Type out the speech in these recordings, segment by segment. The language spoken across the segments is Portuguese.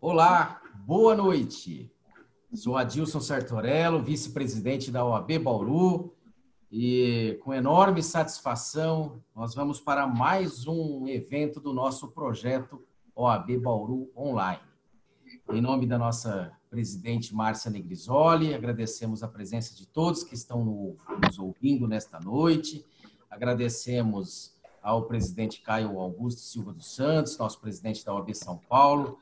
Olá, boa noite. Sou Adilson Sartorello, vice-presidente da OAB Bauru, e com enorme satisfação nós vamos para mais um evento do nosso projeto OAB Bauru Online. Em nome da nossa presidente Márcia Negrisoli, agradecemos a presença de todos que estão nos ouvindo nesta noite, agradecemos ao presidente Caio Augusto Silva dos Santos, nosso presidente da OAB São Paulo,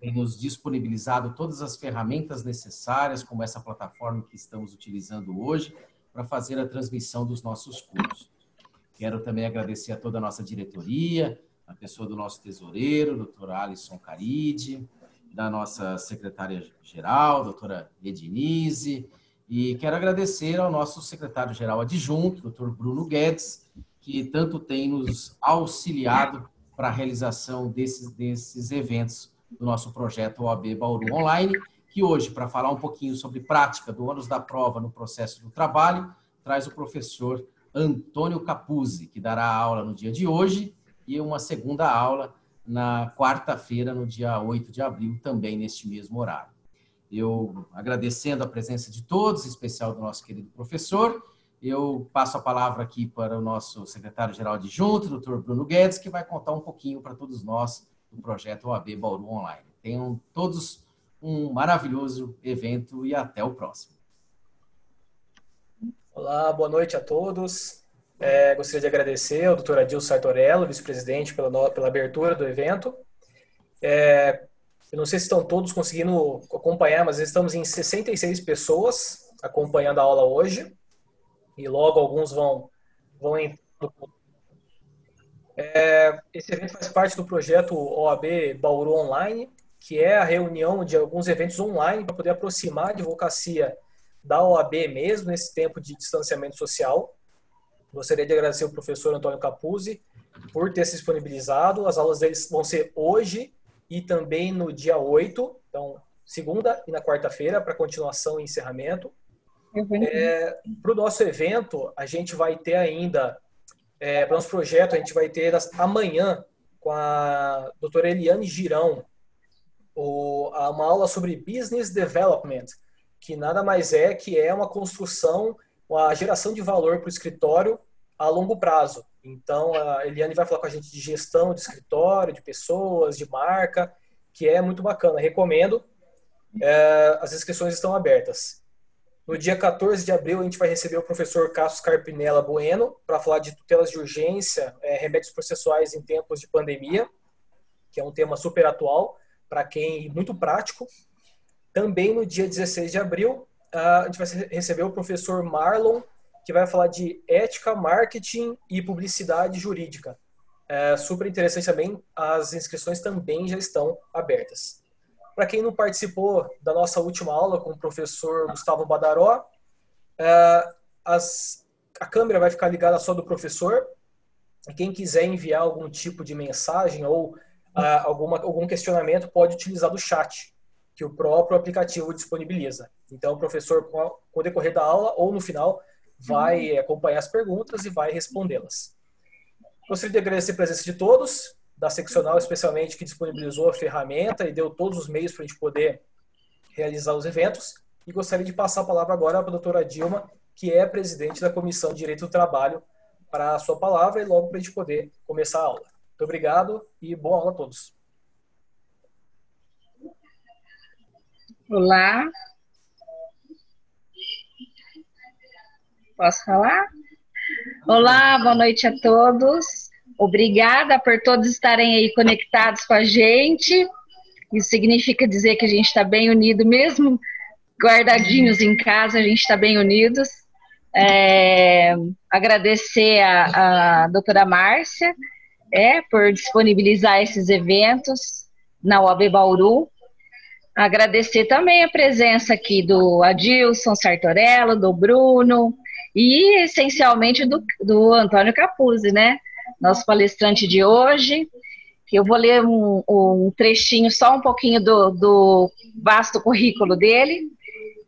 tem nos disponibilizado todas as ferramentas necessárias, como essa plataforma que estamos utilizando hoje, para fazer a transmissão dos nossos cursos. Quero também agradecer a toda a nossa diretoria, a pessoa do nosso tesoureiro, doutor Alisson Caride, da nossa secretária-geral, doutora Edinise, e quero agradecer ao nosso secretário-geral adjunto, doutor Bruno Guedes, que tanto tem nos auxiliado para a realização desses, desses eventos do nosso projeto OAB Bauru Online, que hoje, para falar um pouquinho sobre prática do ônus da prova no processo do trabalho, traz o professor Antônio Capuzzi, que dará aula no dia de hoje e uma segunda aula na quarta-feira, no dia 8 de abril, também neste mesmo horário. Eu agradecendo a presença de todos, em especial do nosso querido professor, eu passo a palavra aqui para o nosso secretário-geral adjunto, doutor Bruno Guedes, que vai contar um pouquinho para todos nós do projeto OAB Bauru Online. Tenham todos um maravilhoso evento e até o próximo. Olá, boa noite a todos. É, gostaria de agradecer ao doutor Adilson Sartorello, vice-presidente, pela, pela abertura do evento. É, eu não sei se estão todos conseguindo acompanhar, mas estamos em 66 pessoas acompanhando a aula hoje e logo alguns vão, vão é, esse evento faz parte do projeto OAB Bauru Online, que é a reunião de alguns eventos online para poder aproximar a advocacia da OAB mesmo nesse tempo de distanciamento social. Gostaria de agradecer o professor Antônio Capuzzi por ter se disponibilizado. As aulas deles vão ser hoje e também no dia 8, então segunda e na quarta-feira para continuação e encerramento. É, para o nosso evento, a gente vai ter ainda, é, para o nosso projeto, a gente vai ter amanhã com a doutora Eliane Girão o, uma aula sobre Business Development, que nada mais é que é uma construção, uma geração de valor para o escritório a longo prazo. Então, a Eliane vai falar com a gente de gestão de escritório, de pessoas, de marca, que é muito bacana. Recomendo. É, as inscrições estão abertas. No dia 14 de abril, a gente vai receber o professor Cassius Carpinella Bueno para falar de tutelas de urgência, é, remédios processuais em tempos de pandemia, que é um tema super atual para quem muito prático. Também no dia 16 de abril, a gente vai receber o professor Marlon, que vai falar de ética, marketing e publicidade jurídica. É super interessante também, as inscrições também já estão abertas. Para quem não participou da nossa última aula com o professor Gustavo Badaró, é, as, a câmera vai ficar ligada só do professor. Quem quiser enviar algum tipo de mensagem ou uh, alguma, algum questionamento pode utilizar do chat, que o próprio aplicativo disponibiliza. Então, o professor, com o decorrer da aula ou no final, vai acompanhar as perguntas e vai respondê-las. Gostaria de agradecer a presença de todos da seccional, especialmente, que disponibilizou a ferramenta e deu todos os meios para a gente poder realizar os eventos. E gostaria de passar a palavra agora para a doutora Dilma, que é presidente da Comissão de Direito do Trabalho, para a sua palavra e logo para a gente poder começar a aula. Muito obrigado e boa aula a todos. Olá. Posso falar? Olá, boa noite a todos. Obrigada por todos estarem aí conectados com a gente. Isso significa dizer que a gente está bem unido, mesmo guardadinhos em casa, a gente está bem unidos. É, agradecer a, a doutora Márcia é, por disponibilizar esses eventos na UAB Bauru. Agradecer também a presença aqui do Adilson Sartorello, do Bruno e essencialmente do, do Antônio Capuzzi, né? Nosso palestrante de hoje. Eu vou ler um, um trechinho, só um pouquinho do, do vasto currículo dele,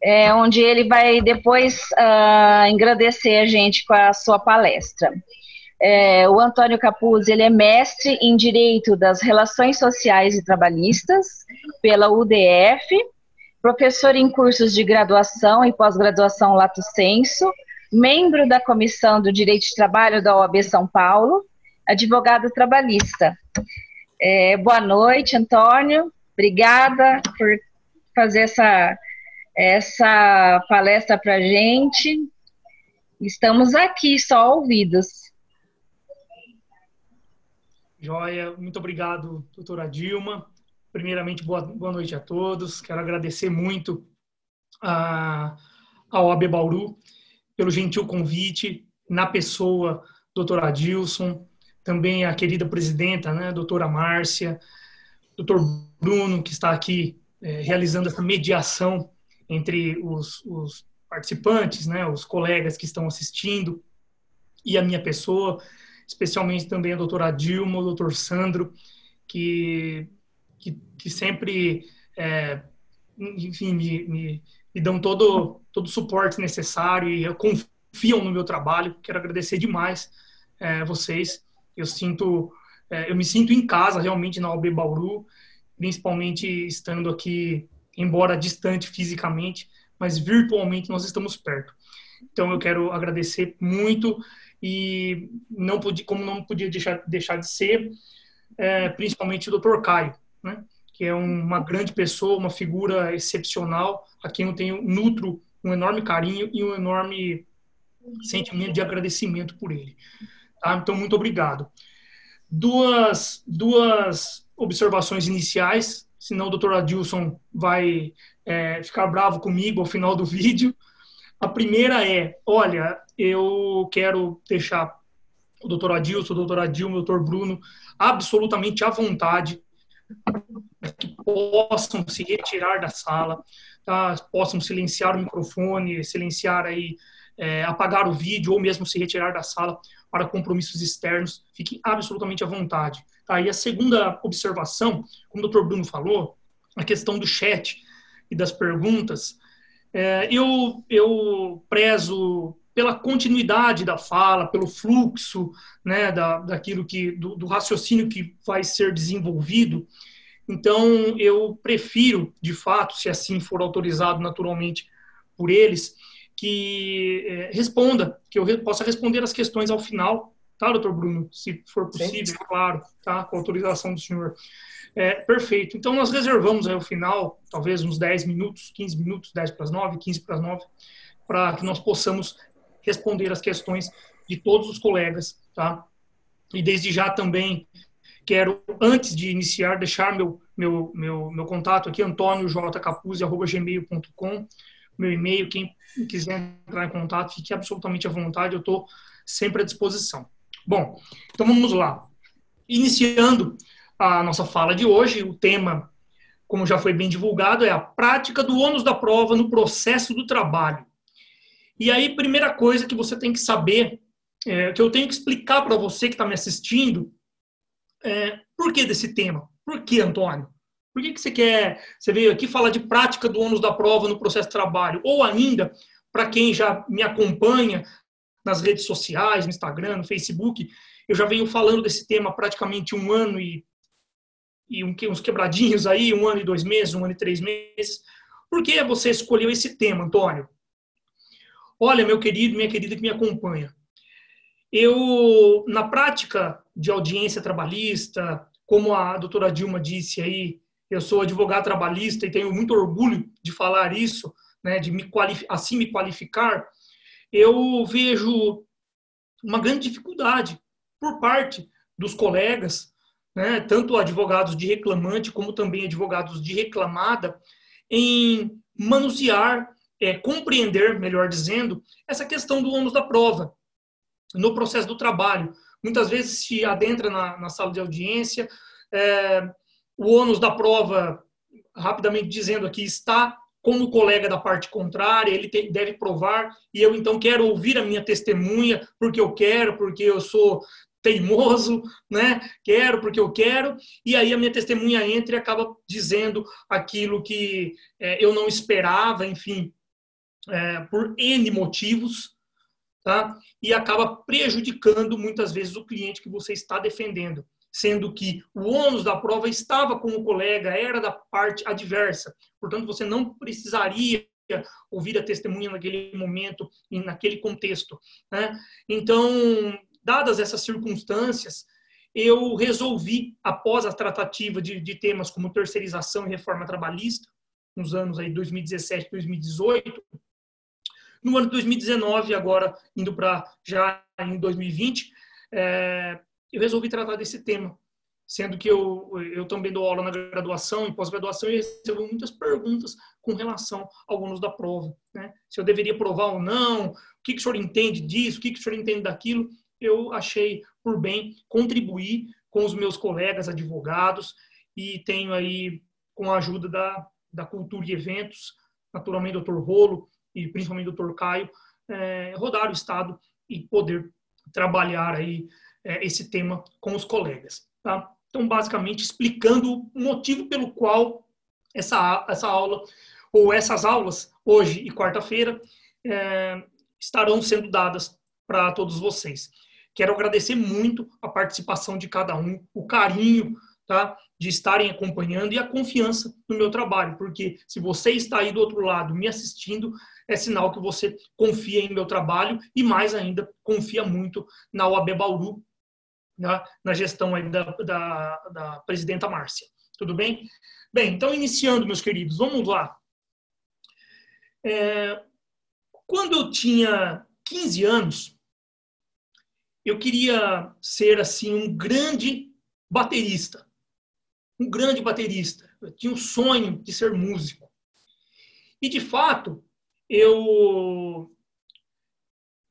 é, onde ele vai depois uh, engrandecer a gente com a sua palestra. É, o Antônio Capuz ele é mestre em Direito das Relações Sociais e Trabalhistas pela UDF, professor em cursos de graduação e pós-graduação Lato Senso, membro da Comissão do Direito de Trabalho da OAB São Paulo, advogado trabalhista. É, boa noite, Antônio. Obrigada por fazer essa, essa palestra para a gente. Estamos aqui, só ouvidos. Joia, muito obrigado, doutora Dilma. Primeiramente, boa, boa noite a todos. Quero agradecer muito a, a OAB Bauru pelo gentil convite, na pessoa doutora Adilson, também a querida presidenta, né, doutora Márcia, doutor Bruno, que está aqui é, realizando essa mediação entre os, os participantes, né, os colegas que estão assistindo, e a minha pessoa, especialmente também a doutora Dilma, o doutor Sandro, que, que, que sempre, é, enfim, me, me, me, dão todo, todo o suporte necessário e confiam no meu trabalho. Quero agradecer demais é, vocês. Eu sinto, é, eu me sinto em casa realmente na OB Bauru, principalmente estando aqui, embora distante fisicamente, mas virtualmente nós estamos perto. Então eu quero agradecer muito e não pude, como não podia deixar, deixar de ser, é, principalmente o Dr. Caio, né? que é uma grande pessoa, uma figura excepcional, a quem eu tenho nutro um enorme carinho e um enorme sentimento de agradecimento por ele. Tá? Então, muito obrigado. Duas, duas observações iniciais, senão o doutor Adilson vai é, ficar bravo comigo ao final do vídeo. A primeira é, olha, eu quero deixar o doutor Adilson, o doutor Adilma, o doutor Bruno absolutamente à vontade que possam se retirar da sala, tá? possam silenciar o microfone, silenciar aí, é, apagar o vídeo ou mesmo se retirar da sala para compromissos externos, fiquem absolutamente à vontade. Tá? E a segunda observação, como o doutor Bruno falou, a questão do chat e das perguntas, é, eu, eu prezo pela continuidade da fala, pelo fluxo né, da, daquilo que do, do, raciocínio que vai ser desenvolvido. Então, eu prefiro, de fato, se assim for autorizado naturalmente por eles, que é, responda, que eu possa responder as questões ao final, tá, doutor Bruno? Se for possível, Sim. claro, tá, com autorização do senhor. É, perfeito. Então, nós reservamos aí o final, talvez uns 10 minutos, 15 minutos, 10 para as 9, 15 para as 9, para que nós possamos responder as questões de todos os colegas, tá? E desde já também quero, antes de iniciar, deixar meu, meu, meu, meu contato aqui, antoniojcapuzzi.gmail.com, meu e-mail, quem quiser entrar em contato, fique absolutamente à vontade, eu estou sempre à disposição. Bom, então vamos lá. Iniciando a nossa fala de hoje, o tema, como já foi bem divulgado, é a prática do ônus da prova no processo do trabalho. E aí, primeira coisa que você tem que saber, é, que eu tenho que explicar para você que está me assistindo, é, por que desse tema? Por que, Antônio? Por que, que você quer, você veio aqui falar de prática do ônus da prova no processo de trabalho? Ou ainda, para quem já me acompanha nas redes sociais, no Instagram, no Facebook, eu já venho falando desse tema praticamente um ano e e uns quebradinhos aí, um ano e dois meses, um ano e três meses. Por que você escolheu esse tema, Antônio? Olha, meu querido, minha querida que me acompanha, eu, na prática de audiência trabalhista, como a doutora Dilma disse aí, eu sou advogado trabalhista e tenho muito orgulho de falar isso, né, de me assim me qualificar, eu vejo uma grande dificuldade por parte dos colegas né, tanto advogados de reclamante como também advogados de reclamada, em manusear, é, compreender, melhor dizendo, essa questão do ônus da prova no processo do trabalho. Muitas vezes se adentra na, na sala de audiência, é, o ônus da prova, rapidamente dizendo aqui, está como colega da parte contrária, ele tem, deve provar, e eu então quero ouvir a minha testemunha, porque eu quero, porque eu sou teimoso, né? Quero porque eu quero. E aí a minha testemunha entra e acaba dizendo aquilo que é, eu não esperava, enfim, é, por N motivos. tá? E acaba prejudicando muitas vezes o cliente que você está defendendo, sendo que o ônus da prova estava com o colega, era da parte adversa. Portanto, você não precisaria ouvir a testemunha naquele momento e naquele contexto. Né? Então, dadas essas circunstâncias, eu resolvi, após a tratativa de, de temas como terceirização e reforma trabalhista, nos anos aí 2017, 2018, no ano de 2019, agora indo para já em 2020, é, eu resolvi tratar desse tema, sendo que eu, eu também dou aula na graduação e pós-graduação e recebo muitas perguntas com relação ao ônus da prova. Né? Se eu deveria provar ou não, o que, que o senhor entende disso, o que, que o senhor entende daquilo, eu achei por bem contribuir com os meus colegas advogados e tenho aí, com a ajuda da, da Cultura e Eventos, naturalmente doutor Rolo e principalmente doutor Caio, é, rodar o Estado e poder trabalhar aí é, esse tema com os colegas. Tá? Então, basicamente, explicando o motivo pelo qual essa, essa aula, ou essas aulas, hoje e quarta-feira, é, estarão sendo dadas para todos vocês. Quero agradecer muito a participação de cada um, o carinho tá, de estarem acompanhando e a confiança no meu trabalho, porque se você está aí do outro lado me assistindo, é sinal que você confia em meu trabalho e mais ainda confia muito na OAB Bauru, né, na gestão aí da, da, da presidenta Márcia. Tudo bem? Bem, então iniciando, meus queridos, vamos lá. É, quando eu tinha 15 anos, eu queria ser assim um grande baterista. Um grande baterista. Eu tinha o sonho de ser músico. E de fato, eu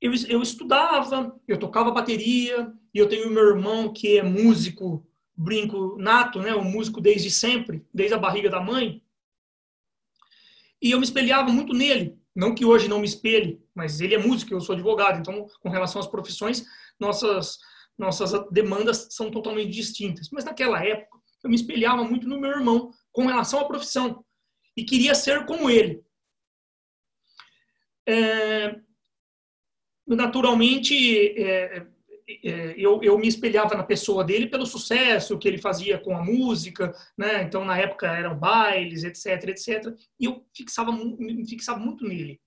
eu, eu estudava, eu tocava bateria, e eu tenho meu irmão que é músico, brinco nato, né, um músico desde sempre, desde a barriga da mãe. E eu me espelhava muito nele. Não que hoje não me espelhe, mas ele é músico, eu sou advogado. Então, com relação às profissões, nossas, nossas demandas são totalmente distintas. Mas naquela época, eu me espelhava muito no meu irmão com relação à profissão e queria ser como ele. É, naturalmente, é, é, eu, eu, me espelhava na pessoa dele pelo sucesso que ele fazia com a música, né? Então, na época, eram bailes, etc, etc. E eu fixava, me fixava muito nele.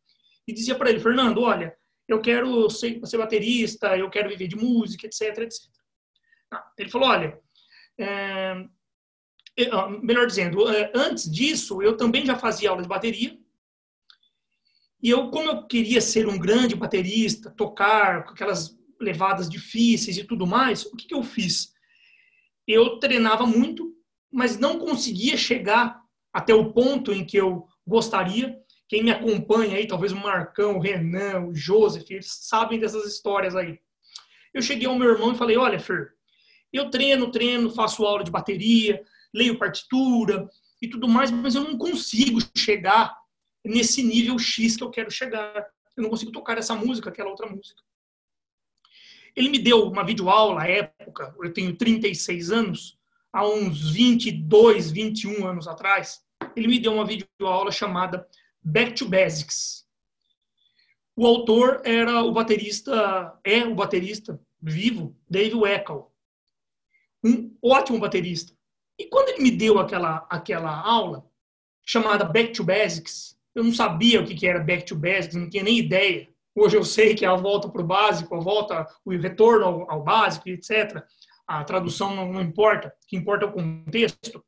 E dizia para ele, Fernando, olha, eu quero ser, ser, baterista, eu quero viver de música, etc, etc. Ah, ele falou, olha, é, melhor dizendo, é, antes disso, eu também já fazia aula de bateria, e eu, como eu queria ser um grande baterista, tocar com aquelas levadas difíceis e tudo mais, o que, que eu fiz? Eu treinava muito, mas não conseguia chegar até o ponto em que eu gostaria, quem me acompanha aí, talvez o Marcão, o Renan, o Joseph, eles sabem dessas histórias aí. Eu cheguei ao meu irmão e falei: Olha, Fer, eu treino, treino, faço aula de bateria, leio partitura e tudo mais, mas eu não consigo chegar nesse nível X que eu quero chegar. Eu não consigo tocar essa música, aquela outra música. Ele me deu uma videoaula à época, eu tenho 36 anos, há uns 22, 21 anos atrás. Ele me deu uma videoaula chamada Back to Basics. O autor era o baterista, é o baterista vivo, Dave Weckl. Um ótimo baterista. E quando ele me deu aquela, aquela aula, chamada Back to Basics, eu não sabia o que era Back to Basics, não tinha nem ideia. Hoje eu sei que é a volta para o básico, a volta, o retorno ao, básico, etc. A tradução não, importa, o que importa é o contexto.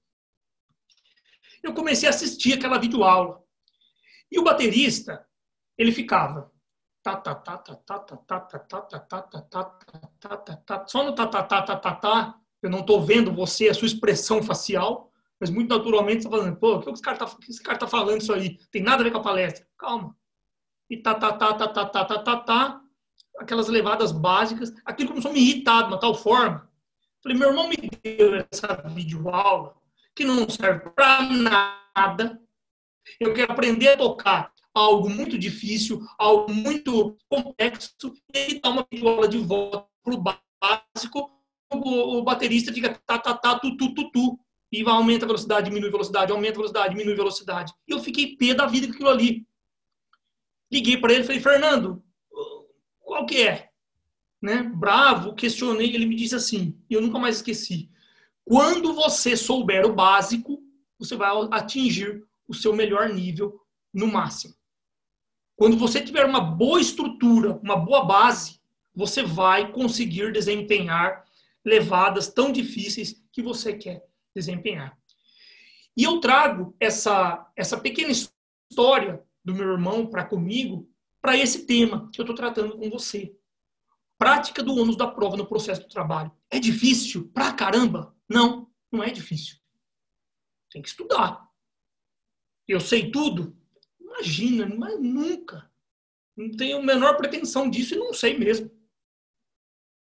Eu comecei a assistir aquela videoaula. E o baterista, ele ficava só no tá tá tá tá tá tá eu não estou vendo você a sua expressão facial mas muito naturalmente está falando pô o que esse cara tá cara tá falando isso aí tem nada a ver com a palestra calma e tá tá tá tá tá tá tá tá, tá aquelas levadas básicas aquilo começou a me irritar de uma tal forma falei meu irmão me deu essa videoaula que não serve para nada eu quero aprender a tocar algo muito difícil, algo muito complexo, e ele dá uma aula de volta para o básico, o, o, baterista fica tá, tá, tá, tu, tu, tu, tu, e aumenta a velocidade, diminui a velocidade, aumenta a velocidade, diminui a velocidade. E eu fiquei pé da vida com aquilo ali. Liguei para ele e falei, Fernando, qual que é? Né? Bravo, questionei, ele me disse assim, e eu nunca mais esqueci. Quando você souber o básico, você vai atingir o seu melhor nível no máximo. Quando você tiver uma boa estrutura, uma boa base, você vai conseguir desempenhar levadas tão difíceis que você quer desempenhar. E eu trago essa, essa pequena história do meu irmão para comigo, para esse tema que eu estou tratando com você. Prática do ônus da prova no processo do trabalho. É difícil? Pra caramba? Não, não é difícil. Tem que estudar. Eu sei tudo? Imagina, mas nunca. Não tenho a menor pretensão disso e não sei mesmo. O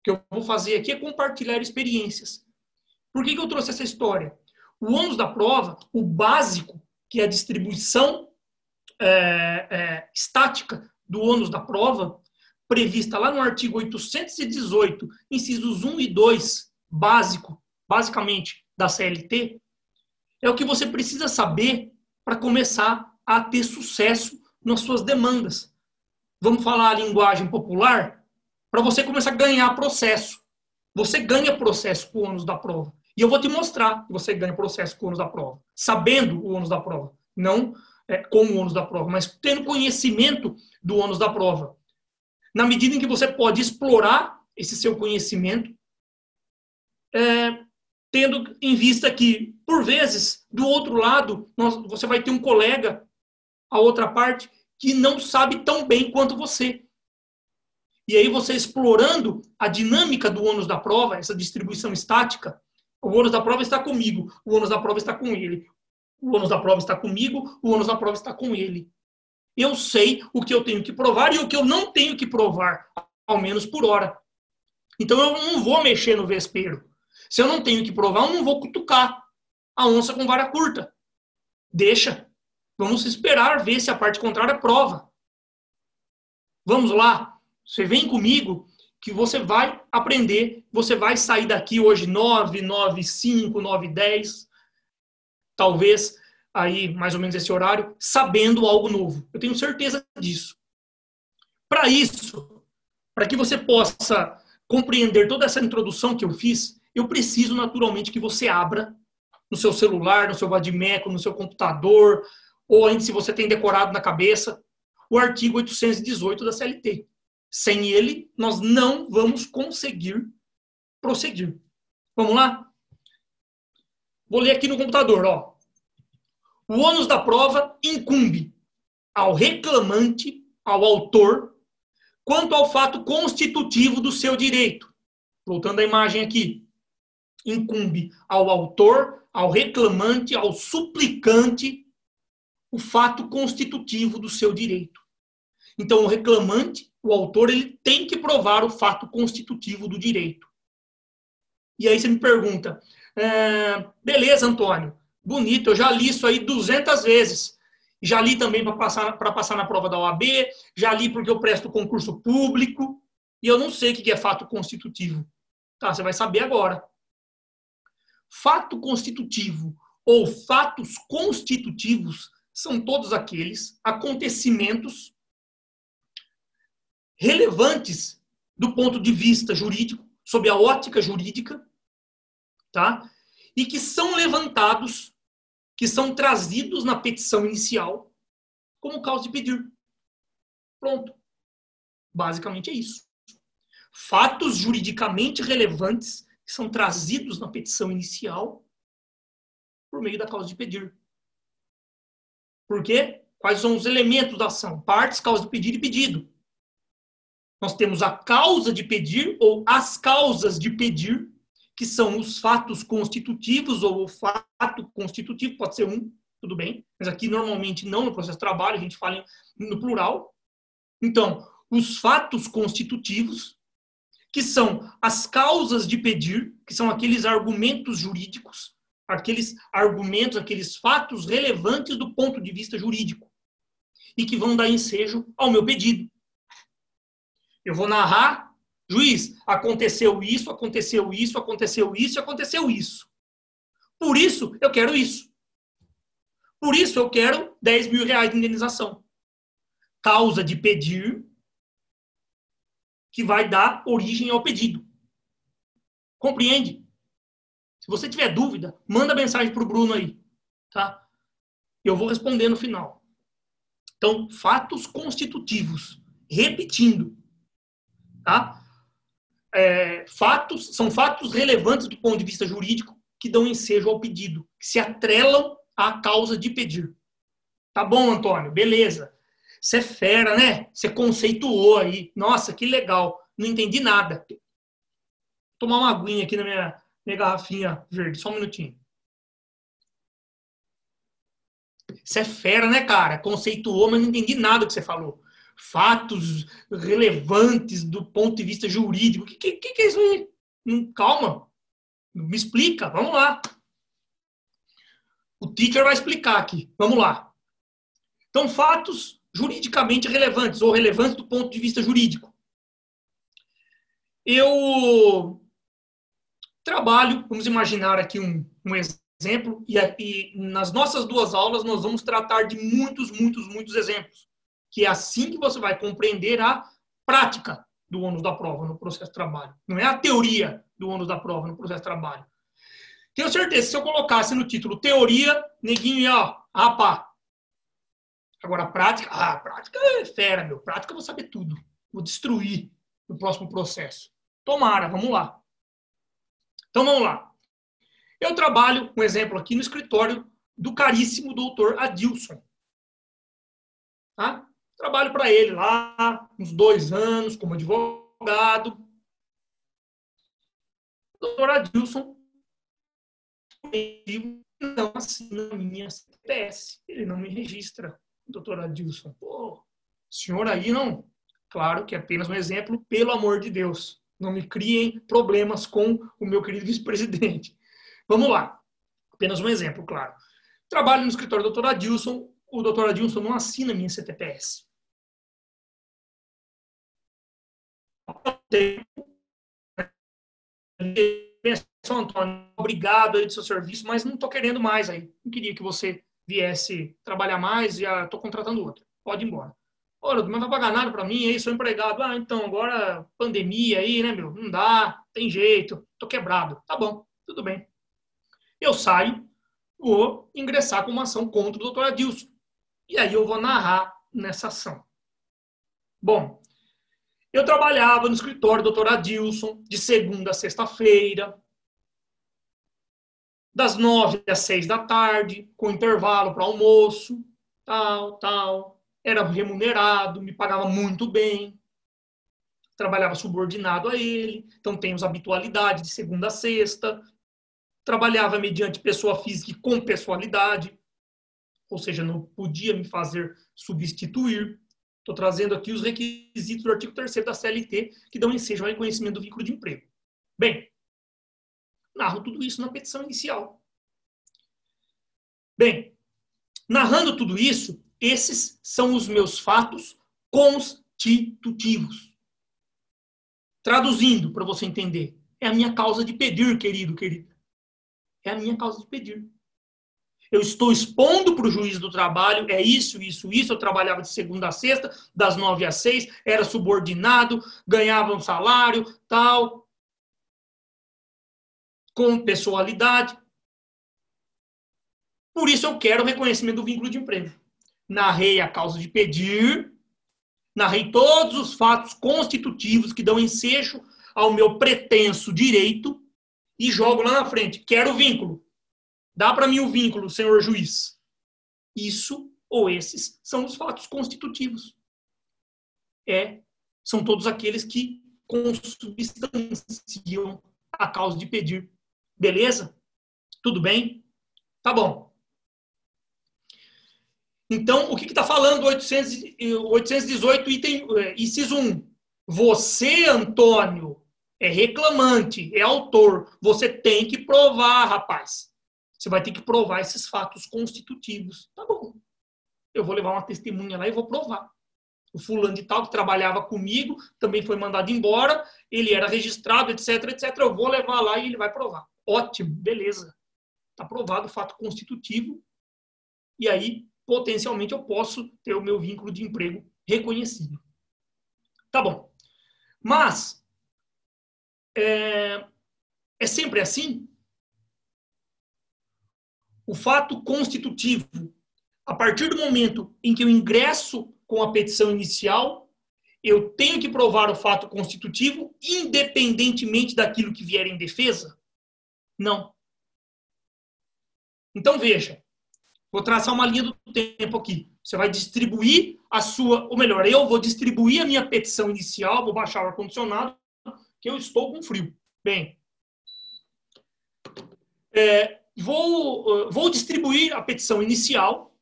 que eu vou fazer aqui é compartilhar experiências. Por que, que eu trouxe essa história? O ônus da prova, o básico, que é a distribuição é, é, estática do ônus da prova, prevista lá no artigo 818, incisos 1 e 2, básico, basicamente, da CLT, é o que você precisa saber para começar a ter sucesso nas suas demandas. Vamos falar a linguagem popular? Para você começar a ganhar processo. Você ganha processo com o ônus da prova. E eu vou te mostrar que você ganha processo com o ônus da prova, sabendo o ônus da prova. Não é, com o ônus da prova, mas tendo conhecimento do ônus da prova. Na medida em que você pode explorar esse seu conhecimento, é, tendo em vista que, por vezes, do outro lado, nós, você vai ter um colega, a outra parte, que não sabe tão bem quanto você. E aí você explorando a dinâmica do ônus da prova, essa distribuição estática, o ônus da prova está comigo, o ônus da prova está com ele. O ônus da prova está comigo, o ônus da prova está com ele. Eu sei o que eu tenho que provar e o que eu não tenho que provar, ao menos por hora. Então eu não vou mexer no vespeiro. Se eu não tenho que provar, eu não vou cutucar a onça com vara curta. Deixa. Vamos esperar ver se a parte contrária prova. Vamos lá. Você vem comigo que você vai aprender, você vai sair daqui hoje 9, 9, 5, 9, 10, talvez aí mais ou menos esse horário, sabendo algo novo. Eu tenho certeza disso. Para isso, para que você possa compreender toda essa introdução que eu fiz, eu preciso naturalmente que você abra no seu celular, no seu vadimeco, no seu computador, ou ainda se você tem decorado na cabeça, o artigo 818 da CLT. Sem ele, nós não vamos conseguir prosseguir. Vamos lá? Vou ler aqui no computador, ó. O ônus da prova incumbe ao reclamante, ao autor, quanto ao fato constitutivo do seu direito. Voltando à imagem aqui. Incumbe ao autor, ao reclamante, ao suplicante, o fato constitutivo do seu direito. Então, o reclamante o autor ele tem que provar o fato constitutivo do direito. E aí você me pergunta, é, beleza, Antônio, bonito, eu já li isso aí 200 vezes. Já li também para passar, passar na prova da OAB, já li porque eu presto concurso público, e eu não sei o que é fato constitutivo. Tá, você vai saber agora. Fato constitutivo ou fatos constitutivos são todos aqueles acontecimentos relevantes do ponto de vista jurídico, sob a ótica jurídica, tá? E que são levantados, que são trazidos na petição inicial como causa de pedir. Pronto. Basicamente é isso. Fatos juridicamente relevantes que são trazidos na petição inicial por meio da causa de pedir. Por quê? Quais são os elementos da ação? Partes, causa de pedir e pedido. Nós temos a causa de pedir ou as causas de pedir, que são os fatos constitutivos ou o fato constitutivo, pode ser um, tudo bem, mas aqui normalmente não no processo de trabalho, a gente fala no plural. Então, os fatos constitutivos, que são as causas de pedir, que são aqueles argumentos jurídicos, aqueles argumentos, aqueles fatos relevantes do ponto de vista jurídico, e que vão dar ensejo ao meu pedido. Eu vou narrar, juiz, aconteceu isso, aconteceu isso, aconteceu isso, aconteceu isso. Por isso, eu quero isso. Por isso, eu quero 10 mil reais de indenização. Causa de pedir, que vai dar origem ao pedido. Compreende? Se você tiver dúvida, manda mensagem para o Bruno aí, tá? Eu vou responder no final. Então, fatos constitutivos. Repetindo, tá? É, fatos são fatos relevantes do ponto de vista jurídico que dão ensejo ao pedido, que se atrelam à causa de pedir. Tá bom, Antônio, beleza. Você é fera, né? Você conceituou aí. Nossa, que legal. Não entendi nada. Vou tomar uma aguinha aqui na minha, minha garrafinha verde, só um minutinho. Você é fera, né, cara? Conceituou, mas não entendi nada do que você falou. Fatos relevantes do ponto de vista jurídico. O que, que, que é isso aí? Hum, calma. Me explica. Vamos lá. O teacher vai explicar aqui. Vamos lá. Então, fatos juridicamente relevantes ou relevantes do ponto de vista jurídico. Eu trabalho, vamos imaginar aqui um, um exemplo, e, e nas nossas duas aulas nós vamos tratar de muitos, muitos, muitos exemplos, que é assim que você vai compreender a prática do ônus da prova no processo de trabalho. Não é a teoria do ônus da prova no processo de trabalho. Tenho certeza, se eu colocasse no título teoria, neguinho ia, ó, rapá. Agora, a prática, ah, a prática é fera, meu. Prática eu vou saber tudo. Vou destruir no próximo processo. Tomara, vamos lá. Então, vamos lá. Eu trabalho, um exemplo aqui, no escritório do caríssimo doutor Adilson. Tá? Trabalho para ele lá, uns dois anos, como advogado. Doutor Adilson não assina minha CPS. Ele não me registra doutor Adilson. Pô, senhor aí não. Claro que é apenas um exemplo, pelo amor de Deus. Não me criem problemas com o meu querido vice-presidente. Vamos lá. Apenas um exemplo, claro. Trabalho no escritório do doutor Adilson. O doutor Adilson não assina minha CTPS. Antônio, obrigado aí do seu serviço, mas não estou querendo mais aí. Não queria que você viesse trabalhar mais e estou contratando outro. Pode ir embora. Olha, não vai pagar nada para mim, aí sou empregado. Ah, então, agora pandemia aí, né, meu? Não dá, tem jeito, tô quebrado. Tá bom, tudo bem. Eu saio, vou ingressar com uma ação contra o doutor Adilson. E aí eu vou narrar nessa ação. Bom, eu trabalhava no escritório do doutor Adilson de segunda a sexta-feira, das nove às seis da tarde, com intervalo para almoço, tal, tal. Era remunerado, me pagava muito bem. Trabalhava subordinado a ele, então temos habitualidade de segunda a sexta. Trabalhava mediante pessoa física e com pessoalidade, ou seja, não podia me fazer substituir. Estou trazendo aqui os requisitos do artigo 3 da CLT que dão ensejo ao reconhecimento do vínculo de emprego. Bem, narro tudo isso na petição inicial. Bem, narrando tudo isso, esses são os meus fatos constitutivos. Traduzindo para você entender, é a minha causa de pedir, querido, querida. É a minha causa de pedir. Eu estou expondo para o juiz do trabalho, é isso, isso, isso. Eu trabalhava de segunda a sexta, das nove às seis, era subordinado, ganhava um salário, tal com pessoalidade. Por isso eu quero o reconhecimento do vínculo de emprego. Narrei a causa de pedir, narrei todos os fatos constitutivos que dão ensejo ao meu pretenso direito e jogo lá na frente. Quero o vínculo. Dá para mim o vínculo, senhor juiz. Isso ou esses são os fatos constitutivos. É, são todos aqueles que consubstanciam a causa de pedir. Beleza? Tudo bem? Tá bom. Então, o que está falando 800, 818, item, é, inciso 1? Você, Antônio, é reclamante, é autor. Você tem que provar, rapaz. Você vai ter que provar esses fatos constitutivos. Tá bom. Eu vou levar uma testemunha lá e vou provar. O fulano de tal que trabalhava comigo também foi mandado embora, ele era registrado, etc, etc. Eu vou levar lá e ele vai provar. Ótimo, beleza. Está provado o fato constitutivo. E aí, potencialmente, eu posso ter o meu vínculo de emprego reconhecido. Tá bom. Mas é, é sempre assim? O fato constitutivo, a partir do momento em que eu ingresso com a petição inicial, eu tenho que provar o fato constitutivo, independentemente daquilo que vier em defesa? Não. Então, veja, vou traçar uma linha do tempo aqui. Você vai distribuir a sua, ou melhor, eu vou distribuir a minha petição inicial, vou baixar o ar-condicionado, que eu estou com frio. Bem, é, vou, vou distribuir a petição inicial,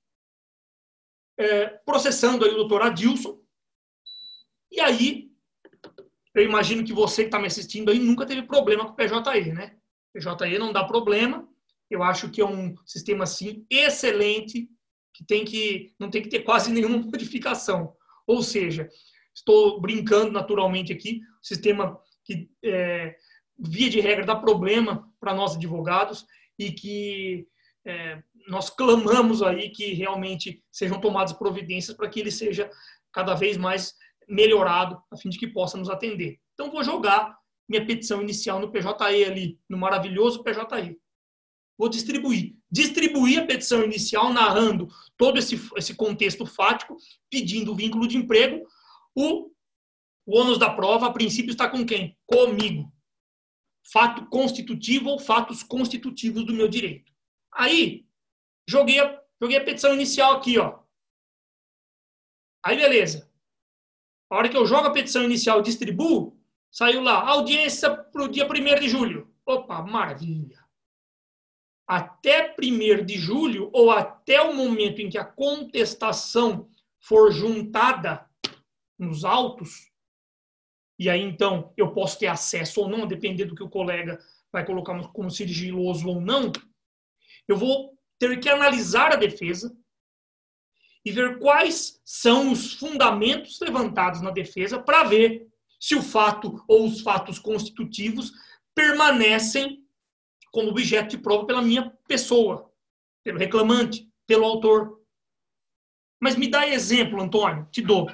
é, processando aí o doutor Adilson, e aí, eu imagino que você que está me assistindo aí nunca teve problema com o PJE, né? PJE não dá problema, eu acho que é um sistema, assim, excelente, que tem que não tem que ter quase nenhuma modificação. Ou seja, estou brincando naturalmente aqui, sistema que é, via de regra dá problema para nós advogados e que é, nós clamamos aí que realmente sejam tomadas providências para que ele seja cada vez mais melhorado, a fim de que possa nos atender. Então, vou jogar minha petição inicial no PJE ali, no maravilhoso PJE. Vou distribuir. Distribuir a petição inicial, narrando todo esse, esse contexto fático, pedindo o vínculo de emprego. O, o ônus da prova, a princípio, está com quem? Comigo. Fato constitutivo ou fatos constitutivos do meu direito. Aí, joguei a, joguei a petição inicial aqui, ó. Aí, beleza. A hora que eu jogo a petição inicial distribuo, saiu lá, audiência para o dia 1 de julho. Opa, maravilha até 1 de julho ou até o momento em que a contestação for juntada nos autos, e aí então eu posso ter acesso ou não, dependendo do que o colega vai colocar como sigiloso ou não, eu vou ter que analisar a defesa e ver quais são os fundamentos levantados na defesa para ver se o fato ou os fatos constitutivos permanecem como objeto de prova pela minha pessoa, pelo reclamante, pelo autor. Mas me dá exemplo, Antônio, te dou.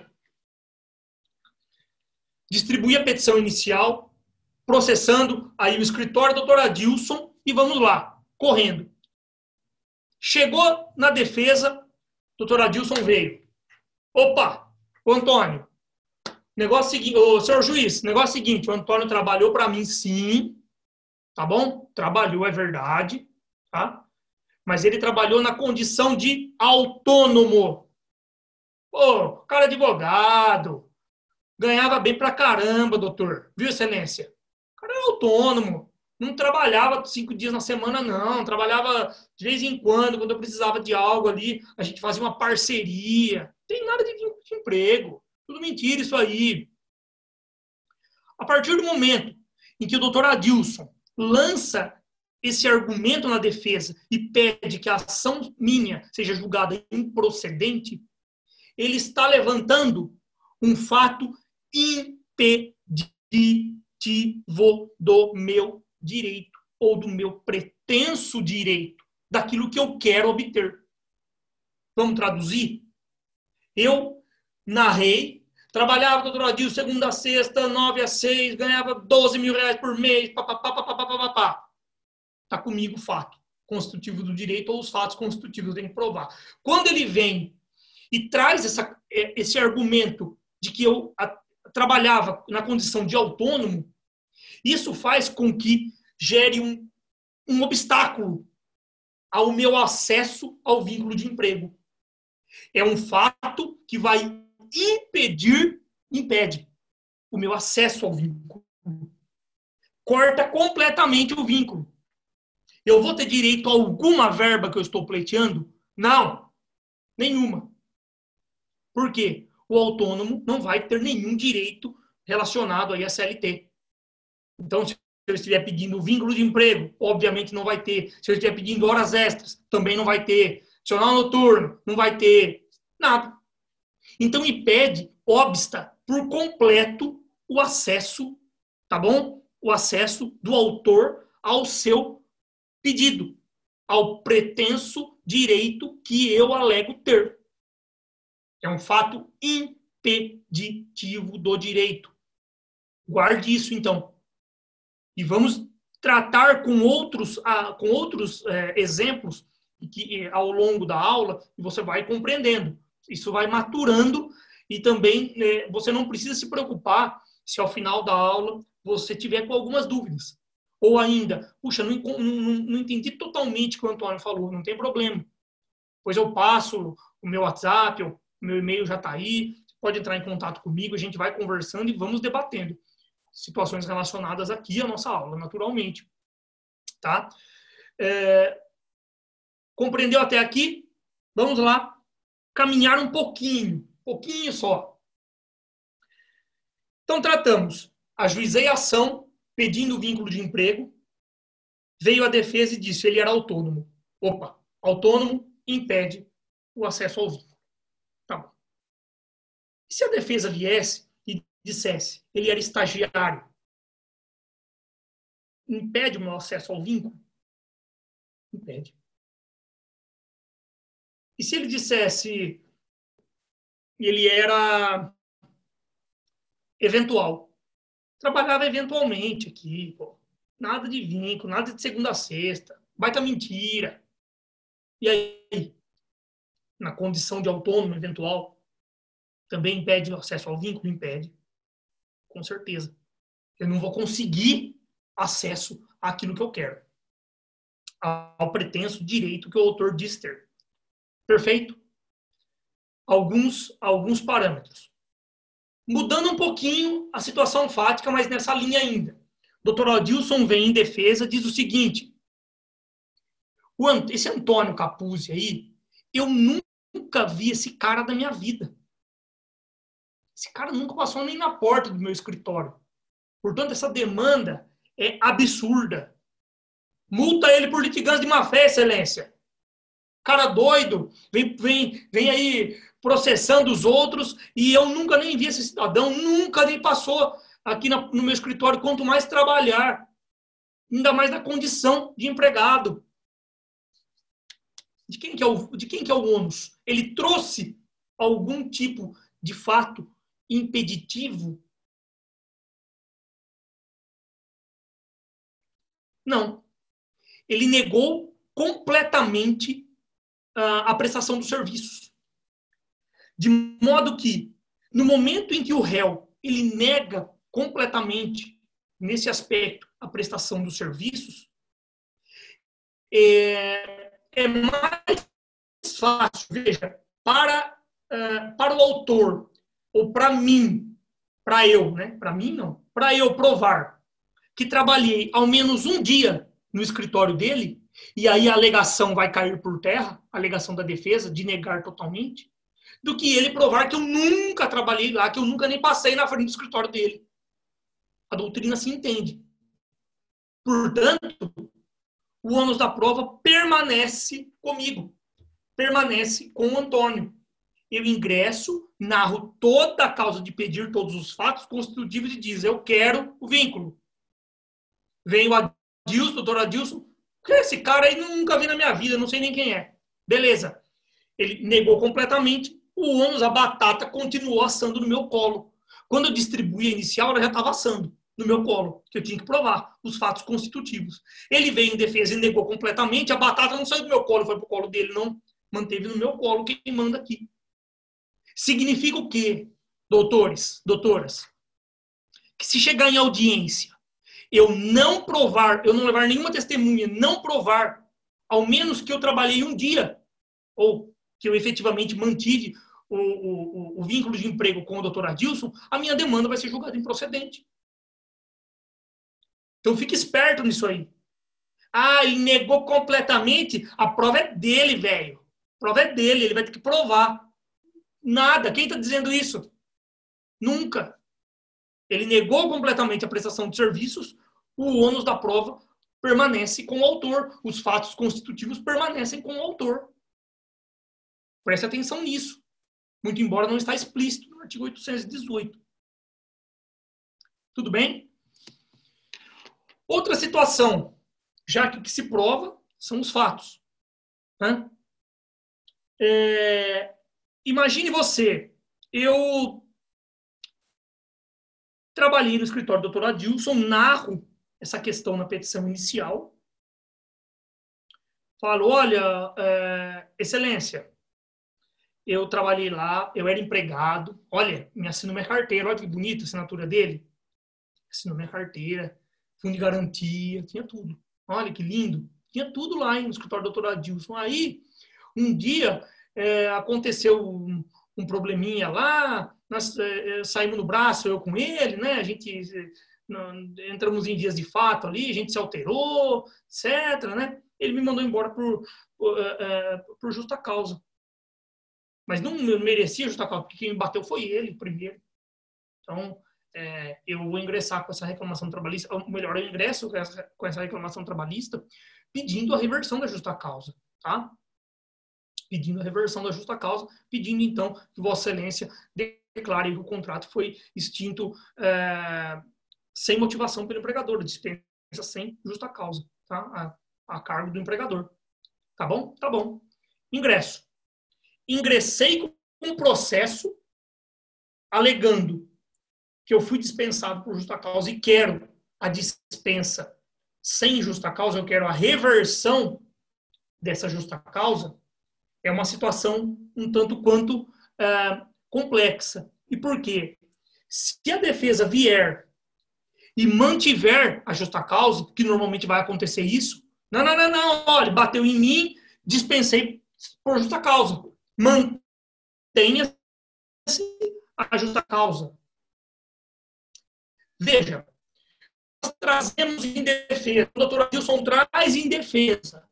Distribuir a petição inicial, processando aí o escritório do doutor Adilson e vamos lá, correndo. Chegou na defesa, doutor Adilson veio. Opa, o Antônio, negócio seguinte, o senhor juiz, negócio seguinte, o Antônio trabalhou para mim sim, tá bom? Trabalhou, é verdade, tá? Mas ele trabalhou na condição de autônomo. Pô, cara advogado, ganhava bem pra caramba, doutor. Viu, excelência? O cara era autônomo, não trabalhava cinco dias na semana, não. Trabalhava de vez em quando, quando eu precisava de algo ali, a gente fazia uma parceria. Não tem nada de, de emprego. Tudo mentira isso aí. A partir do momento em que o doutor Adilson lança esse argumento na defesa e pede que a ação minha seja julgada improcedente, ele está levantando um fato impeditivo do meu direito ou do meu pretenso direito, daquilo que eu quero obter. Vamos traduzir? Eu narrei Trabalhava, doutor Adil, segunda a sexta, nove a seis, ganhava 12 mil reais por mês, papapá, papapá, papapá. Está comigo o fato constitutivo do direito ou os fatos constitutivos, tem que provar. Quando ele vem e traz essa, é, esse argumento de que eu trabalhava na condição de autônomo, isso faz com que gere um, um obstáculo ao meu acesso ao vínculo de emprego. É um fato que vai impedir, impede o meu acesso ao vínculo. Corta completamente o vínculo. Eu vou ter direito a alguma verba que eu estou pleiteando? Não, nenhuma. Por quê? O autônomo não vai ter nenhum direito relacionado aí à CLT. Então, se eu estiver pedindo vínculo de emprego, obviamente não vai ter. Se eu estiver pedindo horas extras, também não vai ter. Adicional noturno, não vai ter. Nada. Então impede, obsta por completo o acesso, tá bom? O acesso do autor ao seu pedido, ao pretenso direito que eu alego ter. É um fato impeditivo do direito. Guarde isso, então. E vamos tratar com outros, ah, com outros é, exemplos que ao longo da aula você vai compreendendo. Isso vai maturando e também né, você não precisa se preocupar se ao final da aula você tiver com algumas dúvidas. Ou ainda, puxa, não, não, não entendi totalmente o que o Antônio falou, não tem problema. Pois eu passo o meu WhatsApp, o meu e-mail já está aí, pode entrar em contato comigo, a gente vai conversando e vamos debatendo situações relacionadas aqui à nossa aula, naturalmente. Tá? É, compreendeu até aqui? Vamos lá caminhar um pouquinho, pouquinho só. Então, tratamos. Ajuizei a ação pedindo vínculo de emprego. Veio a defesa e disse ele era autônomo. Opa, autônomo impede o acesso ao vínculo. E se a defesa viesse e dissesse ele era estagiário, impede o meu acesso ao vínculo? Impede. E se ele dissesse ele era eventual? Trabalhava eventualmente aqui, pô. Nada de vínculo, nada de segunda a sexta. Baita mentira. E aí, na condição de autônomo eventual, também impede o acesso ao vínculo? Impede. Com certeza. Eu não vou conseguir acesso àquilo que eu quero. Ao pretenso direito que o autor diz ter. Perfeito? Alguns, alguns parâmetros. Mudando um pouquinho a situação fática, mas nessa linha ainda. Dr. Adilson vem em defesa, diz o seguinte: esse Antônio Capuzzi aí, eu nunca vi esse cara da minha vida. Esse cara nunca passou nem na porta do meu escritório. Portanto, essa demanda é absurda. Multa ele por litigância de má fé, excelência. Cara doido, vem, vem, vem aí processando os outros e eu nunca nem vi esse cidadão, nunca nem passou aqui no meu escritório, quanto mais trabalhar, ainda mais na condição de empregado. De quem que é o, de quem que é o ônus? Ele trouxe algum tipo de fato impeditivo? Não. Ele negou completamente a prestação dos serviços. De modo que, no momento em que o réu ele nega completamente, nesse aspecto, a prestação dos serviços, é, é mais fácil, veja, para, uh, para o autor, ou para mim, para eu, né? Para mim não, para eu provar que trabalhei ao menos um dia no escritório dele, e aí a alegação vai cair por terra, a alegação da defesa, de negar totalmente, do que ele provar que eu nunca trabalhei lá, que eu nunca nem passei na frente do escritório dele. A doutrina se entende. Portanto, o ônus da prova permanece comigo, permanece com o Antônio. Eu ingresso, narro toda a causa de pedir todos os fatos constitutivos e diz: eu quero o vínculo. Vem o Adilson, doutor Adilson, esse cara aí nunca vi na minha vida, não sei nem quem é. Beleza. Ele negou completamente. O ônus, a batata, continuou assando no meu colo. Quando eu distribuí a inicial, ela já estava assando no meu colo, que eu tinha que provar os fatos constitutivos. Ele veio em defesa e negou completamente, a batata não saiu do meu colo, foi para o colo dele, não. Manteve no meu colo quem manda aqui. Significa o quê, doutores, doutoras? Que se chegar em audiência eu não provar, eu não levar nenhuma testemunha, não provar, ao menos que eu trabalhei um dia, ou que eu efetivamente mantive o, o, o vínculo de emprego com o doutor Adilson, a minha demanda vai ser julgada improcedente. Então fique esperto nisso aí. Ah, ele negou completamente. A prova é dele, velho. A prova é dele, ele vai ter que provar. Nada. Quem está dizendo isso? Nunca. Ele negou completamente a prestação de serviços, o ônus da prova permanece com o autor, os fatos constitutivos permanecem com o autor. Preste atenção nisso, muito embora não está explícito no artigo 818. Tudo bem? Outra situação, já que o que se prova são os fatos. Né? É, imagine você, eu Trabalhei no escritório do doutor Adilson, narro essa questão na petição inicial. Falo, olha, é, excelência, eu trabalhei lá, eu era empregado. Olha, me assinou minha carteira, olha que bonita a assinatura dele. Assinou minha carteira, fundo de garantia, tinha tudo. Olha que lindo. Tinha tudo lá no escritório do doutor Adilson. Aí, um dia, é, aconteceu um, um, probleminha lá, nós é, é saímos no braço, eu com ele, né? A gente é, entramos em dias de fato ali, a gente se alterou, etc, né? Ele me mandou embora por, por, é, por justa causa. Mas não merecia justa causa, porque quem me bateu foi ele primeiro. Então, é, eu vou ingressar com essa reclamação trabalhista, ou melhor, eu ingresso com essa, com essa reclamação trabalhista pedindo a reversão da justa causa, tá? Pedindo a reversão da justa causa, pedindo então que Vossa Excelência declare que o contrato foi extinto é, sem motivação pelo empregador, dispensa sem justa causa, tá? A, a cargo do empregador. Tá bom? Tá bom. Ingresso. Ingressei com um processo alegando que eu fui dispensado por justa causa e quero a dispensa sem justa causa, eu quero a reversão dessa justa causa, é uma situação um tanto quanto é, complexa. E por quê? Se a defesa vier e mantiver a justa causa, que normalmente vai acontecer isso, não, não, não, não, olha, bateu em mim, dispensei por justa causa. Mantenha-se a justa causa. Veja, nós trazemos em defesa, o doutor Adilson traz em defesa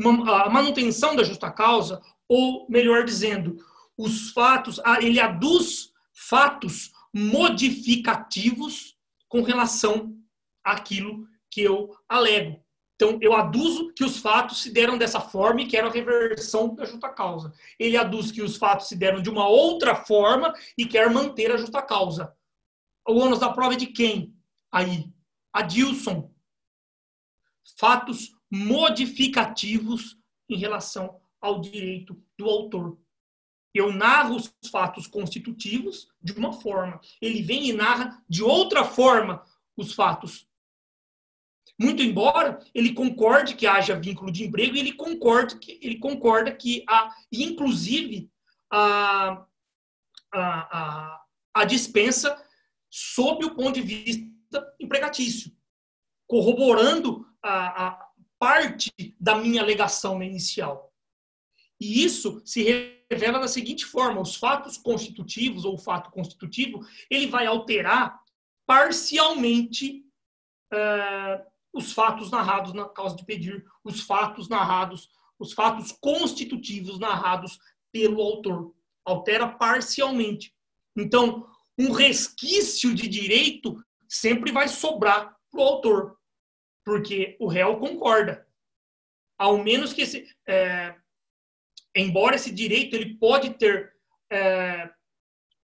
a manutenção da justa causa, ou melhor dizendo, os fatos, ele aduz fatos modificativos com relação àquilo que eu alego. Então, eu aduzo que os fatos se deram dessa forma e quero a reversão da justa causa. Ele aduz que os fatos se deram de uma outra forma e quer manter a justa causa. O ônus da prova é de quem? Aí, Adilson. Fatos modificativos em relação ao direito do autor. Eu narro os fatos constitutivos de uma forma, ele vem e narra de outra forma os fatos. Muito embora ele concorde que haja vínculo de emprego, ele concorde que ele concorda que há, inclusive, a, a, a, a dispensa sob o ponto de vista empregatício, corroborando a, a parte da minha alegação inicial. E isso se revela da seguinte forma: os fatos constitutivos ou o fato constitutivo ele vai alterar parcialmente uh, os fatos narrados na causa de pedir, os fatos narrados, os fatos constitutivos narrados pelo autor. Altera parcialmente. Então, um resquício de direito sempre vai sobrar para o autor, porque o réu concorda. Ao menos que esse, é, embora esse direito ele pode ter é,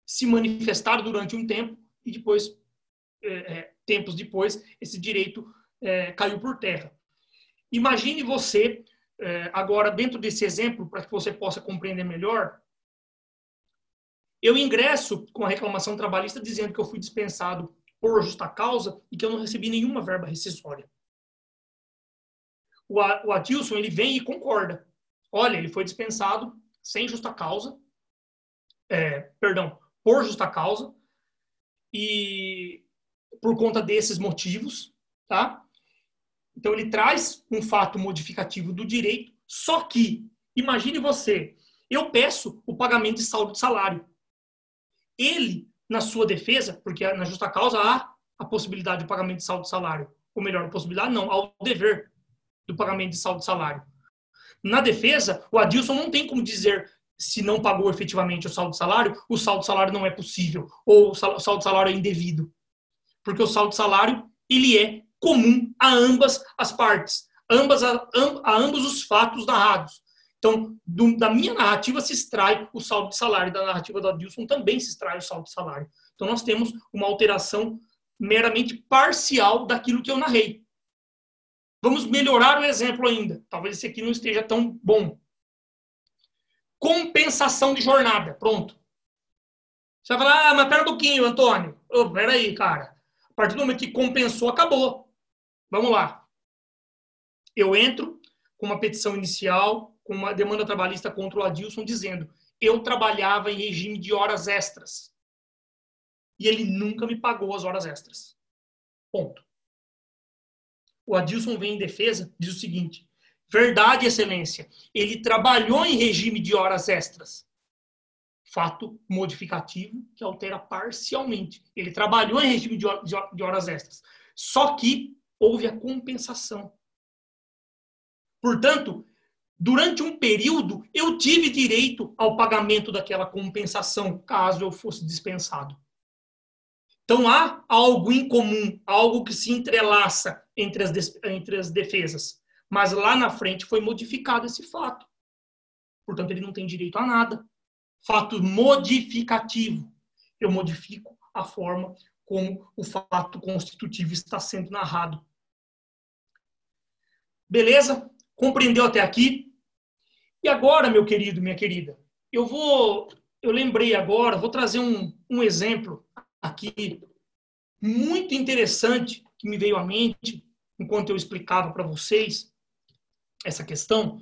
se manifestado durante um tempo e depois, é, é tempos depois, esse direito é, caiu por terra. Imagine você, é, agora dentro desse exemplo, para que você possa compreender melhor, eu ingresso com a reclamação trabalhista dizendo que eu fui dispensado por justa causa e que eu não recebi nenhuma verba rescisória. O, Adilson, ele vem e concorda. Olha, ele foi dispensado sem justa causa, é, perdão, por justa causa, e por conta desses motivos, tá? Então ele traz um fato modificativo do direito, só que, imagine você, eu peço o pagamento de saldo de salário. Ele na sua defesa, porque na justa causa há a possibilidade de pagamento de saldo de salário, ou melhor, a possibilidade não, há o dever do pagamento de saldo de salário. Na defesa, o Adilson não tem como dizer se não pagou efetivamente o saldo de salário, o saldo de salário não é possível, ou o saldo de salário é indevido. Porque o saldo de salário, ele é comum a ambas as partes, ambas a, a ambos os fatos narrados. Então, do, da minha narrativa se extrai o saldo de salário, da narrativa do Adilson também se extrai o saldo de salário. Então, nós temos uma alteração meramente parcial daquilo que eu narrei. Vamos melhorar o exemplo ainda. Talvez esse aqui não esteja tão bom. Compensação de jornada. Pronto. Você vai falar, ah, mas pera um pouquinho, Antônio. Oh, peraí, cara. A partir do momento que compensou, acabou. Vamos lá. Eu entro com uma petição inicial, com uma demanda trabalhista contra o Adilson, dizendo eu trabalhava em regime de horas extras. E ele nunca me pagou as horas extras. Ponto. O Adilson vem em defesa, diz o seguinte: verdade, excelência, ele trabalhou em regime de horas extras. Fato modificativo que altera parcialmente. Ele trabalhou em regime de horas extras. Só que houve a compensação. Portanto, durante um período, eu tive direito ao pagamento daquela compensação, caso eu fosse dispensado. Então há algo em comum, algo que se entrelaça entre as, entre as defesas. Mas lá na frente foi modificado esse fato. Portanto, ele não tem direito a nada. Fato modificativo. Eu modifico a forma como o fato constitutivo está sendo narrado. Beleza? Compreendeu até aqui? E agora, meu querido, minha querida, eu vou, eu lembrei agora, vou trazer um, um exemplo aqui muito interessante que me veio à mente enquanto eu explicava para vocês essa questão,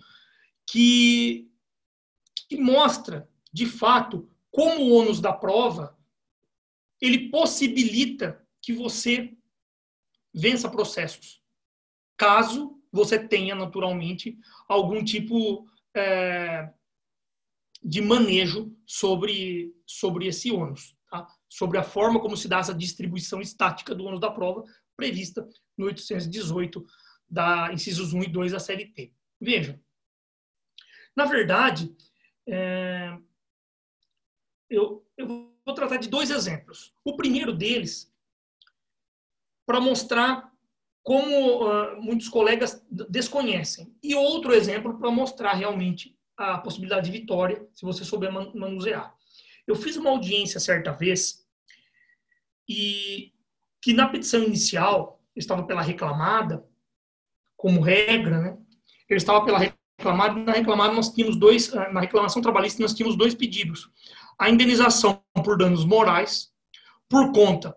que, que mostra, de fato, como o ônus da prova ele possibilita que você vença processos. Caso você tenha naturalmente algum tipo é, de manejo sobre, sobre esse ônus? Sobre a forma como se dá essa distribuição estática do ônus da prova prevista no 818 da incisos 1 e 2 da CLT. Vejam, na verdade, é, eu, eu vou tratar de dois exemplos. O primeiro deles, para mostrar como uh, muitos colegas desconhecem. E outro exemplo para mostrar realmente a possibilidade de vitória, se você souber manusear. Eu fiz uma audiência certa vez e que na petição inicial estava pela reclamada, como regra, né? Ele estava pela reclamada e na reclamada nós tínhamos dois, ah, na reclamação trabalhista nós tínhamos dois pedidos. A indenização por danos morais por conta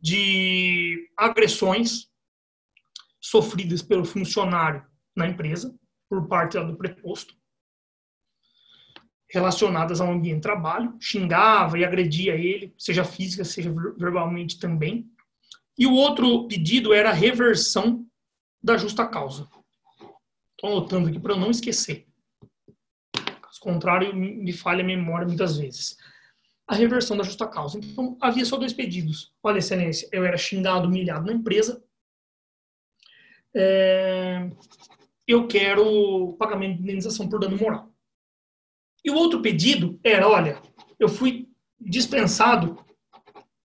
de agressões sofridas pelo funcionário na empresa, por parte do preposto, relacionadas ao ambiente de trabalho, xingava e agredia ele, seja física, seja verbalmente também. E o outro pedido era a reversão da justa causa. Estou anotando aqui para não esquecer. Caso contrário, me falha a memória muitas vezes. A reversão da justa causa. Então, havia só dois pedidos. Olha, excelência, eu era xingado, humilhado na empresa, é, eu quero pagamento de indenização por dano moral. E o outro pedido era, olha, eu fui dispensado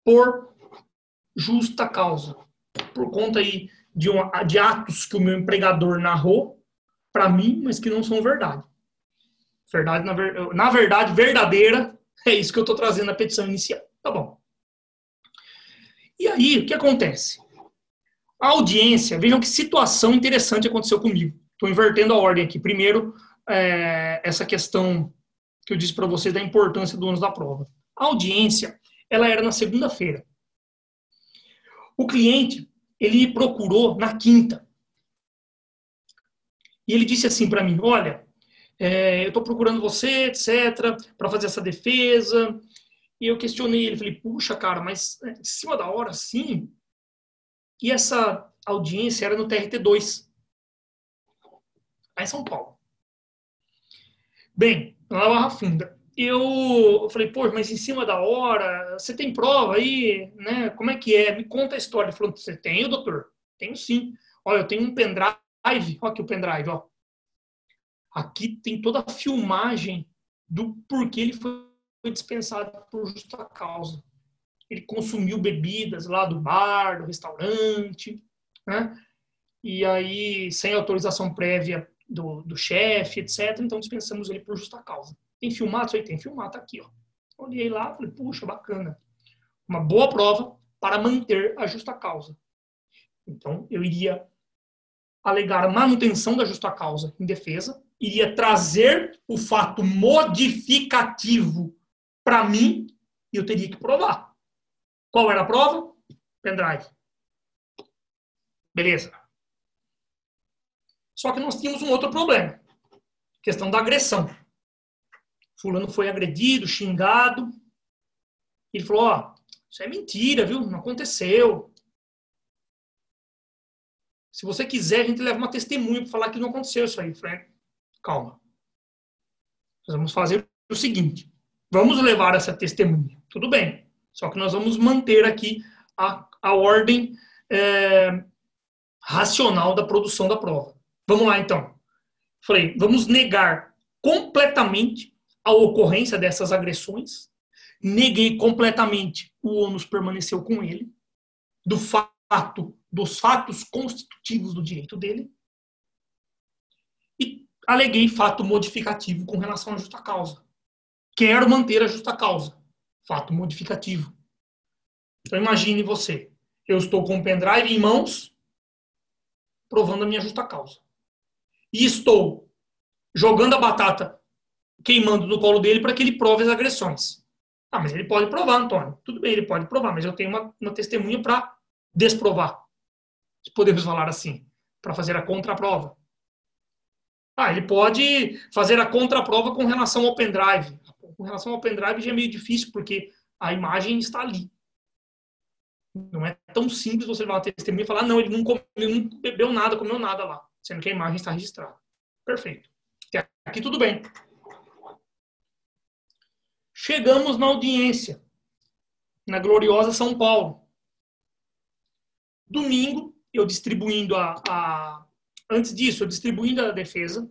por justa causa, por conta aí de, de atos que o meu empregador narrou para mim, mas que não são verdade. Verdade, na, ver, na verdade, verdadeira, é isso que eu estou trazendo na petição inicial. Tá bom. E aí, o que acontece? A audiência, vejam que situação interessante aconteceu comigo. Estou invertendo a ordem aqui. Primeiro, é, essa questão que eu disse para vocês da importância do ônus da prova. A audiência, ela era na segunda-feira. O cliente, ele procurou na quinta. E ele disse assim para mim: Olha, é, eu estou procurando você, etc., para fazer essa defesa. E eu questionei ele, falei: Puxa, cara, mas é, em cima da hora, sim, e essa audiência era no TRT2, lá em São Paulo. Bem, lá na Barra Funda. Eu falei, pô, mas em cima da hora, você tem prova aí, né? Como é que é? Me conta a história. Ele falou, você tem, doutor? Tenho sim. Olha, eu tenho um pendrive. Olha aqui o pendrive, ó. Aqui tem toda a filmagem do porquê ele foi dispensado por justa causa ele consumiu bebidas lá do bar, do restaurante, né? E aí, sem autorização prévia do, do chefe, etc. Então, dispensamos ele por justa causa. Tem filmado? Isso aí tem filmado, tá aqui, ó. Olhei lá, falei, puxa, bacana. Uma boa prova para manter a justa causa. Então, eu iria alegar manutenção da justa causa em defesa, iria trazer o fato modificativo para mim E eu teria que provar. Qual era a prova? Pendrive. Beleza. Só que nós tínhamos um outro problema. Questão da agressão. Fulano foi agredido, xingado. Ele falou, ó, isso é mentira, viu? Não aconteceu. Se você quiser, a gente leva uma testemunha para falar que não aconteceu isso aí. Falei, calma. Nós vamos fazer o seguinte. Vamos levar essa testemunha. Tudo bem. Só que nós vamos manter aqui a, a ordem é, racional da produção da prova. Vamos lá, então. Falei, vamos negar completamente a ocorrência dessas agressões. Neguei completamente. O ônus permaneceu com ele. Do fato, dos fatos constitutivos do direito dele. E aleguei fato modificativo com relação à justa causa. Quero manter a justa causa. Fato modificativo. Então imagine você. Eu estou com o pendrive em mãos, provando a minha justa causa. E estou jogando a batata, queimando no colo dele para que ele prove as agressões. Ah, mas ele pode provar, Antônio. Tudo bem, ele pode provar, mas eu tenho uma, uma testemunha para desprovar. Podemos falar assim, para fazer a contraprova. Ah, ele pode fazer a contraprova com relação ao pendrive. Com relação ao pendrive já é meio difícil, porque a imagem está ali. Não é tão simples você levar uma testemunha e falar, não, ele não, comeu, ele não bebeu nada, comeu nada lá, sendo que a imagem está registrada. Perfeito. Aqui tudo bem. Chegamos na audiência, na gloriosa São Paulo. Domingo, eu distribuindo a, a antes disso, eu distribuindo a defesa.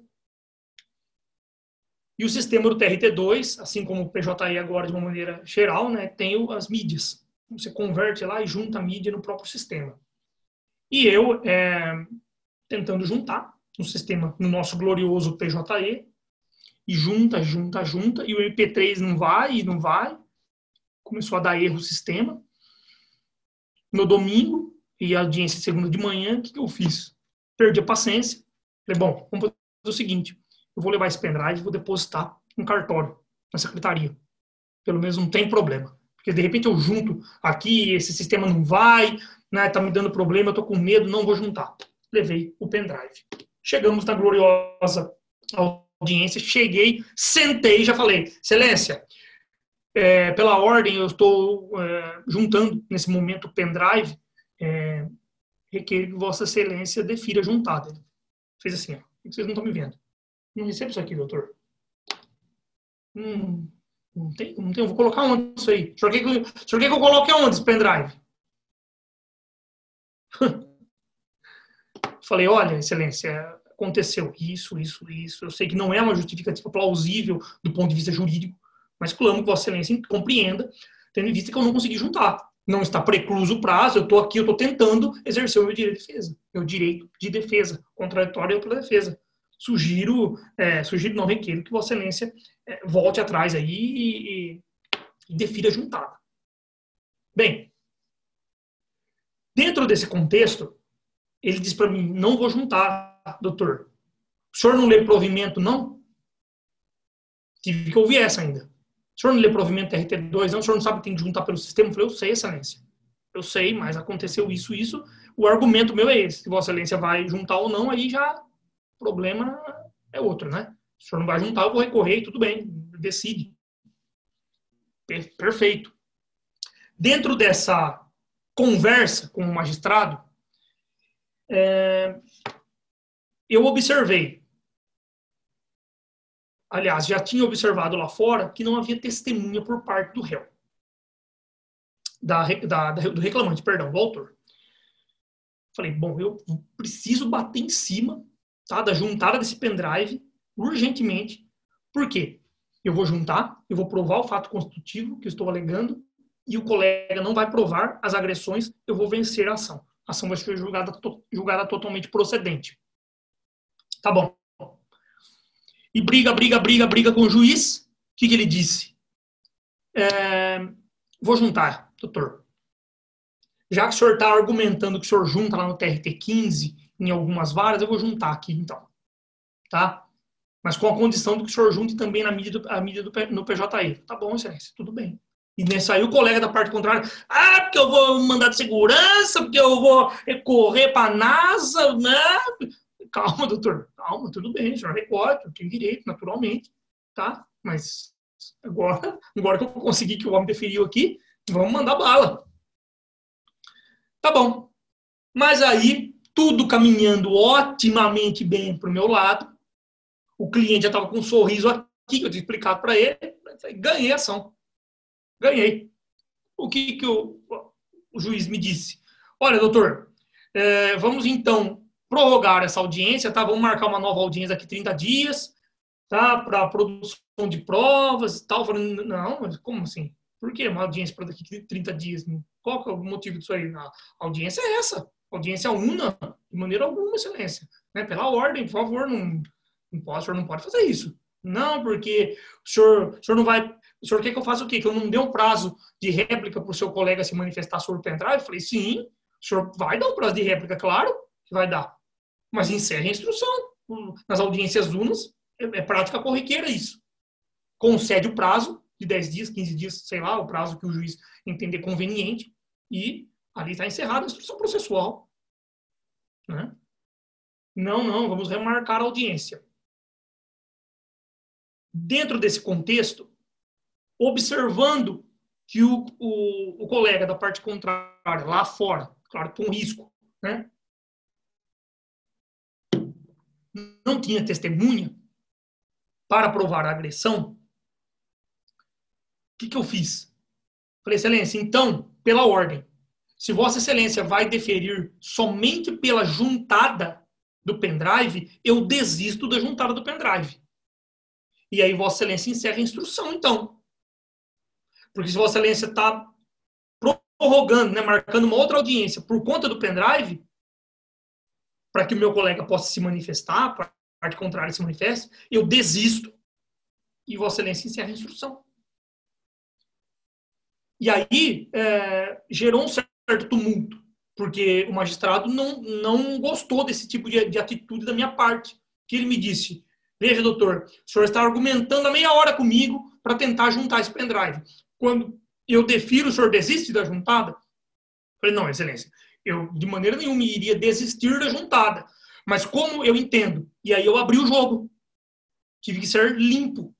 E o sistema do TRT2, assim como o PJE agora de uma maneira geral, né, tem as mídias. Você converte lá e junta a mídia no próprio sistema. E eu, é, tentando juntar no sistema, no nosso glorioso PJE, e junta, junta, junta, e o MP3 não vai e não vai. Começou a dar erro o sistema. No domingo, e a audiência segunda de manhã, o que, eu fiz? Perdi a paciência. Falei, bom, vamos fazer o seguinte: eu vou levar esse pendrive e vou depositar no cartório, na secretaria. Pelo menos não tem problema. Porque de repente eu junto aqui, esse sistema não vai, né, tá me dando problema, eu tô com medo, não vou juntar. Levei o pendrive. Chegamos na gloriosa audiência, cheguei, sentei já falei, excelência, é, pela ordem eu estou é, juntando nesse momento o pendrive, é, requer que Vossa Excelência defira juntada. Fez assim, ó, vocês não estão me vendo. Não recebo isso aqui, doutor. Hum, não tem, não tem. Eu vou colocar onde isso aí? O senhor quer que, senhor quer que eu coloque onde esse pendrive? Falei, olha, excelência, aconteceu isso, isso, isso. Eu sei que não é uma justificativa plausível do ponto de vista jurídico, mas clamo que Vossa Excelência compreenda, tendo em vista que eu não consegui juntar. Não está precluso o prazo, eu estou aqui, eu estou tentando exercer o meu direito de defesa, meu direito de defesa, contraditório pela defesa sugiro, é, sugiro não requeiro que Vossa Excelência é, volte atrás aí e, e, e defira juntada. Bem, dentro desse contexto, ele diz para mim, não vou juntar, doutor. O senhor não lê provimento, não? Tive que ouvir essa ainda. O senhor não lê provimento RT2, não? O senhor não sabe que tem que juntar pelo sistema? Eu falei, eu sei, excelência. Eu sei, mas aconteceu isso, isso. O argumento meu é esse. Se Vossa Excelência vai juntar ou não, aí já o problema é outro, né? Se o senhor não vai juntar, eu vou recorrer, tudo bem, decide. Perfeito. Dentro dessa conversa com o magistrado, é, eu observei, aliás, já tinha observado lá fora que não havia testemunha por parte do réu, da, da, do reclamante, perdão, do autor. Falei, bom, eu preciso bater em cima tá, da juntada desse pendrive urgentemente. Por quê? Eu vou juntar, eu vou provar o fato constitutivo que estou alegando e o colega não vai provar as agressões, eu vou vencer a ação. A ação vai ser julgada, julgada totalmente procedente. Tá bom. E briga, briga, briga, briga com o juiz. O que, que ele disse? É, vou juntar, doutor. Já que o senhor está argumentando que o senhor junta lá no TRT 15 em algumas varas, eu vou juntar aqui então. Tá? Mas com a condição do que o senhor junte também na mídia, do, a mídia do, no PJE. Tá bom, excelência, tudo bem. E nessa aí o colega da parte contrária, ah, porque eu vou mandar de segurança, porque eu vou correr para a NASA, né? Calma, doutor, calma, tudo bem, o senhor recorre, tem direito, naturalmente, tá? Mas agora, agora que eu consegui que o homem deferiu aqui, vamos mandar bala. Tá bom. Mas aí, tudo caminhando otimamente bem para o meu lado, o cliente já estava com um sorriso aqui, que eu tinha explicado para ele, ganhei a ação. Ganhei. O que, que o, o juiz me disse? Olha, doutor, é, vamos então prorrogar essa audiência, tá? Vamos marcar uma nova audiência daqui 30 dias, tá? Para produção de provas e tal. Falei, não, mas como assim? Por que uma audiência para daqui 30 dias? Qual que é o motivo disso aí? A audiência é essa. Audiência una, de maneira alguma, excelência. Né? Pela ordem, por favor, não, não pode, o senhor não pode fazer isso. Não, porque o senhor, o senhor não vai o senhor quer que eu faça o quê? Que eu não dê um prazo de réplica para o seu colega se manifestar sobre o pendrive? Eu falei, sim, o senhor vai dar um prazo de réplica, claro que vai dar. Mas encerre a instrução. Nas audiências unas, é, é prática corriqueira isso. Concede o prazo de 10 dias, 15 dias, sei lá, o prazo que o juiz entender conveniente, e ali está encerrada a instrução processual. Né? Não, não, vamos remarcar a audiência. Dentro desse contexto, observando que o, o, o colega da parte contrária, lá fora, claro, com risco, né? não tinha testemunha para provar a agressão, o que, que eu fiz? Falei, excelência, então, pela ordem, se Vossa Excelência vai deferir somente pela juntada do pendrive, eu desisto da juntada do pendrive. E aí Vossa Excelência encerra a instrução, então. Porque se Vossa Excelência está prorrogando, né, marcando uma outra audiência por conta do pendrive, para que o meu colega possa se manifestar, para a parte contrária se manifeste, eu desisto e Vossa Excelência encerra a instrução. E aí é, gerou um certo tumulto, porque o magistrado não, não gostou desse tipo de, de atitude da minha parte. Que ele me disse: Veja, doutor, o senhor está argumentando há meia hora comigo para tentar juntar esse pendrive quando eu defiro, o senhor desiste da juntada? Eu falei, não, excelência, eu de maneira nenhuma iria desistir da juntada. Mas como eu entendo? E aí eu abri o jogo. Tive que ser limpo.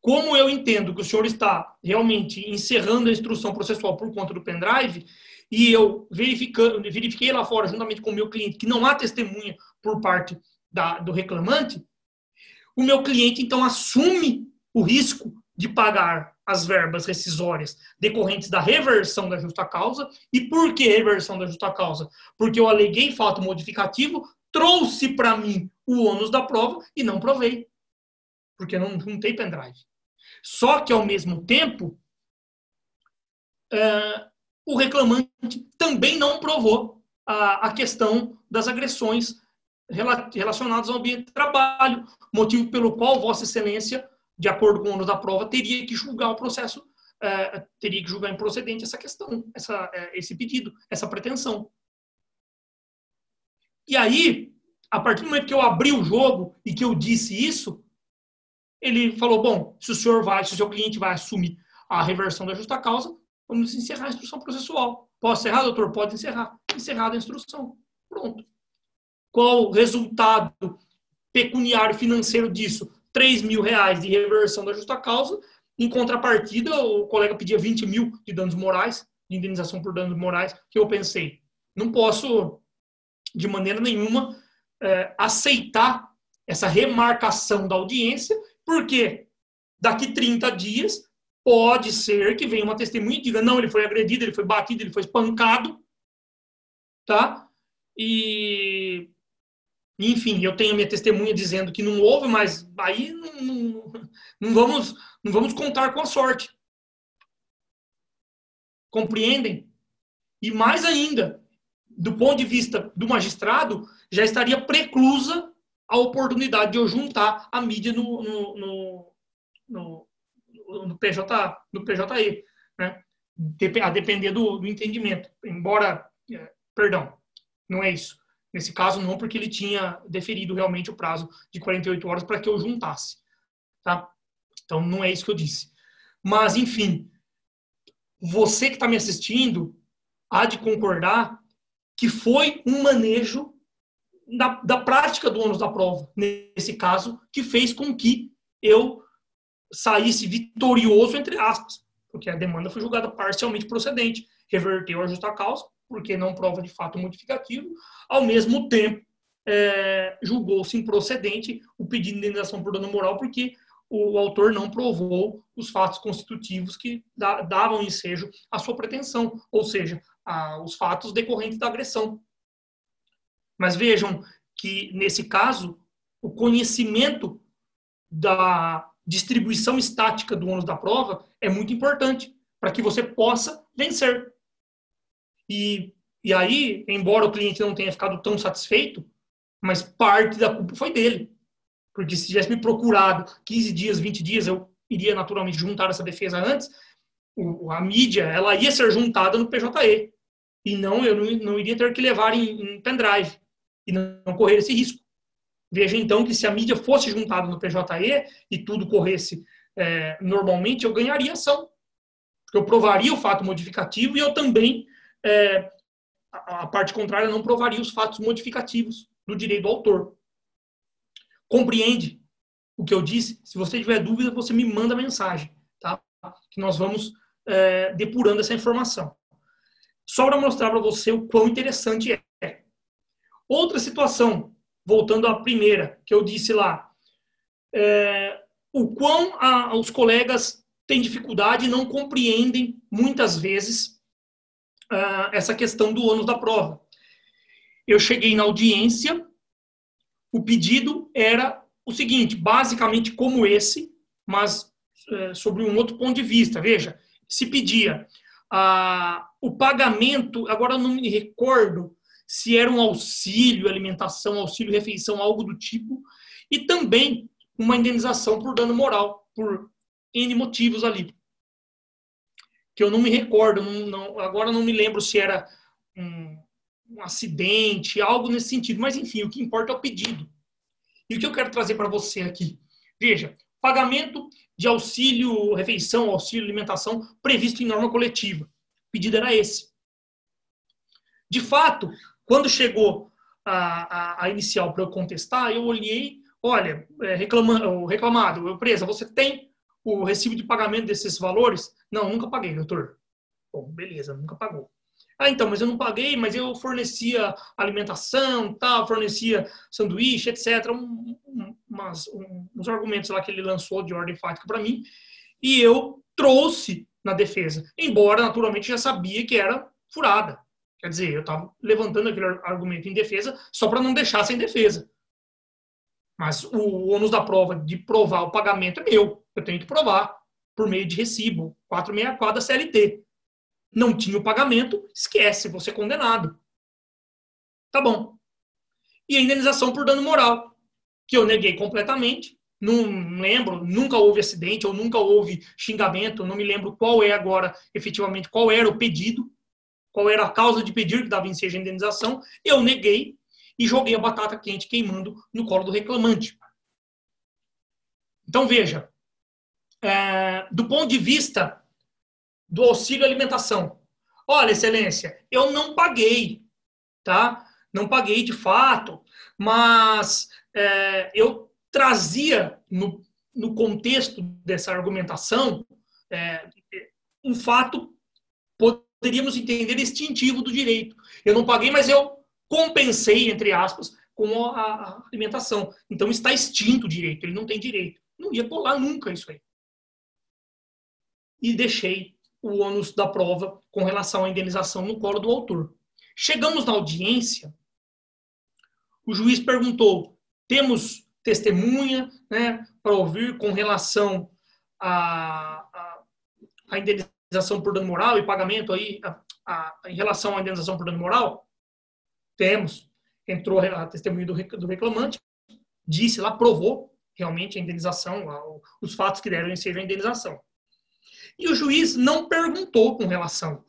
Como eu entendo que o senhor está realmente encerrando a instrução processual por conta do pendrive, e eu verifiquei lá fora, juntamente com o meu cliente, que não há testemunha por parte da, do reclamante, o meu cliente então assume o risco de pagar as verbas rescisórias decorrentes da reversão da justa causa. E por que reversão da justa causa? Porque eu aleguei fato modificativo, trouxe para mim o ônus da prova e não provei. Porque não juntei pendrive. Só que, ao mesmo tempo, é, o reclamante também não provou a, a questão das agressões relacionadas ao ambiente de trabalho, motivo pelo qual Vossa Excelência de acordo com o ônus da prova, teria que julgar o processo, é, teria que julgar improcedente essa questão, essa, é, esse pedido, essa pretensão. E aí, a partir do momento que eu abri o jogo e que eu disse isso, ele falou: bom, se o senhor vai, se o seu cliente vai assumir a reversão da justa causa, vamos encerrar a instrução processual. Posso encerrar, doutor? Pode encerrar. Encerrada a instrução. Pronto. Qual o resultado pecuniário financeiro disso? 3 mil reais de reversão da justa causa. Em contrapartida, o colega pedia 20 mil de danos morais, de indenização por danos morais, que eu pensei, não posso, de maneira nenhuma, é, aceitar essa remarcação da audiência, porque daqui 30 dias pode ser que venha uma testemunha e diga, não, ele foi agredido, ele foi batido, ele foi espancado, tá? E enfim, eu tenho minha testemunha dizendo que não houve, mas aí não, não, não, vamos, não vamos contar com a sorte. Compreendem? E mais ainda, do ponto de vista do magistrado, já estaria preclusa a oportunidade de eu juntar a mídia no, no, no, no, no PJ, no PJE, né? a depender do, do entendimento. Embora, é, perdão, não é isso. Nesse caso, não, porque ele tinha deferido realmente o prazo de 48 horas para que eu juntasse. Tá? Então, não é isso que eu disse. Mas, enfim, você que está me assistindo há de concordar que foi um manejo da, da prática do ônus da prova, nesse caso, que fez com que eu saísse vitorioso, entre aspas, porque a demanda foi julgada parcialmente procedente, reverteu a justa causa, porque não prova de fato modificativo, ao mesmo tempo é, julgou-se improcedente o pedido de indenização por dano moral, porque o autor não provou os fatos constitutivos que davam ensejo à sua pretensão, ou seja, os fatos decorrentes da agressão. Mas vejam que, nesse caso, o conhecimento da distribuição estática do ônus da prova é muito importante para que você possa vencer. E, e aí, embora o cliente não tenha ficado tão satisfeito, mas parte da culpa foi dele. Porque se tivesse me procurado 15 dias, 20 dias, eu iria naturalmente juntar essa defesa antes, a mídia ela ia ser juntada no PJE. E não, eu não, não iria ter que levar em, em pendrive e não, não correr esse risco. Veja então que se a mídia fosse juntada no PJE e tudo corresse é, normalmente, eu ganharia ação. Porque eu provaria o fato modificativo e eu também, é, a, parte contrária, não provaria os fatos modificativos do direito do autor. Compreende o que eu disse? Se você tiver dúvida, você me manda mensagem, tá? Que nós vamos é, depurando essa informação. Só para mostrar para você o quão interessante é. Outra situação, voltando à primeira, que eu disse lá, é, o quão a, os colegas têm dificuldade e não compreendem, muitas vezes, uh, essa questão do ônus da prova. Eu cheguei na audiência, o pedido era o seguinte, basicamente como esse, mas é, sobre um outro ponto de vista. Veja, se pedia ah, o pagamento, agora eu não me recordo se era um auxílio alimentação, auxílio refeição, algo do tipo, e também uma indenização por dano moral, por N motivos ali. Que eu não me recordo, não, não, agora não me lembro se era um, um acidente, algo nesse sentido. Mas, enfim, o que importa é o pedido. E o que eu quero trazer para você aqui? Veja, pagamento de auxílio refeição, auxílio alimentação previsto em norma coletiva. O pedido era esse. De fato, quando chegou a, a, a inicial para eu contestar, eu olhei, olha, é, reclamando, reclamado, eu presa, você tem o recibo de pagamento desses valores? Não, nunca paguei, doutor. Bom, beleza, nunca pagou. Ah, então, mas eu não paguei, mas eu fornecia alimentação, tal, fornecia sanduíche, etc. Um, um, umas, um, uns argumentos lá que ele lançou de ordem fática para mim. E eu trouxe na defesa. Embora, naturalmente, já sabia que era furada. Quer dizer, eu estava levantando aquele argumento em defesa só para não deixar sem defesa. Mas o ônus da prova de provar o pagamento é meu. Eu tenho que provar por meio de recibo. 464 da CLT não tinha o pagamento, esquece, você é condenado. Tá bom. E a indenização por dano moral, que eu neguei completamente, não lembro, nunca houve acidente ou nunca houve xingamento, não me lembro qual é agora, efetivamente, qual era o pedido, qual era a causa de pedir que dava em seja a indenização, eu neguei e joguei a batata quente queimando no colo do reclamante. Então, veja, é, do ponto de vista do auxílio alimentação. Olha, excelência, eu não paguei, tá? Não paguei de fato, mas é, eu trazia no, no contexto dessa argumentação é, um fato, poderíamos entender, extintivo do direito. Eu não paguei, mas eu compensei, entre aspas, com a, a alimentação. Então está extinto o direito, ele não tem direito. Não ia colar nunca isso aí. E deixei o ônus da prova com relação à indenização no colo do autor. Chegamos na audiência, o juiz perguntou: temos testemunha né, para ouvir com relação à, indenização por dano moral e pagamento aí, a, em relação à indenização por dano moral? Temos. Entrou a testemunha do, do reclamante, disse lá, provou realmente a indenização, os fatos que deram em seja a indenização. E o juiz não perguntou com relação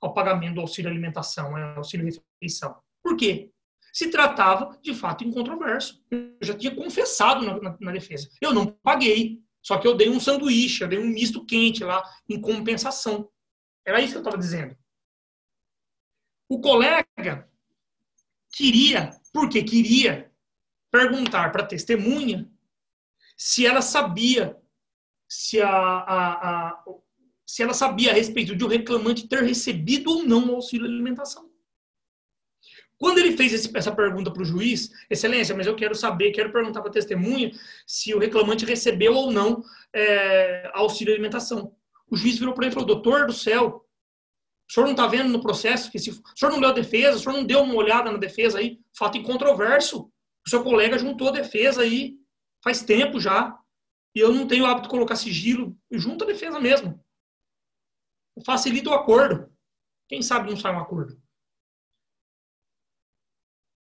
ao pagamento do auxílio alimentação, né, auxílio refeição. Por quê? Se tratava de fato incontroverso. Eu já tinha confessado na, na, na defesa. Eu não paguei. Só que eu dei um sanduíche, eu dei um misto quente lá, em compensação. Era isso que eu estava dizendo. O colega queria, porque queria, perguntar para a testemunha se ela sabia se, a, a, a, se ela sabia a respeito de o um reclamante ter recebido ou não o auxílio alimentação. Quando ele fez esse, essa pergunta para o juiz, excelência, mas eu quero saber, quero perguntar para a testemunha se o reclamante recebeu ou não é, auxílio alimentação. O juiz virou para ele e falou: doutor do céu, o senhor não está vendo no processo que se, o senhor não leu a defesa, o senhor não deu uma olhada na defesa aí, fato incontroverso. O seu colega juntou a defesa aí faz tempo já. E eu não tenho hábito de colocar sigilo. Junto a defesa mesmo. Facilita o acordo. Quem sabe não sai um acordo.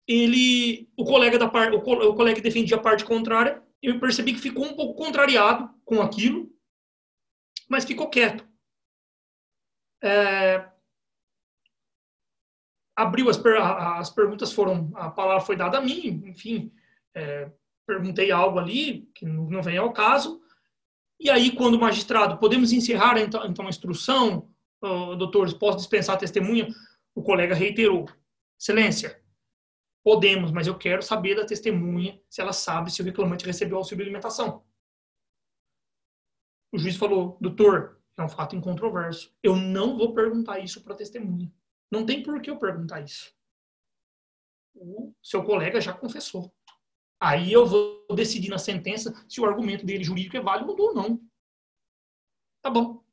Ele, o colega da parte, o colega que defendia a parte contrária, eu percebi que ficou um pouco contrariado com aquilo, mas ficou quieto. É, abriu as, as perguntas foram a palavra foi dada a mim, enfim, é, perguntei algo ali que não vem ao caso. E aí, quando o magistrado, podemos encerrar então, então a instrução, uh, posso dispensar a testemunha? O colega reiterou: Excelência, podemos, mas eu quero saber da testemunha se ela sabe se o reclamante recebeu auxílio alimentação. O juiz falou: Doutor, é um fato incontroverso. Eu não vou perguntar isso para a testemunha. Não tem por que eu perguntar isso. O seu colega já confessou. Aí eu vou decidir na sentença se o argumento dele jurídico é válido ou não. Tá bom.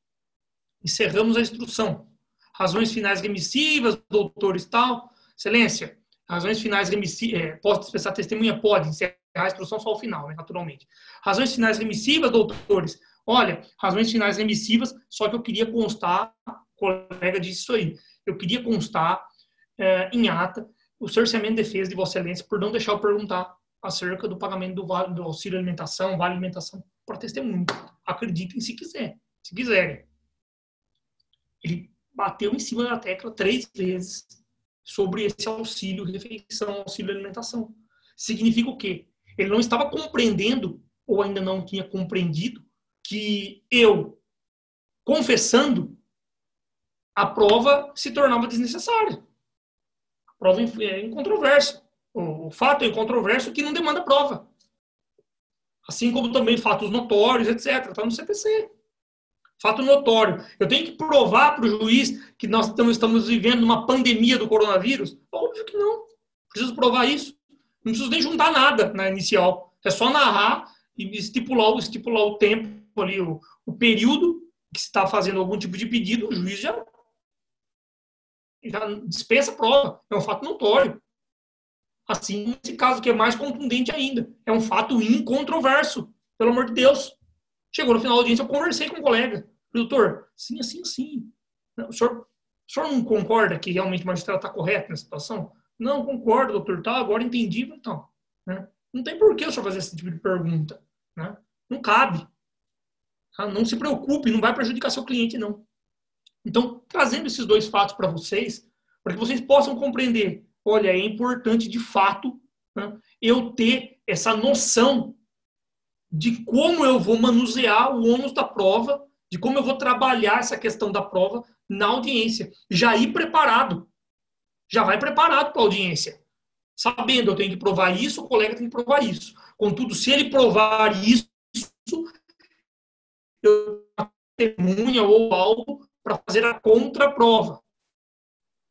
Encerramos a instrução. Razões finais remissivas, doutores tal. Excelência, razões finais remissivas. É, posso dispensar testemunha? Pode. Encerrar a instrução só ao final, né, naturalmente. Razões finais remissivas, doutores. Olha, razões finais remissivas, só que eu queria constar, colega disse isso aí, eu queria constar é, em ata o cerceamento de defesa de Vossa Excelência por não deixar eu perguntar acerca do pagamento do, vale, do auxílio alimentação, vale alimentação para testemunho. Acreditem se quiser, se quiserem. Ele bateu em cima da tecla três vezes sobre esse auxílio refeição, auxílio alimentação. Significa o quê? Ele não estava compreendendo ou ainda não tinha compreendido que eu confessando a prova se tornava desnecessária. A prova é incontroversa. O fato é controverso que não demanda prova. Assim como também fatos notórios, etc. Está no CPC. Fato notório. Eu tenho que provar para o juiz que nós estamos vivendo uma pandemia do coronavírus? Óbvio que não. Preciso provar isso. Não preciso nem juntar nada na inicial. É só narrar e estipular, estipular o tempo ali, o, o período que está fazendo algum tipo de pedido, o juiz já, já dispensa a prova. É um fato notório. Assim, nesse caso que é mais contundente ainda. É um fato incontroverso, pelo amor de Deus. Chegou no final da audiência, eu conversei com um colega. Doutor, sim, assim, sim. O senhor, o senhor não concorda que realmente o magistrado está correto nessa situação? Não, concordo, doutor. Tá, agora entendi. Então, né? Não tem por que o senhor fazer esse tipo de pergunta. Né? Não cabe. Tá? Não se preocupe, não vai prejudicar seu cliente, não. Então, trazendo esses dois fatos para vocês, para que vocês possam compreender olha, é importante de fato né, eu ter essa noção de como eu vou manusear o ônus da prova, de como eu vou trabalhar essa questão da prova na audiência. Já ir preparado. Já vai preparado para a audiência. Sabendo, eu tenho que provar isso, o colega tem que provar isso. Contudo, se ele provar isso, eu tenho testemunha ou algo para fazer a contraprova.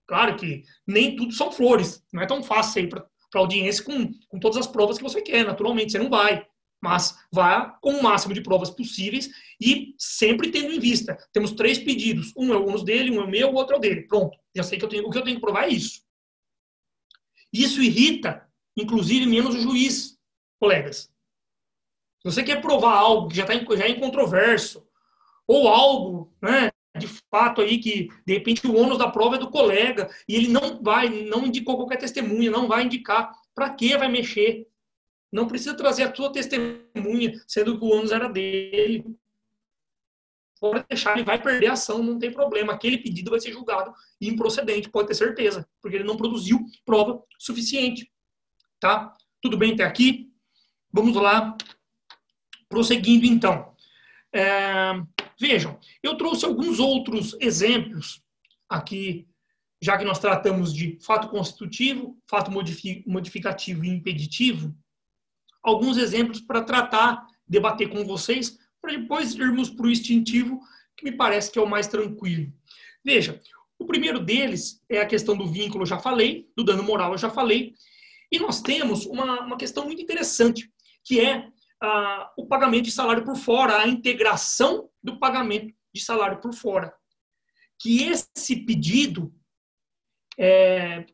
Claro que nem tudo são flores. Não é tão fácil ir para a audiência com, com todas as provas que você quer, naturalmente, você não vai. Mas vá com o máximo de provas possíveis e sempre tendo em vista. Temos três pedidos. Um é o ônus dele, um é o meu, o outro é o dele. Pronto. Já sei que eu tenho, o que eu tenho que provar é isso. Isso irrita, inclusive, menos o juiz, colegas. Se você quer provar algo que já, tá, já é incontroverso, ou algo né, de fato aí que de repente o ônus da prova é do colega e ele não vai, não indicou qualquer testemunha, não vai indicar. Para que vai mexer? Não precisa trazer a sua testemunha, sendo que o ônus era dele. Pode deixar, ele vai perder a ação, não tem problema. Aquele pedido vai ser julgado improcedente, pode ter certeza, porque ele não produziu prova suficiente. Tá? Tudo bem até aqui? Vamos lá. Prosseguindo então. É, vejam, eu trouxe alguns outros exemplos aqui, já que nós tratamos de fato constitutivo, fato modificativo e impeditivo, alguns exemplos para tratar, debater com vocês, para depois irmos para o instintivo, que me parece que é o mais tranquilo. Veja, o primeiro deles é a questão do vínculo, eu já falei, do dano moral, eu já falei, e nós temos uma, uma questão muito interessante, que é ah, o pagamento de salário por fora, a integração do pagamento de salário por fora. Que esse pedido, é,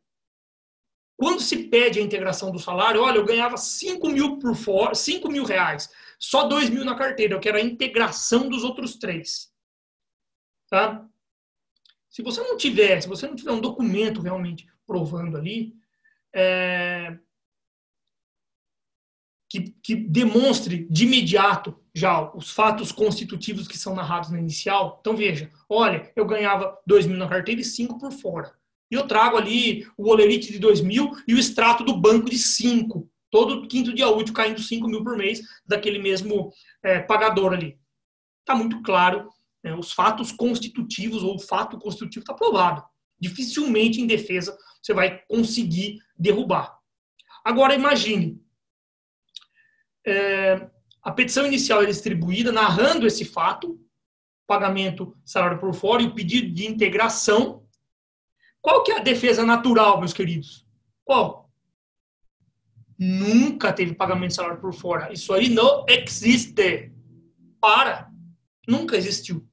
quando se pede a integração do salário, olha, eu ganhava 5 mil por fora, 5 mil reais, só 2 mil na carteira, eu quero a integração dos outros três. Tá? Se você não tiver, se você não tiver um documento realmente provando ali, é, que, que, demonstre de imediato já os fatos constitutivos que são narrados na inicial. Então veja, olha, eu ganhava 2 mil na carteira e 5 por fora. E eu trago ali o olerite de 2 mil e o extrato do banco de 5. Todo quinto dia útil caindo 5 mil por mês daquele mesmo é, pagador ali. Está muito claro é, os fatos constitutivos ou o fato constitutivo está provado. Dificilmente em defesa você vai conseguir derrubar. Agora imagine é, a petição inicial é distribuída narrando esse fato, pagamento salário por fora e o pedido de integração. Qual que é a defesa natural, meus queridos? Qual? Nunca teve pagamento de salário por fora. Isso aí não existe. Para. Nunca existiu.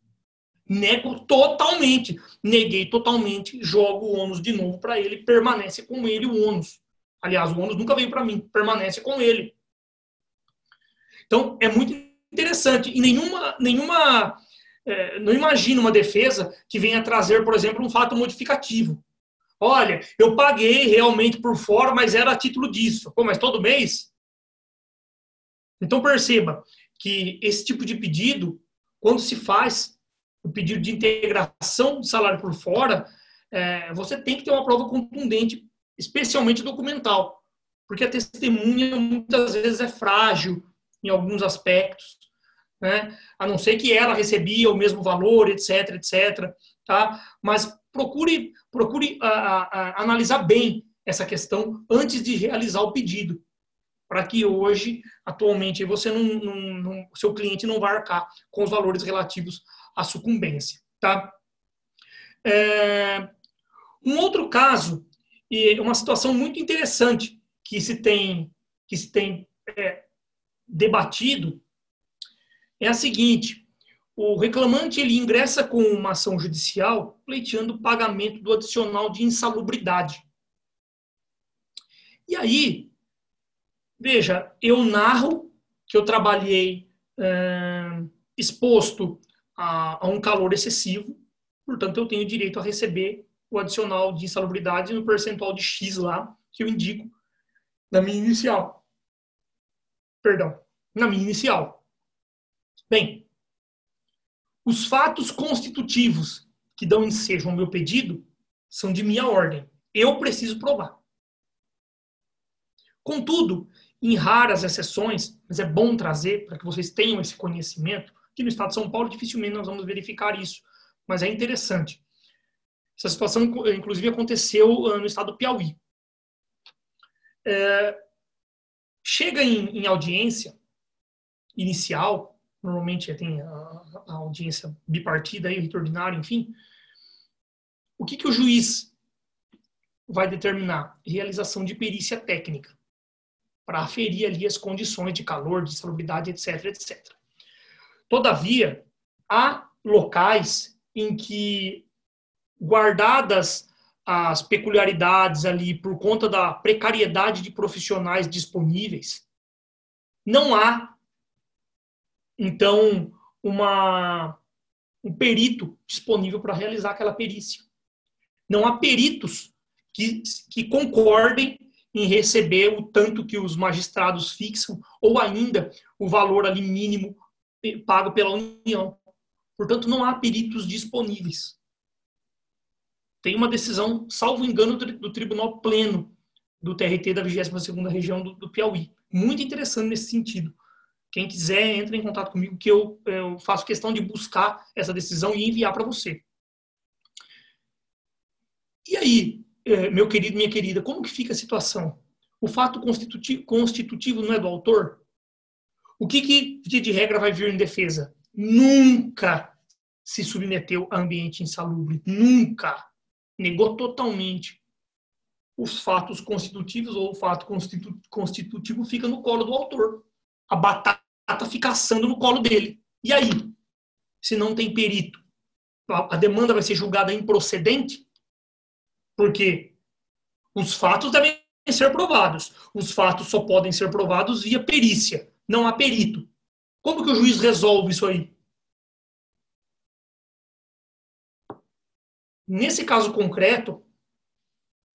Nego totalmente. Neguei totalmente. Jogo o ônus de novo para ele. Permanece com ele o ônus. Aliás, o ônus nunca veio para mim. Permanece com ele. Então, é muito interessante. E nenhuma, nenhuma é, não imagino uma defesa que venha trazer, por exemplo, um fato modificativo. Olha, eu paguei realmente por fora, mas era a título disso. Pô, mas todo mês? Então perceba que esse tipo de pedido, quando se faz o pedido de integração de salário por fora, é, você tem que ter uma prova contundente, especialmente documental, porque a testemunha muitas vezes é frágil, em alguns aspectos, né? a não ser que ela recebia o mesmo valor, etc, etc. Tá? Mas procure, procure a, a, analisar bem essa questão antes de realizar o pedido, para que hoje, atualmente, você não, não, não, seu cliente não vá arcar com os valores relativos à sucumbência. Tá? É, um outro caso, e uma situação muito interessante que se tem, que se tem é, debatido é a seguinte: o reclamante ele ingressa com uma ação judicial pleiteando o pagamento do adicional de insalubridade. E aí, veja, eu narro que eu trabalhei é, exposto a, a um calor excessivo, portanto, eu tenho direito a receber o adicional de insalubridade no percentual de X lá que eu indico na minha inicial perdão, na minha inicial. Bem, os fatos constitutivos que dão ensejo ao meu pedido são de minha ordem. Eu preciso provar. Contudo, em raras exceções, mas é bom trazer para que vocês tenham esse conhecimento, que no estado de São Paulo dificilmente nós vamos verificar isso, mas é interessante. Essa situação, inclusive, aconteceu ah, no estado do Piauí. É, Chega em, em audiência inicial, normalmente tem a, a, audiência bipartida, e ordinário, enfim. O que, que o juiz vai determinar? Realização de perícia técnica para aferir ali as condições de calor, de salubridade, etc, etc. Todavia, há locais em que, guardadas as peculiaridades ali por conta da precariedade de profissionais disponíveis, não há, então, uma, um perito disponível para realizar aquela perícia. Não há peritos que, que concordem em receber o tanto que os magistrados fixam, ou ainda o valor ali mínimo pago pela União. Portanto, não há peritos disponíveis tem uma decisão, salvo engano, do Tribunal Pleno do TRT da 22ª Região do, do Piauí. Muito interessante nesse sentido. Quem quiser, entre em contato comigo que eu, eu faço questão de buscar essa decisão e enviar para você. E aí, é, meu querido, minha querida, como que fica a situação? O fato constitutivo, constitutivo não é do autor? O que, que, de regra, vai vir em defesa? Nunca se submeteu a ambiente insalubre. Nunca. Negou totalmente. Os fatos constitutivos ou o fato constitu, constitutivo fica no colo do autor. A batata fica assando no colo dele. E aí? Se não tem perito, a demanda vai ser julgada improcedente? Porque os fatos devem ser provados. Os fatos só podem ser provados via perícia. Não há perito. Como que o juiz resolve isso aí? Nesse caso concreto,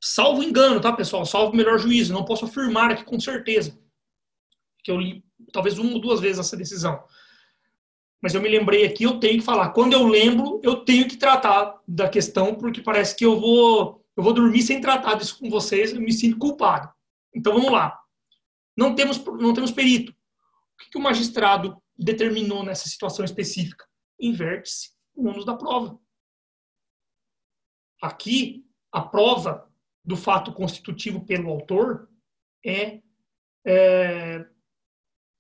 salvo engano, tá, pessoal? Salvo melhor juízo. Não posso afirmar aqui com certeza. Que eu li talvez uma ou duas vezes essa decisão. Mas eu me lembrei aqui, eu tenho que falar. Quando eu lembro, eu tenho que tratar da questão, porque parece que eu vou eu vou dormir sem tratar disso com vocês, eu me sinto culpado. Então vamos lá. Não temos, não temos perito. O que, que o magistrado determinou nessa situação específica? Inverte-se o ônus da prova. Aqui, a prova do fato constitutivo pelo autor é, é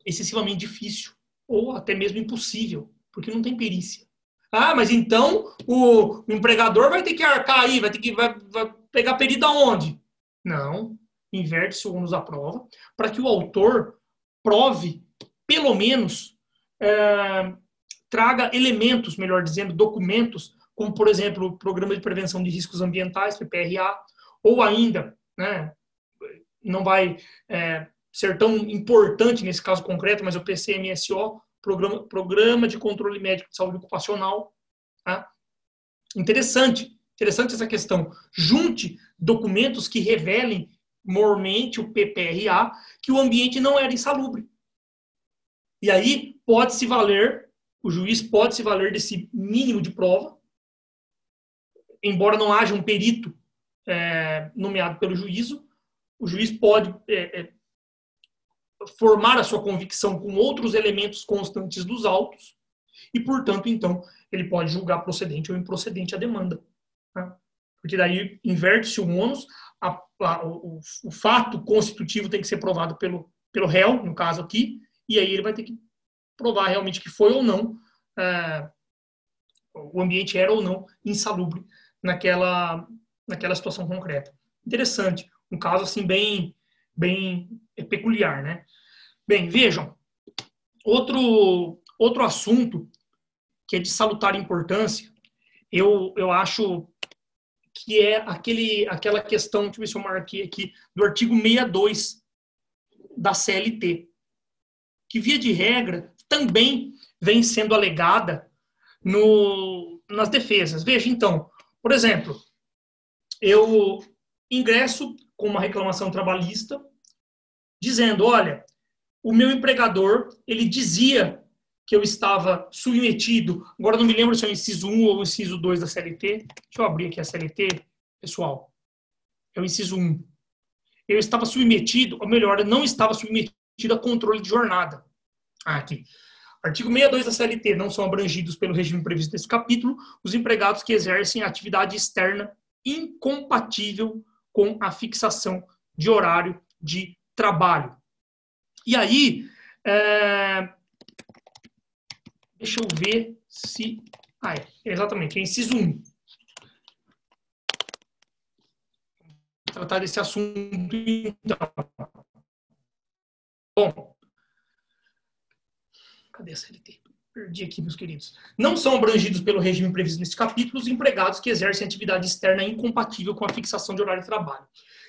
excessivamente difícil ou até mesmo impossível, porque não tem perícia. Ah, mas então o, empregador vai ter que arcar aí, vai ter que vai, vai pegar perida onde? Não, inverte-se o ônus da prova para que o autor prove, pelo menos, é, traga elementos, melhor dizendo, documentos, como, por exemplo, o Programa de Prevenção de Riscos Ambientais, PPRA, ou ainda, né, não vai é, ser tão importante nesse caso concreto, mas o PCMSO, Programa, Programa de Controle Médico de Saúde Ocupacional. Tá? Interessante, interessante essa questão. Junte documentos que revelem mormente o PPRA que o ambiente não era insalubre. E aí pode-se valer, o juiz pode se valer desse mínimo de prova, embora não haja um perito é, nomeado pelo juízo, o juiz pode é, é, formar a sua convicção com outros elementos constantes dos autos e, portanto, então, ele pode julgar procedente ou improcedente a demanda. Né? Porque daí inverte-se o ônus, a, a, o, o, fato constitutivo tem que ser provado pelo, pelo réu, no caso aqui, e aí ele vai ter que provar realmente que foi ou não, é, o ambiente era ou não insalubre naquela, naquela situação concreta. Interessante, um caso assim bem, bem peculiar, né? Bem, vejam, outro, outro assunto que é de salutar importância, eu, eu acho que é aquele, aquela questão, deixa eu ver se eu marquei aqui, do artigo 62 da CLT, que via de regra também vem sendo alegada no, nas defesas. Veja, então, por exemplo, eu ingresso com uma reclamação trabalhista dizendo, olha, o meu empregador, ele dizia que eu estava submetido, agora não me lembro se é o inciso 1 ou o inciso 2 da CLT. Deixa eu abrir aqui a CLT, pessoal. É o inciso 1. Eu estava submetido, ou melhor, eu não estava submetido a controle de jornada. Ah, aqui. Artigo 62 da CLT. Não são abrangidos pelo regime previsto nesse capítulo os empregados que exercem atividade externa incompatível com a fixação de horário de trabalho. E aí, é... deixa eu ver se. Ah, é, exatamente, é inciso 1. Tratar desse assunto, então. Bom. Cadê a CLT? Perdi aqui, meus queridos. Não são abrangidos pelo regime previsto nesse capítulo os empregados que exercem atividade externa incompatível com a fixação de horário de trabalho.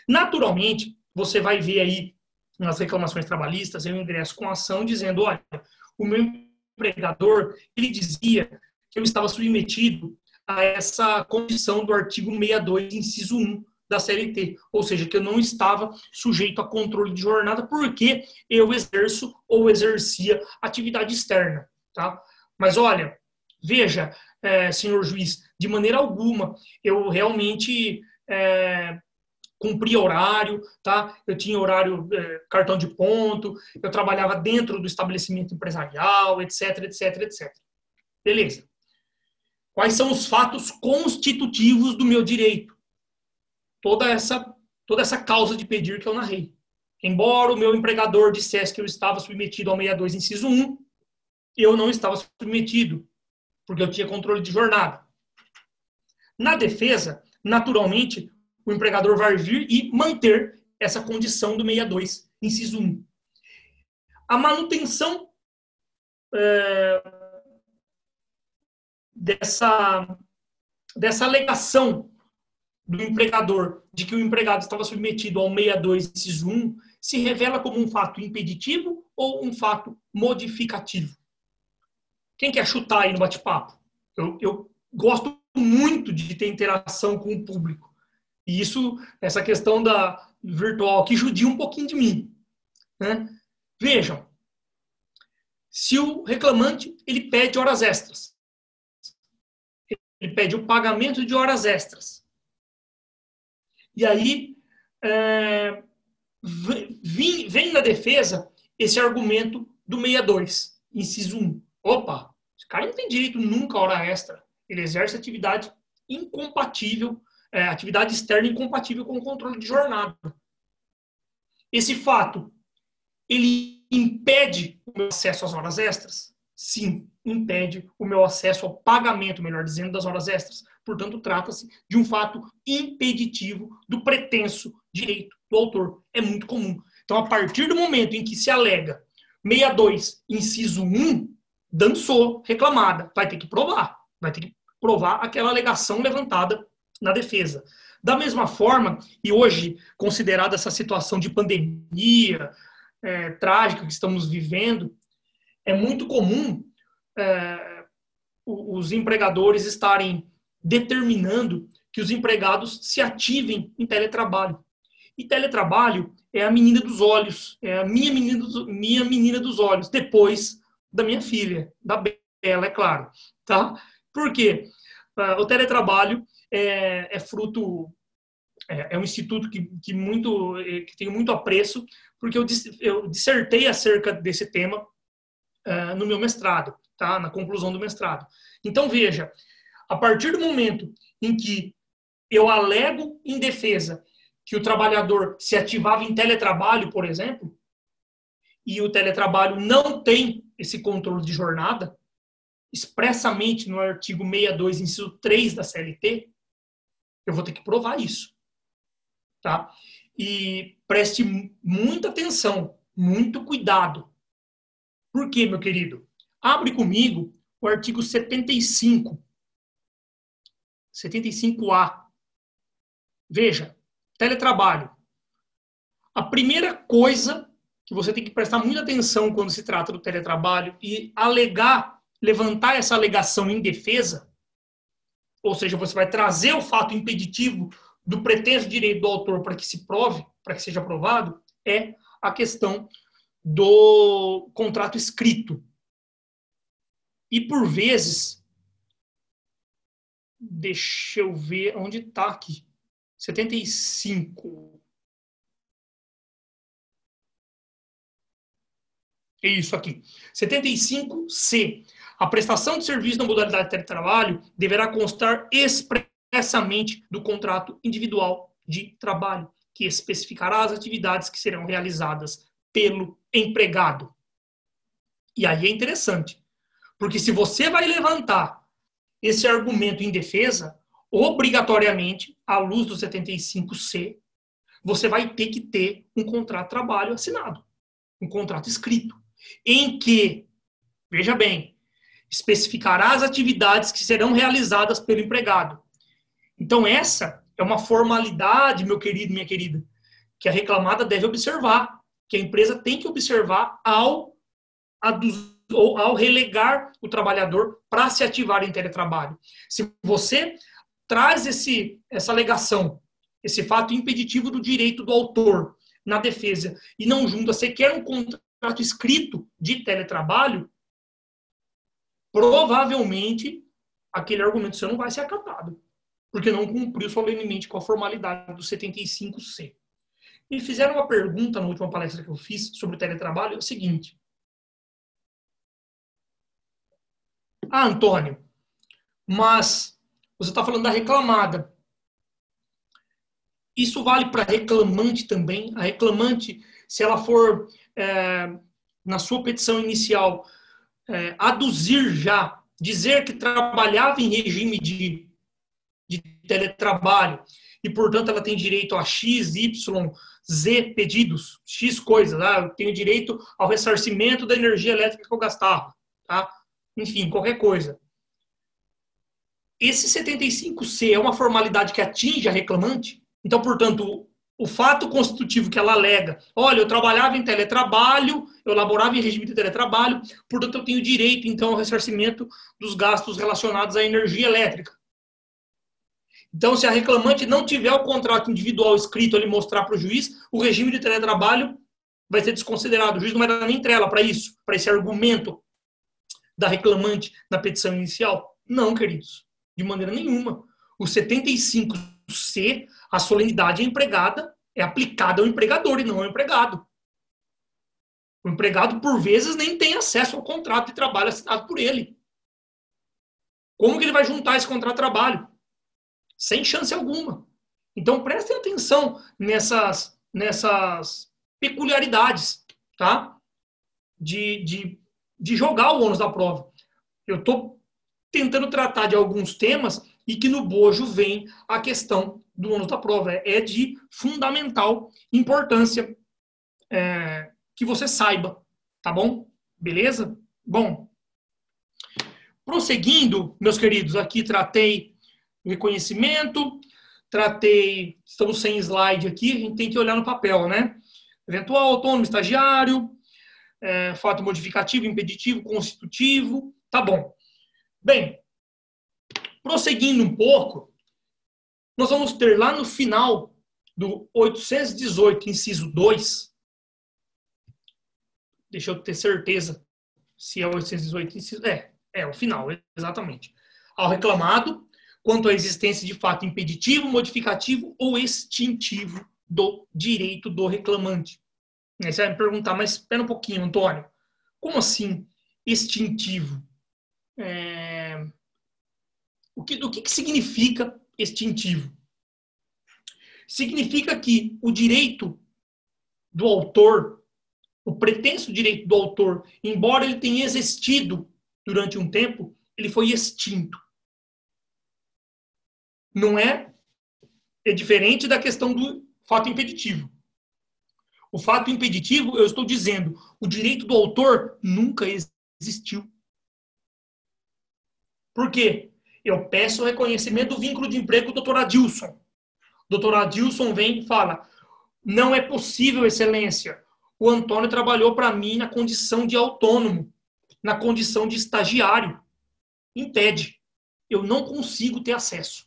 Naturalmente, você vai ver aí nas reclamações trabalhistas, eu ingresso com ação dizendo, olha, o meu empregador, ele dizia que eu estava submetido a essa condição do artigo 62, inciso 1 da CLT, ou seja, que eu não estava sujeito a controle de jornada porque eu exerço ou exercia atividade externa, tá? Mas olha, veja, é, senhor juiz, de maneira alguma eu realmente é, cumpria horário, tá? Eu tinha horário, é, cartão de ponto, eu trabalhava dentro do estabelecimento empresarial, etc, etc, etc. Beleza. Quais são os fatos constitutivos do meu direito? Toda essa, toda essa causa de pedir que eu narrei. Embora o meu empregador dissesse que eu estava submetido ao 62, inciso 1, eu não estava submetido, porque eu tinha controle de jornada. Na defesa, naturalmente, o empregador vai vir e manter essa condição do 62, inciso 1. A manutenção é, dessa, dessa alegação do empregador de que o empregado estava submetido ao 62, inciso 1, se revela como um fato impeditivo ou um fato modificativo? Quem quer chutar aí no bate-papo? Eu, eu gosto muito de ter interação com o público. E isso, essa questão da virtual que judia um pouquinho de mim. Né? Vejam, se o reclamante ele pede horas extras, ele pede o pagamento de horas extras. E aí é, vem, vem na defesa esse argumento do 62, inciso 1. Opa, esse cara não tem direito nunca a hora extra. Ele exerce atividade incompatível é, atividade externa incompatível com o controle de jornada. Esse fato, ele impede o meu acesso às horas extras? Sim, impede o meu acesso ao pagamento, melhor dizendo, das horas extras. Portanto, trata-se de um fato impeditivo do pretenso direito do autor. É muito comum. Então, a partir do momento em que se alega 62, inciso 1, dançou, reclamada, vai ter que provar. Vai ter que provar aquela alegação levantada na defesa. Da mesma forma, e hoje, considerada essa situação de pandemia é, trágica que estamos vivendo, é muito comum é, os empregadores estarem determinando que os empregados se ativem em teletrabalho. E teletrabalho é a menina dos olhos, é a minha menina dos, minha menina dos olhos, depois da minha filha, da Bela, é claro. Tá? Por quê? Uh, o teletrabalho é, é fruto é, é, um instituto que, que muito é, que tenho muito apreço porque eu, eu dissertei acerca desse tema uh, no meu mestrado, tá? Na conclusão do mestrado. Então veja, a partir do momento em que eu alego em defesa que o trabalhador se ativava em teletrabalho, por exemplo, e o teletrabalho não tem esse controle de jornada, expressamente no artigo 62, inciso 3 da CLT, eu vou ter que provar isso. Tá? E preste muita atenção, muito cuidado. Por quê, meu querido? Abre comigo o artigo 75. 75A. Veja, teletrabalho. A primeira coisa que você tem que prestar muita atenção quando se trata do teletrabalho e alegar, levantar essa alegação em defesa, ou seja, você vai trazer o fato impeditivo do pretenso direito do autor para que se prove, para que seja aprovado, é a questão do contrato escrito. E por vezes, deixa eu ver onde está aqui. 75. É isso aqui. 75C. A prestação de serviço na modalidade de teletrabalho deverá constar expressamente do contrato individual de trabalho, que especificará as atividades que serão realizadas pelo empregado. E aí é interessante, porque se você vai levantar esse argumento em defesa, obrigatoriamente, à luz do 75C, você vai ter que ter um contrato de trabalho assinado, um contrato escrito, em que, veja bem, especificará as atividades que serão realizadas pelo empregado. Então, essa é uma formalidade, meu querido, minha querida, que a reclamada deve observar, que a empresa tem que observar ao, ou ao relegar o trabalhador para se ativar em teletrabalho. Se você traz esse, essa alegação, esse fato impeditivo do direito do autor na defesa e não junta sequer um contrato escrito de teletrabalho, provavelmente aquele argumento seu não vai ser acatado. porque não cumpriu solenemente com a formalidade do 75C. Me fizeram uma pergunta na última palestra que eu fiz sobre o teletrabalho, é o seguinte. Ah, Antônio, mas você está falando da reclamada. Isso vale para reclamante também. A reclamante, se ela for, é, na sua petição inicial, é, aduzir já, dizer que trabalhava em regime de, de teletrabalho e, portanto, ela tem direito a X, Y, Z pedidos, X coisas. Ah, eu tenho direito ao ressarcimento da energia elétrica que eu gastava. Tá? Enfim, qualquer coisa. Esse 75C é uma formalidade que atinge a reclamante? Então, portanto, o fato constitutivo que ela alega, olha, eu trabalhava em teletrabalho, eu laborava em regime de teletrabalho, portanto, eu tenho direito, então, ao ressarcimento dos gastos relacionados à energia elétrica. Então, se a reclamante não tiver o contrato individual escrito ali mostrar para o juiz, o regime de teletrabalho vai ser desconsiderado. O juiz não vai dar nem trela para isso, para esse argumento da reclamante na petição inicial. Não, queridos, de maneira nenhuma. O 75C, a solenidade é empregada, é aplicada ao empregador e não ao empregado. O empregado, por vezes, nem tem acesso ao contrato de trabalho assinado por ele. Como que ele vai juntar esse contrato de trabalho? sem chance alguma. Então prestem atenção nessas, nessas peculiaridades, tá? De, de, de jogar o ônus da prova. Eu estou tentando tratar de alguns temas e que no bojo vem a questão do ônus da prova. É de fundamental importância é, que você saiba, tá bom? Beleza? Bom, prosseguindo, meus queridos, aqui tratei reconhecimento, tratei, estamos sem slide aqui, a gente tem que olhar no papel, né? Eventual, autônomo, estagiário, é, fato modificativo, impeditivo, constitutivo, tá bom. Bem, prosseguindo um pouco, nós vamos ter lá no final do 818, inciso 2, deixa eu ter certeza se é 818, inciso, é, é o final, exatamente. Ao reclamado, quanto à existência de fato impeditivo, modificativo ou extintivo do direito do reclamante. Aí você vai me perguntar, mas espera um pouquinho, Antônio. Como assim extintivo? É... O que, o que, que significa extintivo? Significa que o direito do autor, o pretenso direito do autor, embora ele tenha existido durante um tempo, ele foi extinto não é, é diferente da questão do fato impeditivo. O fato impeditivo, eu estou dizendo, o direito do autor nunca existiu. Por quê? Eu peço o reconhecimento do vínculo de emprego do doutor Adilson. O doutor Adilson vem e fala: não é possível, excelência. O Antônio trabalhou para mim na condição de autônomo, na condição de estagiário. Impede. Eu não consigo ter acesso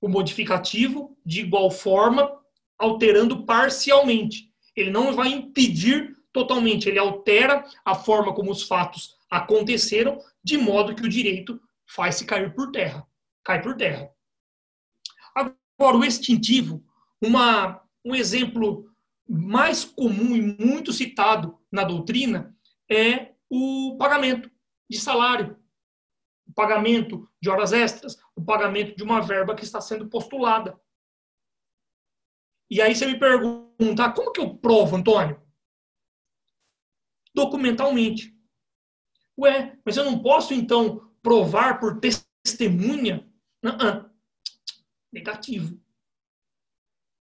o modificativo de igual forma, alterando parcialmente. Ele não vai impedir totalmente, ele altera a forma como os fatos aconteceram, de modo que o direito faz-se cair por terra. Cai por terra. Agora, o extintivo, uma, um exemplo mais comum e muito citado na doutrina é o pagamento de salário o pagamento de horas extras, o pagamento de uma verba que está sendo postulada. E aí você me pergunta, ah, como que eu provo, Antônio? Documentalmente. Ué, mas eu não posso, então, provar por testemunha? Não, -uh. Negativo.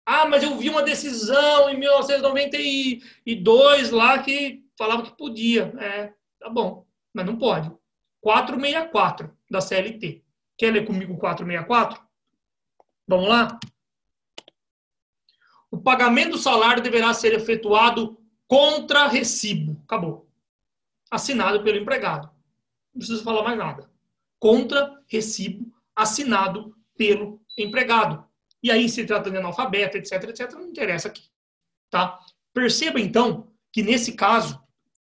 Ah, mas eu vi uma decisão em 1992 lá que falava que podia. É, tá bom, mas não pode. 464 da CLT. Quer ler comigo 464? Vamos lá? O pagamento do salário deverá ser efetuado contra recibo. Acabou. Assinado pelo empregado. Não precisa falar mais nada. Contra recibo assinado pelo empregado. E aí, se trata de analfabeto, etc, etc, não interessa aqui. Tá? Perceba, então, que nesse caso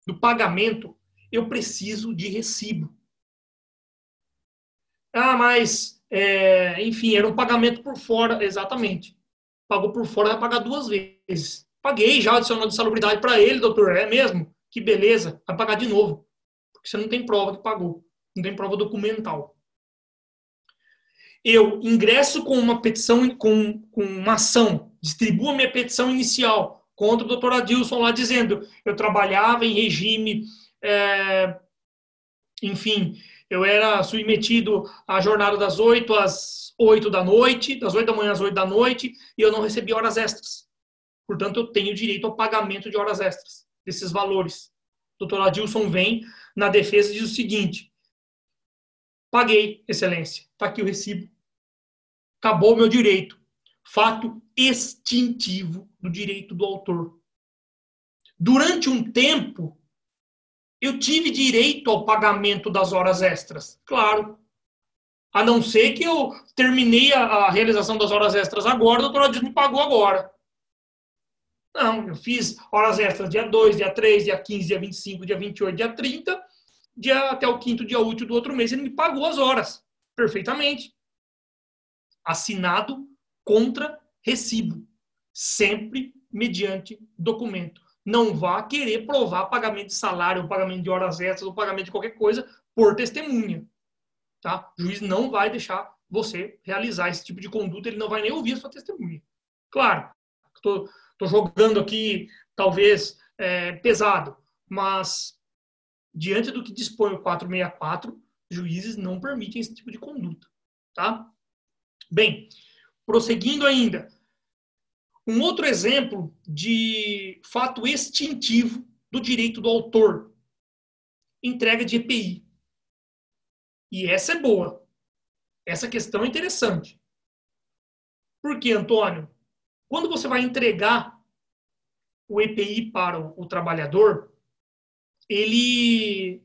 do pagamento, eu preciso de recibo. Ah, mas é, enfim, era um pagamento por fora, exatamente. Pagou por fora, vai pagar duas vezes. Paguei já adicional de salubridade para ele, doutor, é mesmo? Que beleza, vai pagar de novo. Porque você não tem prova que pagou, não tem prova documental. Eu ingresso com uma petição, com, com uma ação, distribuo a minha petição inicial contra o doutor Adilson lá dizendo eu trabalhava em regime, é, enfim, eu era submetido à jornada das 8 às 8 da noite, das 8 da manhã às 8 da noite, e eu não recebi horas extras. Portanto, eu tenho direito ao pagamento de horas extras, desses valores. O doutor Adilson vem na defesa e diz o seguinte: paguei, excelência, está aqui o recibo. Acabou o meu direito. Fato extintivo do direito do autor. Durante um tempo, eu tive direito ao pagamento das horas extras. Claro. A não ser que eu terminei a, a realização das horas extras agora, o doutor Adilson me pagou agora. Não, eu fiz horas extras dia 2, dia 3, dia 15, dia 25, dia 28, dia 30, dia, até o quinto dia útil do outro mês, ele me pagou as horas. Perfeitamente. Assinado contra recibo. Sempre mediante documento não vá querer provar pagamento de salário, pagamento de horas extras, ou pagamento de qualquer coisa por testemunha. Tá? O juiz não vai deixar você realizar esse tipo de conduta, ele não vai nem ouvir a sua testemunha. Claro, estou jogando aqui, talvez, é, pesado, mas diante do que dispõe o 464, juízes não permitem esse tipo de conduta. Tá? Bem, prosseguindo ainda, um outro exemplo de fato extintivo do direito do autor: entrega de EPI. E essa é boa. Essa questão é interessante. Por quê, Antônio? Quando você vai entregar o EPI para o, trabalhador, ele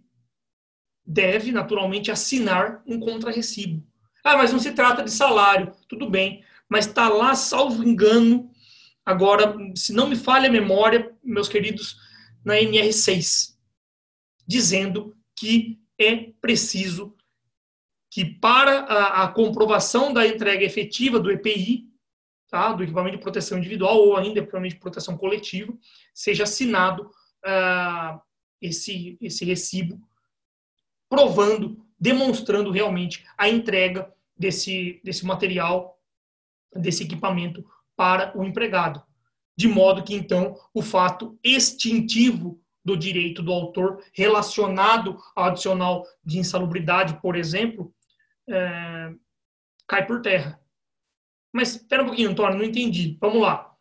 deve, naturalmente, assinar um contrarrecibo. Ah, mas não se trata de salário. Tudo bem. Mas está lá, salvo engano, agora, se não me falha a memória, meus queridos, na NR6, dizendo que é preciso que para a, a comprovação da entrega efetiva do EPI, tá, do equipamento de proteção individual ou ainda equipamento de proteção coletiva, seja assinado uh, esse, esse recibo, provando, demonstrando realmente a entrega desse, desse material, desse equipamento para o empregado. De modo que, então, o fato extintivo do direito do autor relacionado ao adicional de insalubridade, por exemplo, é, cai por terra. Mas, espera um pouquinho, Antônio, não entendi. Vamos lá.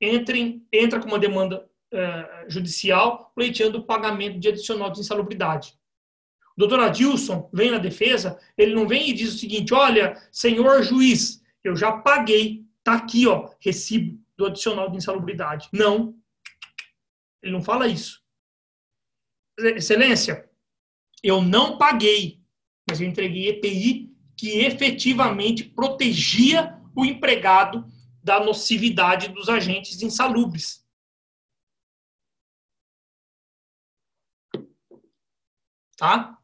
Entrem, entra com uma demanda é, judicial pleiteando o pagamento de adicional de insalubridade. O doutor Adilson vem na defesa, ele não vem e diz o seguinte, olha, senhor juiz, eu já paguei Tá aqui, ó, recibo do adicional de insalubridade. Não. Ele não fala isso. Excelência, eu não paguei, mas eu entreguei EPI que efetivamente protegia o empregado da nocividade dos agentes insalubres. Tá?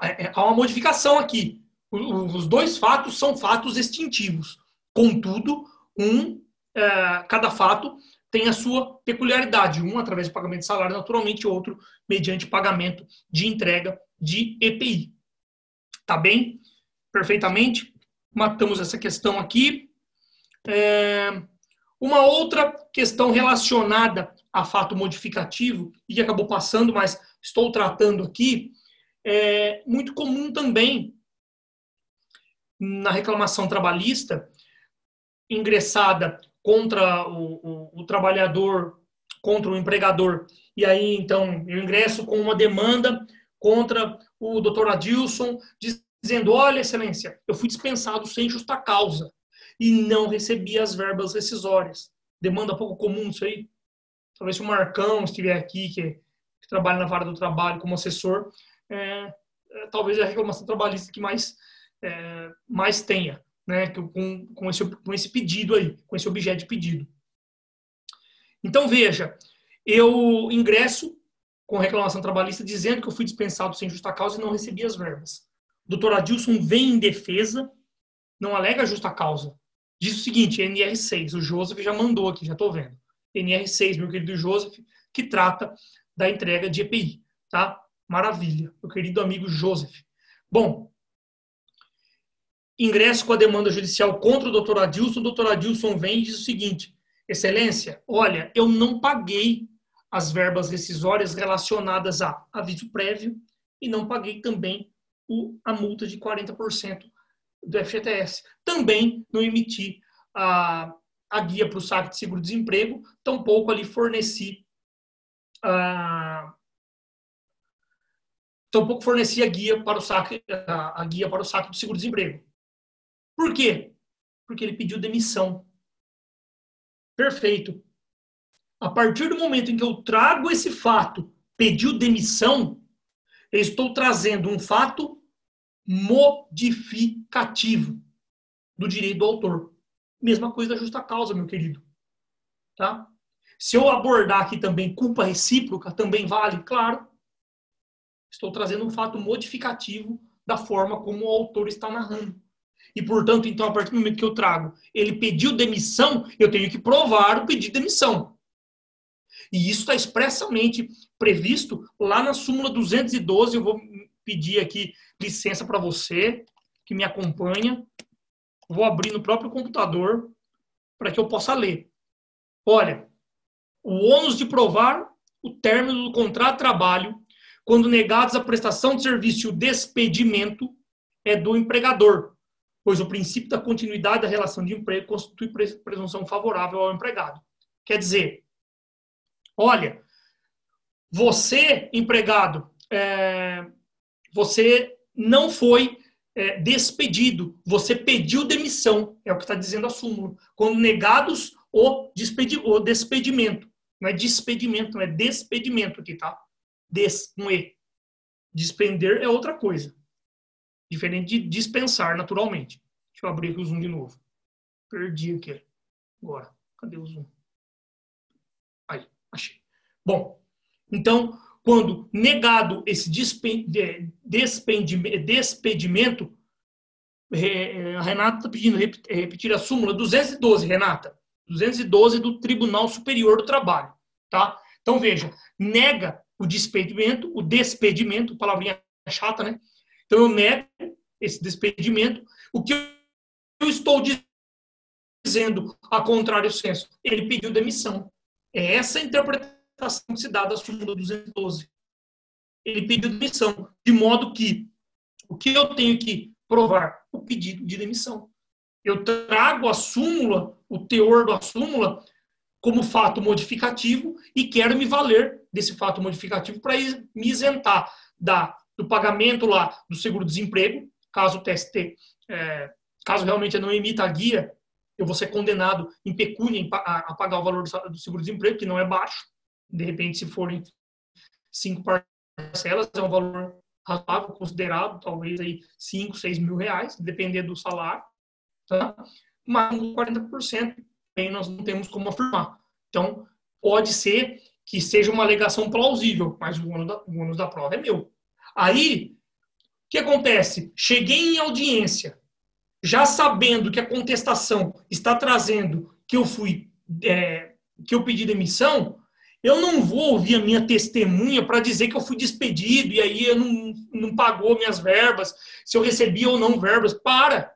É, é, há uma modificação aqui os dois fatos são fatos extintivos. Contudo, um, é, cada fato tem a sua peculiaridade. Um através de pagamento de salário, naturalmente, outro mediante pagamento de entrega de EPI. Tá bem? Perfeitamente? Matamos essa questão aqui. É, uma outra questão relacionada a fato modificativo, e que acabou passando, mas estou tratando aqui, é muito comum também na reclamação trabalhista ingressada contra o, o, o trabalhador, contra o empregador, e aí então eu ingresso com uma demanda contra o doutor Adilson, dizendo: olha, excelência, eu fui dispensado sem justa causa e não recebi as verbas rescisórias. Demanda pouco comum isso aí. Talvez se o Marcão estiver aqui, que, que trabalha na vara do trabalho como assessor, é, é, talvez é a reclamação trabalhista que mais é, mais tenha, né, com, com, esse, com esse pedido aí, com esse objeto de pedido. Então, veja, eu ingresso com reclamação trabalhista dizendo que eu fui dispensado sem justa causa e não recebi as verbas. doutor Adilson vem em defesa, não alega justa causa. Diz o seguinte, NR6, o Joseph já mandou aqui, já estou vendo. NR6, meu querido Joseph, que trata da entrega de EPI, tá? Maravilha, meu querido amigo Joseph. Bom, ingresso com a demanda judicial contra o doutor Adilson, o doutor Adilson vem e diz o seguinte, excelência, olha, eu não paguei as verbas rescisórias relacionadas a aviso prévio e não paguei também o, a multa de 40% do FGTS. Também não emiti a, a guia para o saque de seguro-desemprego, tampouco ali forneci a, tampouco forneci a guia para o saque, a, a guia para o saque do seguro-desemprego. Por quê? Porque ele pediu demissão. Perfeito. A partir do momento em que eu trago esse fato, pediu demissão, eu estou trazendo um fato modificativo do direito do autor. Mesma coisa da justa causa, meu querido. Tá? Se eu abordar aqui também culpa recíproca, também vale? Claro. Estou trazendo um fato modificativo da forma como o autor está narrando. E, portanto, então, a partir do momento que eu trago, ele pediu demissão, eu tenho que provar o pedido de demissão. E isso está expressamente previsto lá na súmula 212. Eu vou pedir aqui licença para você que me acompanha. Vou abrir no próprio computador para que eu possa ler. Olha, o ônus de provar o término do contrato de trabalho quando negados a prestação de serviço e o despedimento é do empregador, pois o princípio da continuidade da relação de emprego constitui presunção favorável ao empregado. Quer dizer, olha, você, empregado, é, você não foi é, despedido, você pediu demissão, é o que está dizendo a súmula, quando negados o, despedi o despedimento. Não é despedimento, não é despedimento aqui, tá? Des, com E. Despender é outra coisa. Diferente de dispensar, naturalmente. Deixa eu abrir aqui o zoom de novo. Perdi aqui. Agora, cadê o zoom? Aí, achei. Bom, então, quando negado esse despedimento, a Renata está pedindo repetir a súmula 212, Renata. 212 do Tribunal Superior do Trabalho. Tá? Então, veja, nega o despedimento, o despedimento, palavrinha chata, né? Então, eu nego esse despedimento. O que eu estou dizendo, a contrário senso, ele pediu demissão. É essa a interpretação que se dá da súmula 212. Ele pediu demissão, de modo que o que eu tenho que provar? O pedido de demissão. Eu trago a súmula, o teor da súmula, como fato modificativo e quero me valer desse fato modificativo para me isentar da, do pagamento lá do seguro-desemprego, caso o TST, é, caso realmente eu não emita a guia, eu vou ser condenado em pecúnia a pagar o valor do seguro-desemprego, que não é baixo, de repente, se forem cinco parcelas, é um valor razoável, considerado, talvez aí 5, 6 mil reais, dependendo do salário, tá? mas 40% bem, nós não temos como afirmar. Então, pode ser que seja uma alegação plausível, mas o ônus da, o ônus da prova é meu. Aí, o que acontece? Cheguei em audiência, já sabendo que a contestação está trazendo que eu fui, é, que eu pedi demissão, eu não vou ouvir a minha testemunha para dizer que eu fui despedido e aí eu não, não pagou minhas verbas, se eu recebi ou não verbas. Para!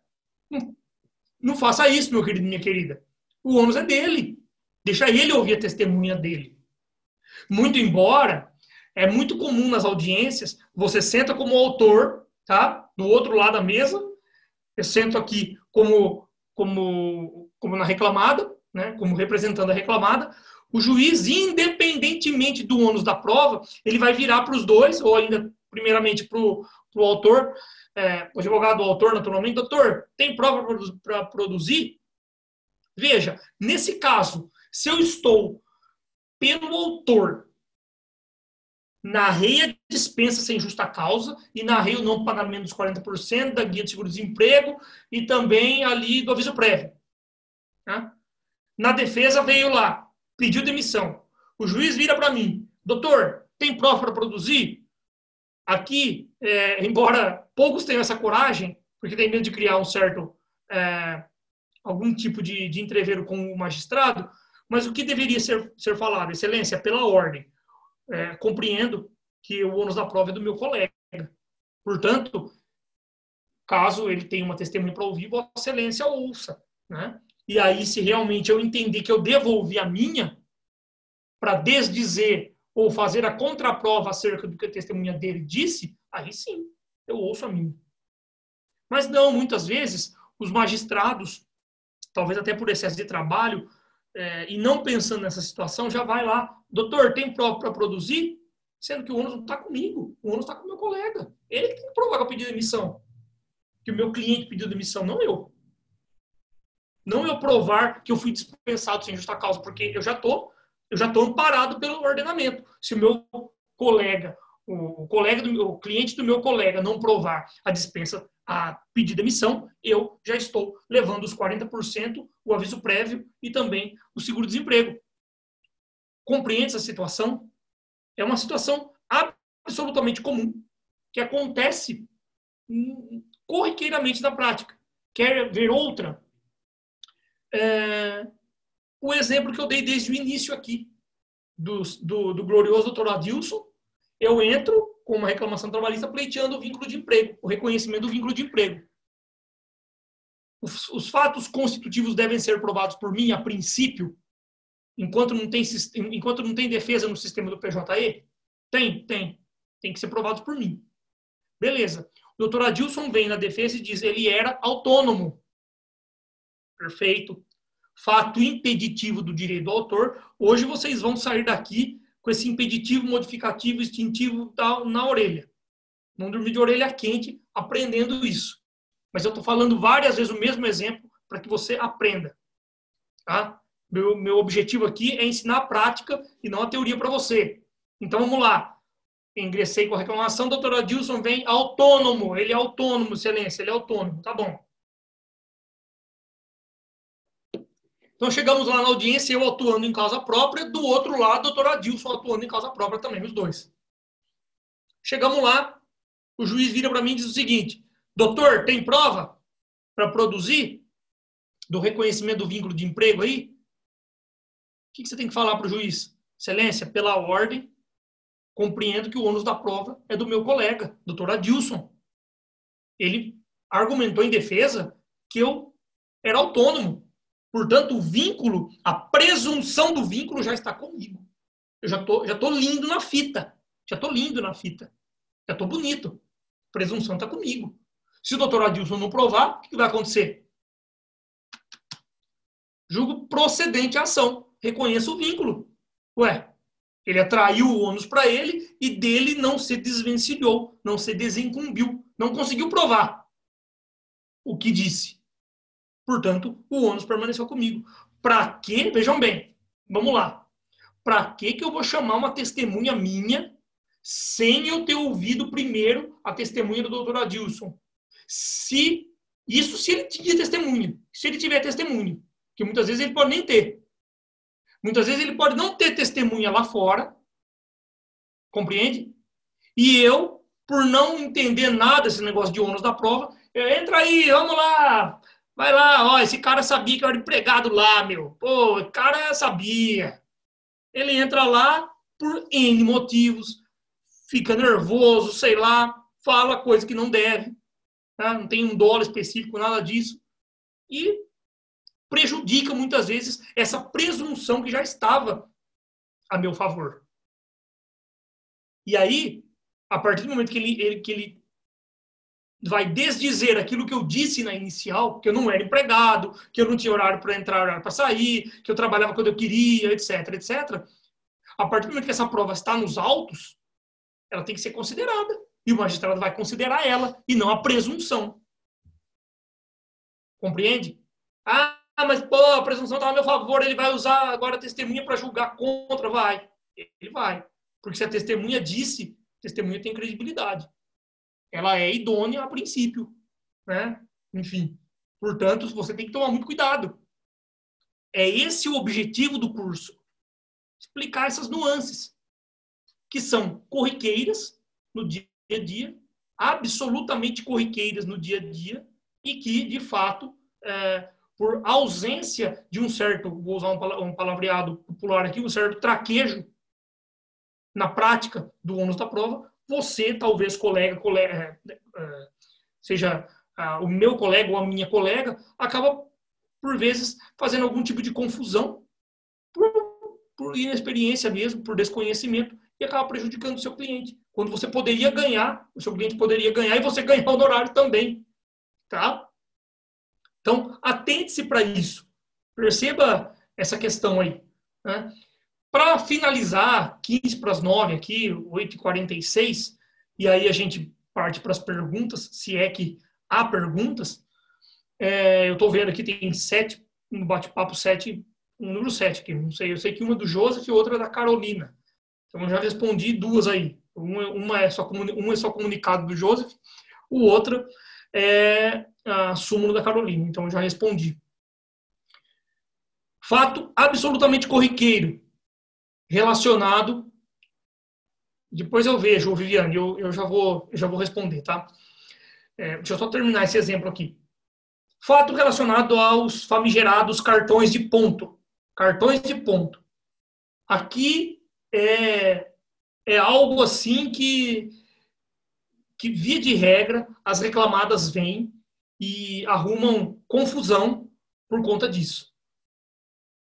Não, faça isso, meu querido, minha querida. O ônus é dele. Deixa ele ouvir a testemunha dele. Muito embora, é muito comum nas audiências, você senta como autor, tá? Do outro lado da mesa, eu sento aqui como, como, como na reclamada, né? Como representando a reclamada, o juiz, independentemente do ônus da prova, ele vai virar para os dois, ou ainda, primeiramente, para o autor, é, o advogado do autor, naturalmente, doutor, tem prova para produzir? Veja, nesse caso, se eu estou pelo autor narrei a dispensa sem justa causa e narrei o não pagamento dos 40% da guia de seguro-desemprego e também ali do aviso prévio. Tá? Na defesa veio lá, pediu demissão. O juiz vira para mim, doutor, tem prova para produzir? Aqui, é, embora poucos têm essa coragem, porque tem medo de criar um certo é, algum tipo de, de entreveiro com o magistrado, mas o que deveria ser, ser falado? Excelência, pela ordem. É, compreendo que o ônus da prova é do meu colega. Portanto, caso ele tenha uma testemunha para ouvir, Vossa Excelência ouça. Né? E aí, se realmente eu entender que eu devolvi a minha, para desdizer ou fazer a contraprova acerca do que a testemunha dele disse, aí sim, eu ouço a minha. Mas não, muitas vezes, os magistrados, talvez até por excesso de trabalho, é, e não pensando nessa situação, já vai lá, doutor, tem prova para produzir? Sendo que o ônus não está comigo, o ônus está com o meu colega. Ele que tem que provar que eu pedi demissão. Que o meu cliente pediu demissão, não eu. Não eu provar que eu fui dispensado sem justa causa, porque eu já estou eu já estou amparado pelo ordenamento. Se o meu colega, o colega do o cliente do meu colega não provar a dispensa a pedir demissão, eu já estou levando os 40%, o aviso prévio e também o seguro-desemprego. Compreende essa situação? É uma situação absolutamente comum que acontece corriqueiramente na prática. Quer ver outra? É, o exemplo que eu dei desde o início aqui, do, do, do glorioso doutor Adilson, eu entro com uma reclamação trabalhista pleiteando o vínculo de emprego, o reconhecimento do vínculo de emprego. Os, os fatos constitutivos devem ser provados por mim, a princípio, enquanto não tem, enquanto não tem defesa no sistema do PJE? Tem, tem. Tem que ser provados por mim. Beleza. O doutor Adilson vem na defesa e diz ele era autônomo. Perfeito. Fato impeditivo do direito do autor. Hoje vocês vão sair daqui com esse impeditivo, modificativo, extintivo na orelha. Não dormir de orelha quente aprendendo isso. Mas eu estou falando várias vezes o mesmo exemplo para que você aprenda. Tá? Meu, meu objetivo aqui é ensinar a prática e não a teoria para você. Então vamos lá. Ingressei com a reclamação, doutor Adilson vem autônomo. Ele é autônomo, excelência, ele é autônomo. Tá bom. Então chegamos lá na audiência, eu atuando em causa própria, do outro lado, o doutor Adilson atuando em causa própria também, os dois. Chegamos lá, o juiz vira para mim e diz o seguinte: Doutor, tem prova para produzir do reconhecimento do vínculo de emprego aí? O que você tem que falar para o juiz? Excelência, pela ordem, compreendo que o ônus da prova é do meu colega, doutor Adilson. Ele argumentou em defesa que eu era autônomo, Portanto, o vínculo, a presunção do vínculo já está comigo. Eu já tô, já tô lindo na fita. Já tô lindo na fita. Já tô bonito. A presunção está comigo. Se o doutor Adilson não provar, o que vai acontecer? Julgo procedente a ação. Reconheço o vínculo. Ué, ele atraiu o ônus para ele e dele não se desvencilhou, não se desencumbiu, não conseguiu provar o que disse. Portanto, o ônus permaneceu comigo. Para que, vejam bem, vamos lá. Para que que eu vou chamar uma testemunha minha sem eu ter ouvido primeiro a testemunha do doutor Adilson? Se isso se ele tiver testemunha, se ele tiver testemunha, que muitas vezes ele pode nem ter. Muitas vezes ele pode não ter testemunha lá fora, compreende? E eu, por não entender nada desse negócio de ônus da prova, entra aí, vamos lá, Vai lá, ó, esse cara sabia que eu era empregado lá, meu. Pô, o cara sabia. Ele entra lá por N motivos, fica nervoso, sei lá, fala coisa que não deve, tá? não tem um dólar específico, nada disso. E prejudica muitas vezes essa presunção que já estava a meu favor. E aí, a partir do momento que ele, ele que ele vai desdizer aquilo que eu disse na inicial, que eu não era empregado, que eu não tinha horário para entrar, horário para sair, que eu trabalhava quando eu queria, etc, etc. A partir do momento que essa prova está nos autos, ela tem que ser considerada. E o magistrado vai considerar ela e não a presunção. Compreende? Ah, mas pô, a presunção está a meu favor, ele vai usar agora a testemunha para julgar contra, vai. Ele vai. Porque se a testemunha disse, a testemunha tem credibilidade ela é idônea a princípio, né? Enfim, portanto, você tem que tomar muito cuidado. É esse o objetivo do curso. Explicar essas nuances, que são corriqueiras no dia a dia absolutamente corriqueiras no dia a dia e que, de fato, é, por ausência de um certo, vou usar um palavreado popular aqui, um certo traquejo na prática do ônus da prova, você, talvez, colega, colega é, seja o meu colega ou a minha colega, acaba, por vezes, fazendo algum tipo de confusão por, por inexperiência mesmo, por desconhecimento, e acaba prejudicando o seu cliente. Quando você poderia ganhar, o seu cliente poderia ganhar e você ganhar honorário também. Tá? Então, atente-se para isso. Perceba essa questão aí. Né? Para finalizar, 15 para as 9 aqui, 8h46, e aí a gente parte para as perguntas, se é que há perguntas. É, eu estou vendo aqui, tem sete, no bate-papo, sete, um número sete aqui, não sei. Eu sei que uma é do Joseph e outra é da Carolina. Então, eu já respondi duas aí. Uma, uma, é, só, uma é só comunicado do Joseph, o outro é a súmula da Carolina. Então, eu já respondi. Fato absolutamente corriqueiro relacionado. Depois eu vejo, Viviane, eu, eu, já, vou, eu já vou responder, tá? É, deixa eu só terminar esse exemplo aqui. Fato relacionado aos famigerados cartões de ponto. Cartões de ponto. Aqui é, é algo assim que, que, via de regra, as reclamadas vêm e arrumam confusão por conta disso.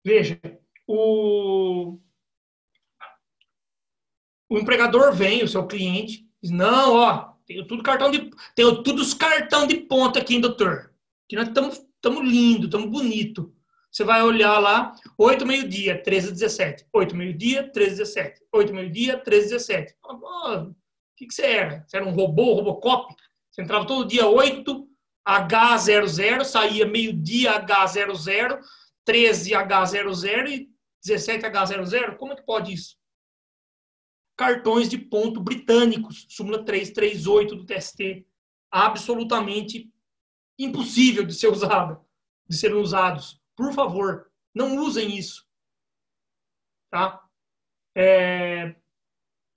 Veja, o, o empregador vem, o seu cliente, diz, não, ó, tenho tudo cartão de, tenho tudo os cartão de ponta aqui, doutor. Que nós estamos lindo, estamos bonito. Você vai olhar lá, 8 meio-dia, 13 17. 8 meio-dia, 13 17. 8 meio-dia, 13 17. O que, que você era? Você era um robô, Robocop? Você entrava todo dia 8 H00, saía meio-dia H00, 13 H00 e 17 H00? Como é que pode isso? Cartões de ponto britânicos, súmula 338 do TST, absolutamente impossível de ser usado, de serem usados. Por favor, não usem isso. Tá? É,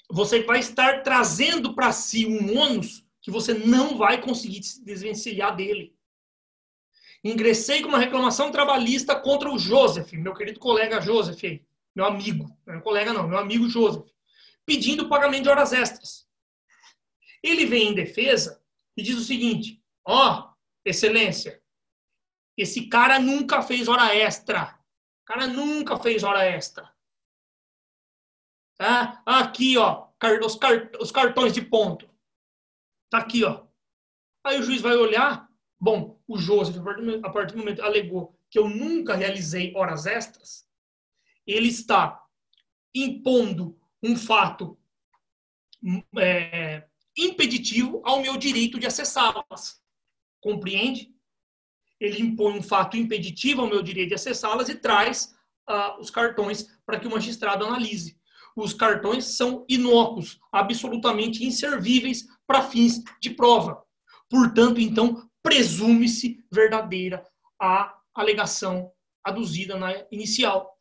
você vai estar trazendo para si um ônus que você não vai conseguir se desvencilhar dele. Ingressei com uma reclamação trabalhista contra o Joseph, meu querido colega Joseph, meu amigo, não é colega não, meu amigo Joseph pedindo pagamento de horas extras. Ele vem em defesa e diz o seguinte: ó, oh, excelência, esse cara nunca fez hora extra. O cara nunca fez hora extra. Tá? Aqui, ó, os, os cartões de ponto. Tá aqui, ó. Aí o juiz vai olhar. Bom, o Joseph, a partir do momento alegou que eu nunca realizei horas extras, ele está impondo um fato é, impeditivo ao meu direito de acessá-las. Compreende? Ele impõe um fato impeditivo ao meu direito de acessá-las e traz uh, os cartões para que o magistrado analise. Os cartões são inócuos, absolutamente inservíveis para fins de prova. Portanto, então, presume-se verdadeira a alegação aduzida na inicial.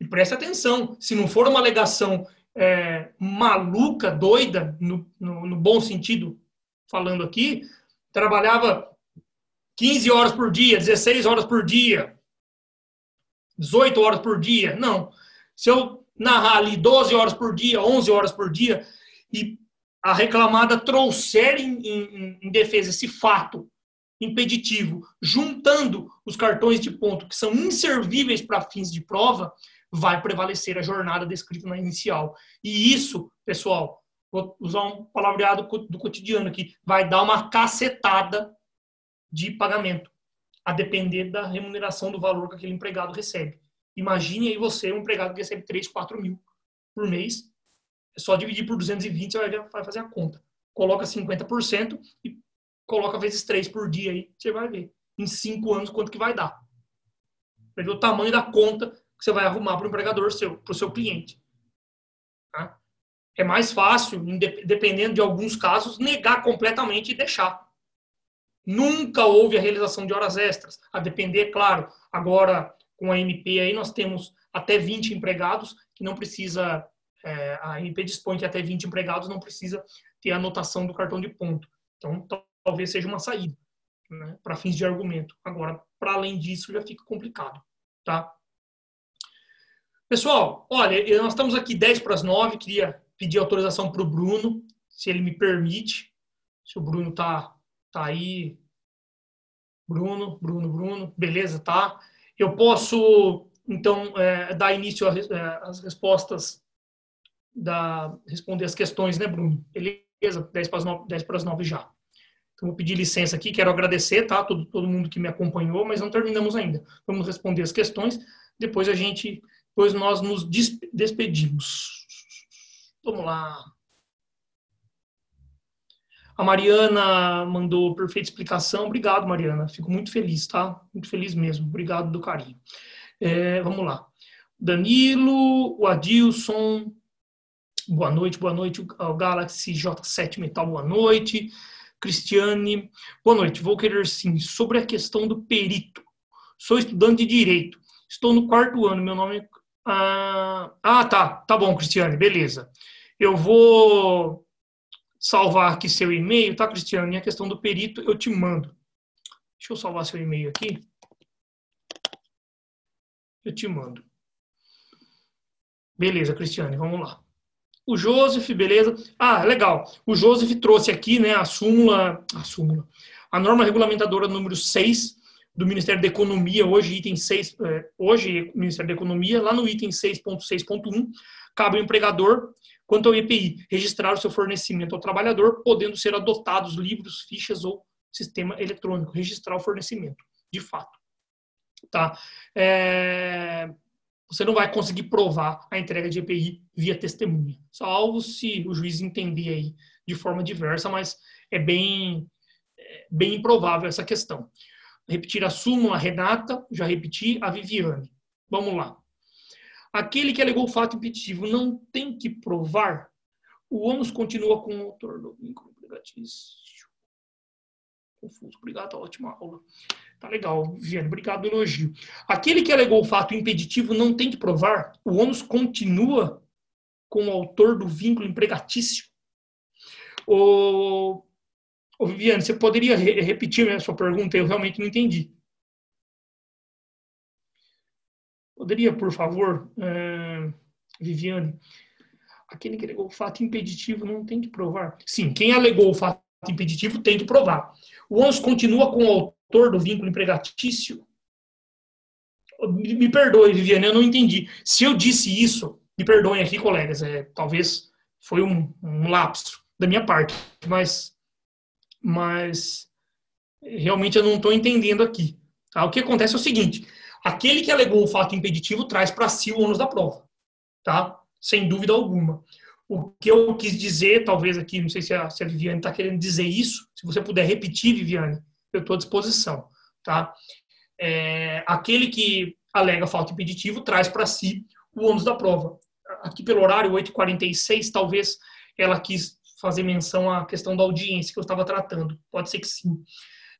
E preste atenção, se não for uma alegação é, maluca, doida, no, no, no, bom sentido, falando aqui, trabalhava 15 horas por dia, 16 horas por dia, 18 horas por dia. Não. Se eu narrar ali 12 horas por dia, 11 horas por dia, e a reclamada trouxer em, em, em defesa esse fato impeditivo, juntando os cartões de ponto que são inservíveis para fins de prova, vai prevalecer a jornada descrita na inicial. E isso, pessoal, vou usar um palavreado do cotidiano aqui, vai dar uma cacetada de pagamento, a depender da remuneração do valor que aquele empregado recebe. Imagine aí você, um empregado que recebe 3, 4 mil por mês, é só dividir por 220, você vai fazer a conta. Coloca 50% e coloca vezes 3 por dia aí, você vai ver em 5 anos quanto que vai dar. Vai ver o tamanho da conta que você vai arrumar para o empregador seu, para o seu cliente. Tá? É mais fácil, dependendo de alguns casos, negar completamente e deixar. Nunca houve a realização de horas extras, a depender, claro, agora com a MP aí nós temos até 20 empregados que não precisa é, a MP dispõe que até 20 empregados não precisa ter a anotação do cartão de ponto. Então, talvez seja uma saída né, para fins de argumento. Agora, para além disso, já fica complicado. Tá? Pessoal, olha, nós estamos aqui 10 para as 9, queria pedir autorização para o Bruno, se ele me permite. Se o Bruno tá, tá aí. Bruno, Bruno, Bruno, beleza, tá? Eu posso, então, é, dar início às é, respostas, da, responder as questões, né, Bruno? Beleza, 10 para as 9, 10 para as 9 já. Então, vou pedir licença aqui, quero agradecer, tá? Todo, todo mundo que me acompanhou, mas não terminamos ainda. Vamos responder as questões, depois a gente, depois nós nos despedimos. Vamos lá. A Mariana mandou perfeita explicação. Obrigado, Mariana. Fico muito feliz, tá? Muito feliz mesmo. Obrigado do carinho. É, vamos lá. Danilo, o Adilson, boa noite, boa noite. O Galaxy J7 Metal, boa noite. Cristiane, boa noite. Vou querer sim sobre a questão do perito. Sou estudante de direito. Estou no quarto ano. Meu nome é. Ah, ah tá. Tá bom, Cristiane. Beleza. Eu vou salvar aqui seu e-mail, tá, Cristiane? E a questão do perito eu te mando. Deixa eu salvar seu e-mail aqui. Eu te mando. Beleza, Cristiane, vamos lá. O Joseph, beleza. Ah, legal. O Joseph trouxe aqui né, a súmula, a súmula, a norma regulamentadora número 6 do Ministério da Economia, hoje item 6, é, hoje Ministério da Economia, lá no item 6.6.1, cabe ao empregador, quanto ao EPI, registrar o seu fornecimento ao trabalhador, podendo ser adotados livros, fichas ou sistema eletrônico, registrar o fornecimento, de fato. Tá? É, você não vai conseguir provar a entrega de EPI via testemunha, salvo se o juiz entender aí de forma diversa, mas é bem, é bem improvável essa questão. Repetir a súmula, Renata, já repeti, a Viviane. Vamos lá. Aquele que alegou o fato impeditivo não tem que provar, o ônus continua com o autor do vínculo empregatício. Confuso, obrigado, ótima aula. Tá legal, Viviane, obrigado elogio. Aquele que alegou o fato impeditivo não tem que provar, o ônus continua com o autor do vínculo empregatício. O, o Viviane, você poderia re repetir a sua pergunta? Eu realmente não entendi. Poderia, por favor, uh, Viviane? Aquele que alegou o fato impeditivo não tem que provar. Sim, quem alegou o fato impeditivo tem que provar. O ônus continua com o autor do vínculo empregatício? Me, me perdoe, Viviane, eu não entendi. Se eu disse isso, me perdoem aqui, colegas, é, talvez foi um, um lapso da minha parte, mas, mas realmente eu não estou entendendo aqui. Tá? O que acontece é o seguinte: aquele que alegou o fato impeditivo traz para si o ônus da prova, tá? Sem dúvida alguma. O que eu quis dizer, talvez aqui, não sei se a, se a Viviane está querendo dizer isso, se você puder repetir, Viviane, eu estou à disposição. Tá? É, aquele que alega falta impeditivo traz para si o ônus da prova. Aqui pelo horário 8h46, talvez ela quis fazer menção à questão da audiência que eu estava tratando. Pode ser que sim.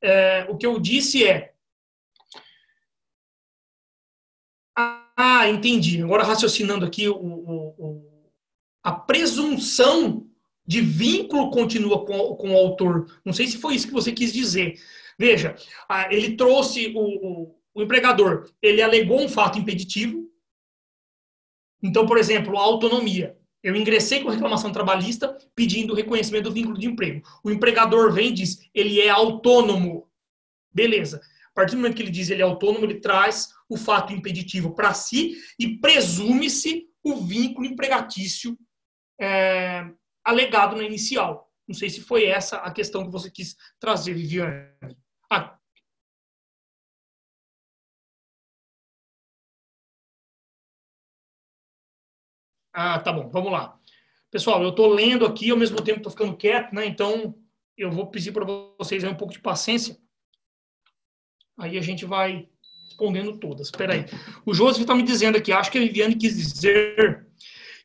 É, o que eu disse é. Ah, entendi. Agora raciocinando aqui o, o, o a presunção de vínculo continua com, com o autor. Não sei se foi isso que você quis dizer. Veja, ele trouxe o, o, empregador, ele alegou um fato impeditivo. Então, por exemplo, a autonomia. Eu ingressei com reclamação trabalhista pedindo reconhecimento do vínculo de emprego. O empregador vem e diz, ele é autônomo. Beleza. A partir do momento que ele diz ele é autônomo, ele traz o fato impeditivo para si e presume-se o vínculo empregatício é, alegado na inicial. Não sei se foi essa a questão que você quis trazer, Viviane. Ah. Ah, tá bom, vamos lá. Pessoal, eu estou lendo aqui, ao mesmo tempo estou ficando quieto, né? Então, eu vou pedir para vocês um pouco de paciência. Aí a gente vai respondendo todas. Espera aí. O Joseph está me dizendo aqui, acho que a Viviane quis dizer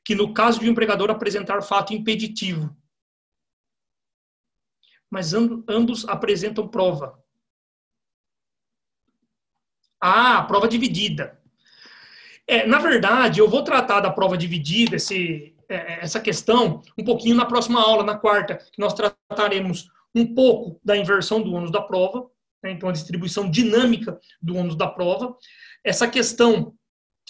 que no caso de um empregador apresentar fato impeditivo, mas ambos apresentam prova. Ah, prova dividida. É, na verdade, eu vou tratar da prova dividida, esse, é, essa questão um pouquinho na próxima aula, na quarta, que nós trataremos um pouco da inversão do ônus da prova, né, então a distribuição dinâmica do ônus da prova, essa questão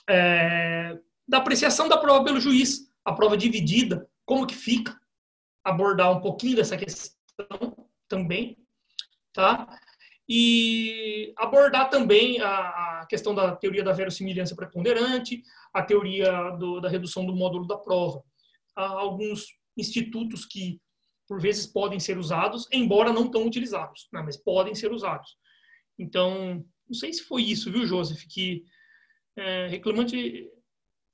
é, da apreciação da prova pelo juiz, a prova dividida, como que fica, abordar um pouquinho dessa questão também, tá? E abordar também a, a questão da teoria da verossimilhança preponderante, a teoria do, da redução do módulo da prova. Há alguns institutos que, por vezes, podem ser usados, embora não tão utilizados, né? mas podem ser usados. Então, não sei se foi isso, viu, Joseph, que é, reclamante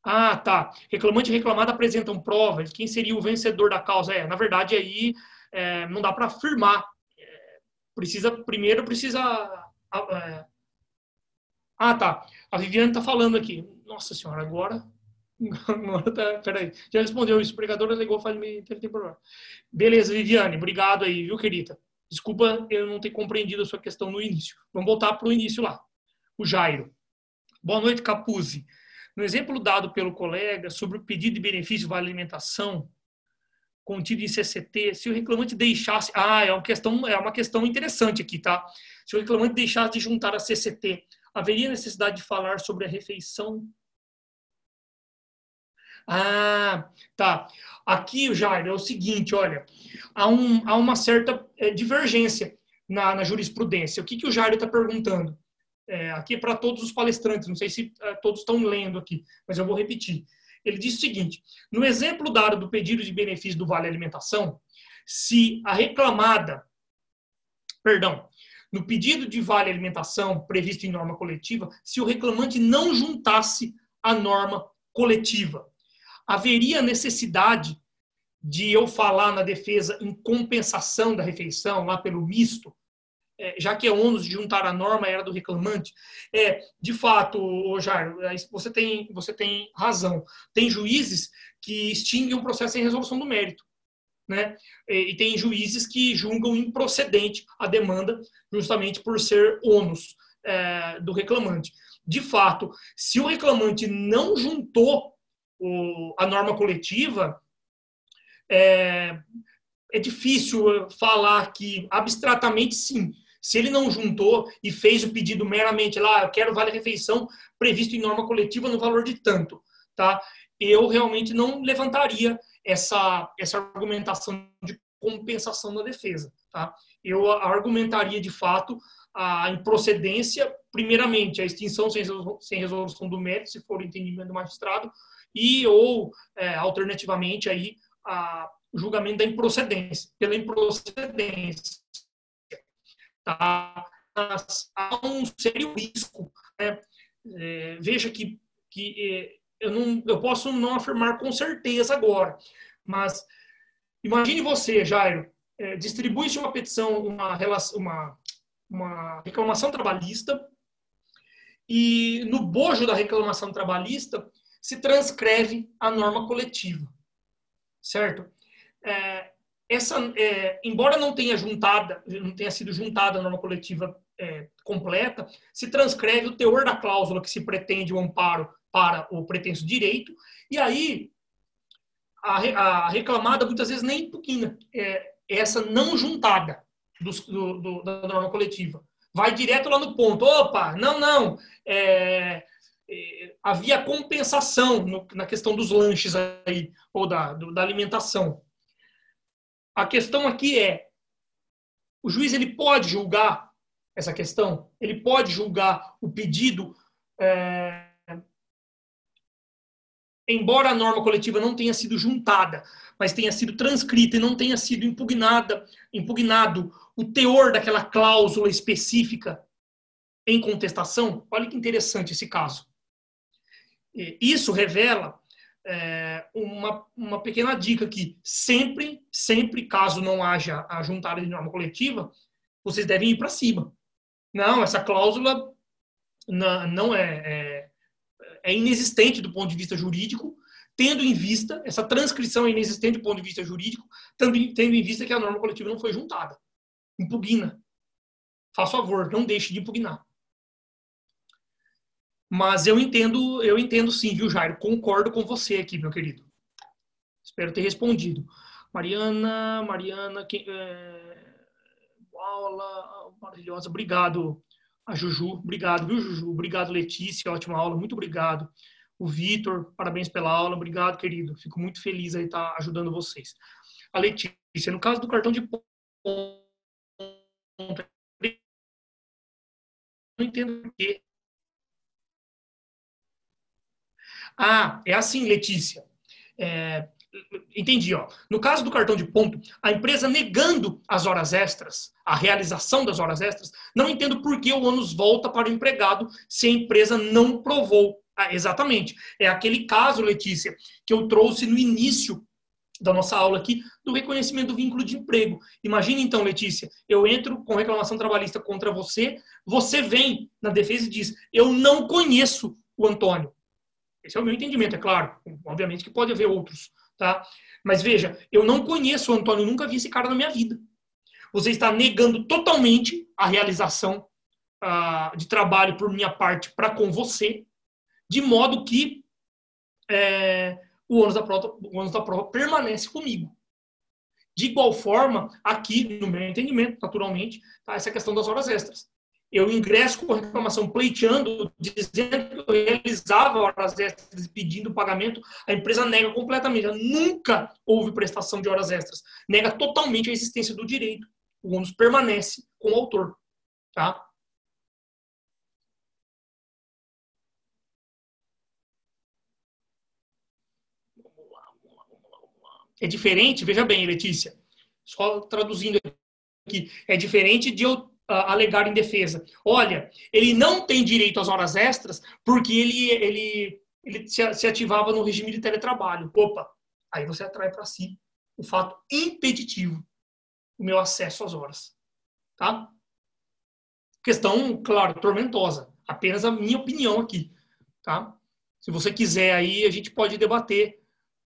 ah, tá. Reclamante e reclamada apresentam provas. Quem seria o vencedor da causa? É, na verdade, aí é, não dá para afirmar. Precisa, primeiro, precisa. Ah, tá. A Viviane está falando aqui. Nossa senhora, agora. agora tá, peraí. Já respondeu isso. Pregador alegou faz me tem problema. Beleza, Viviane. Obrigado aí, viu, querida? Desculpa eu não ter compreendido a sua questão no início. Vamos voltar para o início lá. O Jairo. Boa noite, Capuzzi. No exemplo dado pelo colega sobre o pedido de benefício vale alimentação contido em CCT, se o reclamante deixasse, ah, é uma questão, é uma questão interessante aqui, tá? Se o reclamante deixasse de juntar a CCT, haveria necessidade de falar sobre a refeição? Ah, tá. Aqui, Jair, é o seguinte, olha, há, um, há uma certa é, divergência na, na, jurisprudência. O que, que o Jair está perguntando? é, aqui é para todos os palestrantes, não sei se é, todos estão lendo aqui, mas eu vou repetir. Ele diz o seguinte: no exemplo dado do pedido de benefício do Vale Alimentação, se a reclamada, perdão, no pedido de Vale Alimentação previsto em norma coletiva, se o reclamante não juntasse a norma coletiva, haveria necessidade de eu falar na defesa em compensação da refeição, lá pelo misto, é, já que é ônus de juntar a norma era do reclamante, é, de fato, Jair, é, você tem, você tem razão. Tem juízes que extinguem um processo em resolução do mérito. Né? E, e tem juízes que julgam improcedente a demanda justamente por ser ônus é, do reclamante. De fato, se o reclamante não juntou o, a norma coletiva, é, é difícil falar que abstratamente sim, se ele não juntou e fez o pedido meramente lá, eu quero vale-refeição previsto em norma coletiva no valor de tanto, tá? Eu realmente não levantaria essa, essa argumentação de compensação da defesa, tá? Eu argumentaria, de fato, a improcedência, primeiramente, a extinção sem, resolução do mérito, se for o entendimento do magistrado, e ou, é, alternativamente, aí, a, julgamento da improcedência, pela improcedência tá? Há um sério risco. Né? É, veja que, que é, eu, não, eu posso não afirmar com certeza agora, mas imagine você, Jairo, é, distribui-se uma petição, uma, uma, uma reclamação trabalhista, e no bojo da reclamação trabalhista se transcreve a norma coletiva, certo? É, essa, é, embora não tenha juntada, não tenha sido juntada a norma coletiva é, completa, se transcreve o teor da cláusula que se pretende o amparo para o pretenso direito, e aí a, a reclamada muitas vezes nem impugna é, essa não juntada do, do, do, da norma coletiva. Vai direto lá no ponto. Opa, não, não. É, é, havia compensação no, na questão dos lanches aí, ou da, da alimentação. A questão aqui é: o juiz ele pode julgar essa questão? Ele pode julgar o pedido, é, embora a norma coletiva não tenha sido juntada, mas tenha sido transcrita e não tenha sido impugnada, impugnado o teor daquela cláusula específica em contestação? Olha que interessante esse caso. Isso revela é, uma, uma pequena dica aqui. Sempre, sempre, caso não haja a juntada de norma coletiva, vocês devem ir para cima. Não, essa cláusula não, não é, é, é, inexistente do ponto de vista jurídico, tendo em vista, essa transcrição é inexistente do ponto de vista jurídico, tendo, tendo em vista que a norma coletiva não foi juntada. Impugna. Faça favor, não deixe de impugnar. Mas eu entendo, eu entendo sim, viu, Jairo? Concordo com você aqui, meu querido. Espero ter respondido. Mariana, Mariana, quem, é, aula maravilhosa. Obrigado, a Juju. Obrigado, viu, Juju? Obrigado, Letícia. Ótima aula. Muito obrigado. O Vitor, parabéns pela aula. Obrigado, querido. Fico muito feliz aí estar ajudando vocês. A Letícia, no caso do cartão de ponto, não entendo por quê. Ah, é assim, Letícia. É, entendi, ó. No caso do cartão de ponto, a empresa negando as horas extras, a realização das horas extras, não entendo por que o ônus volta para o empregado se a empresa não provou. Ah, exatamente. É aquele caso, Letícia, que eu trouxe no início da nossa aula aqui, do reconhecimento do vínculo de emprego. Imagina então, Letícia, eu entro com reclamação trabalhista contra você, você vem na defesa e diz: Eu não conheço o Antônio. Esse é o meu entendimento, é claro. Obviamente que pode haver outros, tá? Mas veja, eu não conheço o Antônio, nunca vi esse cara na minha vida. Você está negando totalmente a realização uh, de trabalho por minha parte para com você, de modo que é, o ônus da prova, ônus da prova permanece comigo. De igual forma, aqui, no meu entendimento, naturalmente, tá essa questão das horas extras. Eu ingresso com reclamação pleiteando, dizendo que eu realizava horas extras pedindo pagamento, a empresa nega completamente. Nunca houve prestação de horas extras. Nega totalmente a existência do direito. O ônus permanece com o autor. Tá? É diferente, veja bem, Letícia, só traduzindo aqui, é diferente de eu alegar em defesa. Olha, ele não tem direito às horas extras porque ele, ele, ele se, ativava no regime de teletrabalho. Opa, aí você atrai para si o fato impeditivo, o meu acesso às horas. Tá? Questão, claro, tormentosa. Apenas a minha opinião aqui. Tá? Se você quiser aí, a gente pode debater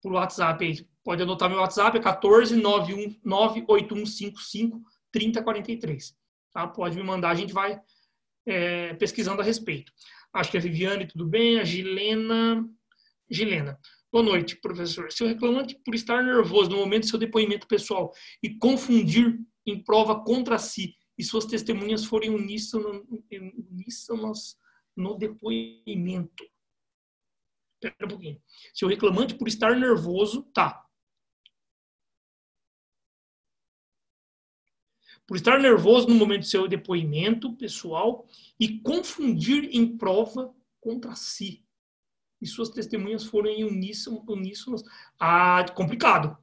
por WhatsApp aí Pode anotar meu WhatsApp, é 14 98155 3043. Tá? Pode me mandar, a gente vai é, pesquisando a respeito. Acho que a Viviane, tudo bem? A Gilena. Gilena. Boa noite, professor. Se o reclamante, por estar nervoso no momento do seu depoimento pessoal e confundir em prova contra si e suas testemunhas forem uníssonas, uníssonas no depoimento. Espera um pouquinho. Se o reclamante, por estar nervoso, tá. Por estar nervoso no momento do seu depoimento pessoal e confundir em prova contra si. E suas testemunhas foram em uníssonas. Ah, complicado.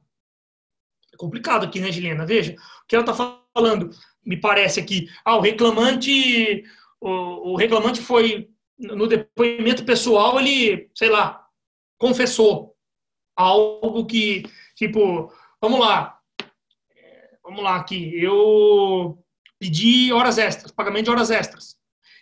É complicado aqui, né, Gilena? Veja, o que ela está falando, me parece aqui. Ah, o reclamante, o, o reclamante foi, no depoimento pessoal, ele, sei lá, confessou algo que, tipo, vamos lá, vamos lá aqui, eu pedi horas extras, pagamento de horas extras.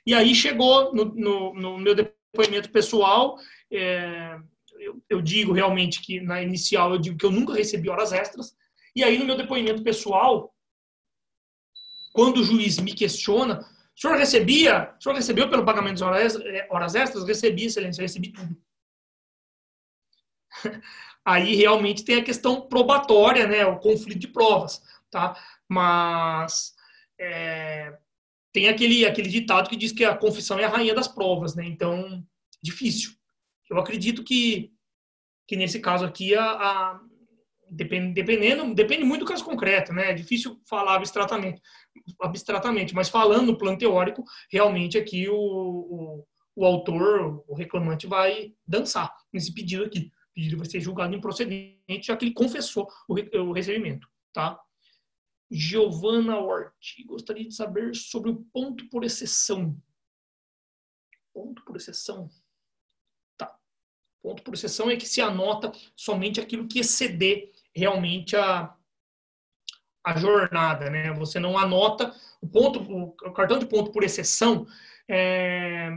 E aí chegou no, no, no meu depoimento pessoal, é, eu, eu, digo realmente que na inicial eu digo que eu nunca recebi horas extras. E aí no meu depoimento pessoal, quando o juiz me questiona, o senhor recebia, o senhor recebeu pelo pagamento de horas, é, horas extras? Recebi, excelência, recebi tudo. Aí realmente tem a questão probatória, né, o conflito de provas tá? Mas é, tem aquele, aquele ditado que diz que a confissão é a rainha das provas, né? Então, difícil. Eu acredito que, que nesse caso aqui, a, a depend, dependendo, depende muito do caso concreto, né? É difícil falar abstratamente, abstratamente mas falando no plano teórico, realmente aqui o, o, o autor, o reclamante vai dançar nesse pedido aqui. O pedido vai ser julgado improcedente, já que ele confessou o, o recebimento, tá? Giovana Hort, gostaria de saber sobre o ponto por exceção. Ponto por exceção. Tá. Ponto por exceção é que se anota somente aquilo que exceder realmente a, a jornada, né? Você não anota o ponto, o cartão de ponto por exceção é,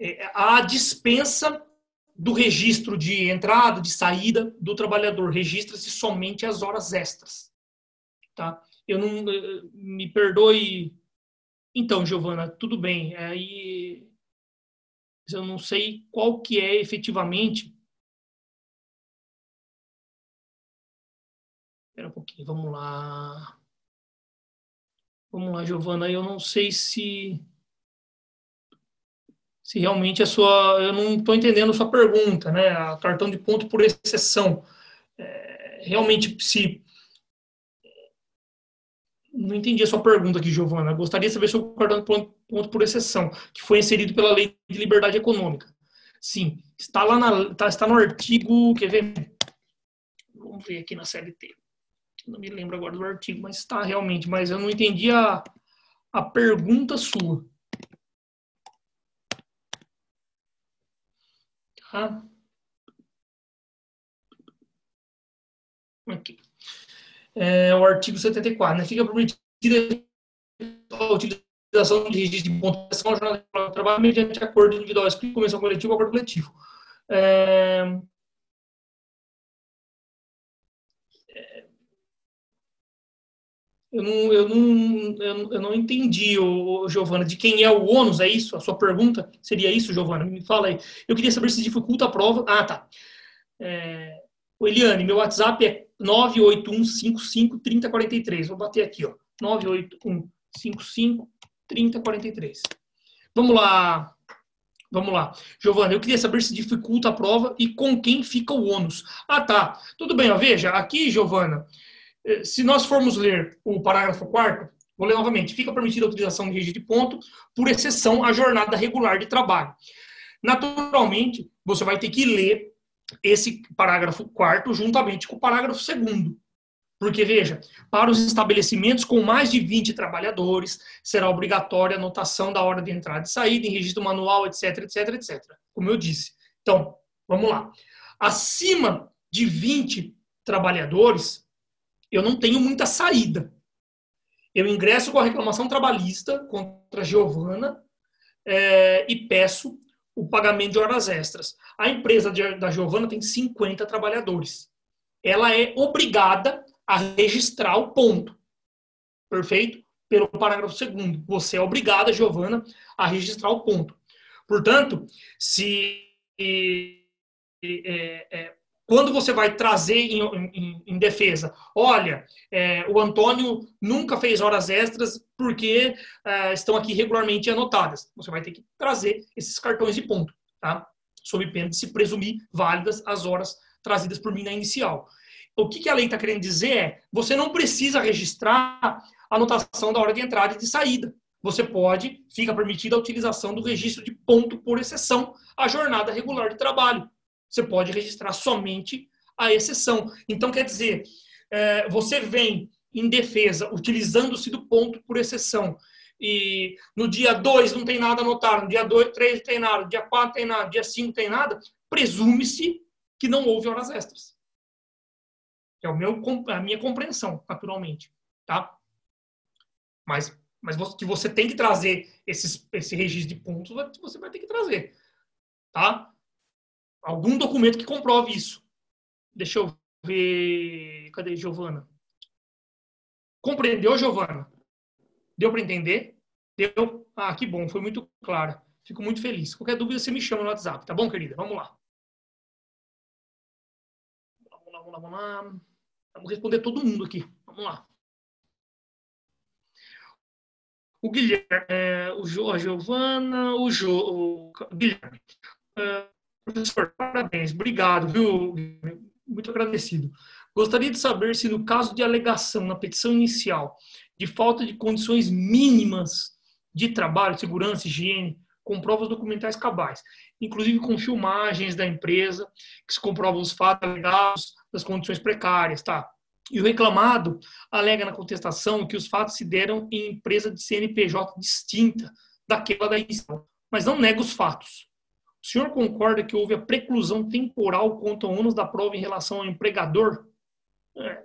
é a dispensa do registro de entrada, de saída do trabalhador. Registra-se somente as horas extras. Tá? Eu não eh, eh, me perdoe. Então, Giovana, tudo bem. Aí eu não sei qual que é efetivamente. Espera um pouquinho, vamos lá. Vamos lá, Giovana. Eu não sei se se realmente a sua. Eu não estou entendendo a sua pergunta, né? A cartão de ponto por exceção. É, realmente, se. Não entendi a sua pergunta aqui, Giovana. Gostaria de saber sobre o cartão de ponto por exceção, que foi inserido pela Lei de Liberdade Econômica. Sim, está lá na, está, está no artigo. Quer ver? Vamos ver aqui na CLT. Não me lembro agora do artigo, mas está realmente. Mas eu não entendi a, a pergunta sua. Aqui. É, o artigo 74, né? Fica permitida a utilização de registro de pontuação jornal de trabalho mediante acordo individual, escrito, convenção coletiva ou acordo coletivo. É, Eu não, eu não, eu não entendi, o Giovana, de quem é o ônus, é isso? A sua pergunta seria isso, Giovana? Me fala aí. Eu queria saber se dificulta a prova. Ah, tá. É... Eliane, meu WhatsApp é 981553043. Vou bater aqui, ó. 981553043. Vamos lá. Vamos lá. Giovana, eu queria saber se dificulta a prova e com quem fica o ônus. Ah, tá. Tudo bem, ó. Veja, aqui, Giovana, se nós formos ler o parágrafo 4 vou ler novamente, fica permitida a utilização de registro de ponto, por exceção à jornada regular de trabalho. Naturalmente, você vai ter que ler esse parágrafo 4 juntamente com o parágrafo 2 porque, veja, para os estabelecimentos com mais de 20 trabalhadores, será obrigatória a anotação da hora de entrada e saída em registro manual, etc, etc, etc. Como eu disse. Então, vamos lá. Acima de 20 trabalhadores, eu não tenho muita saída. Eu ingresso com a reclamação trabalhista contra a Giovana é, e peço o pagamento de horas extras. A empresa de, da Giovana tem 50 trabalhadores. Ela é obrigada a registrar o ponto. Perfeito? Pelo parágrafo segundo. Você é obrigada, Giovana, a registrar o ponto. Portanto, se é, é, quando você vai trazer em, em, em defesa, olha, é, o Antônio nunca fez horas extras porque é, estão aqui regularmente anotadas. Você vai ter que trazer esses cartões de ponto, tá? Sob pena de se presumir válidas as horas trazidas por mim na inicial. O que, que a lei está querendo dizer é, você não precisa registrar a anotação da hora de entrada e de saída. Você pode, fica permitida a utilização do registro de ponto por exceção à jornada regular de trabalho. Você pode registrar somente a exceção. Então, quer dizer, é, você vem em defesa utilizando-se do ponto por exceção. E no dia 2 não tem nada anotado, no dia 3 não tem nada, no dia 4 tem nada, no dia 5 tem nada, presume-se que não houve horas extras. É o meu, a minha compreensão, naturalmente. Tá? Mas, mas que você tem que trazer esses, esse registro de pontos, você vai ter que trazer. Tá? Algum documento que comprove isso. Deixa eu ver. Cadê Giovana? Compreendeu, Giovana? Deu para entender? Deu? Ah, que bom, foi muito claro. Fico muito feliz. Qualquer dúvida, você me chama no WhatsApp, tá bom, querida? Vamos lá. Vamos lá, vamos lá, vamos lá. Vamos responder todo mundo aqui. Vamos lá. O Guilherme, é, o jo, a Giovana, o, jo, o Guilherme. É, Professor, parabéns, obrigado, viu? Muito agradecido. Gostaria de saber se, no caso de alegação na petição inicial de falta de condições mínimas de trabalho, segurança, higiene, com provas documentais cabais, inclusive com filmagens da empresa, que se comprovam os fatos alegados das condições precárias, tá? E o reclamado alega na contestação que os fatos se deram em empresa de CNPJ distinta daquela da inicial, mas não nega os fatos. O senhor concorda que houve a preclusão temporal quanto ao ônus da prova em relação ao empregador? É.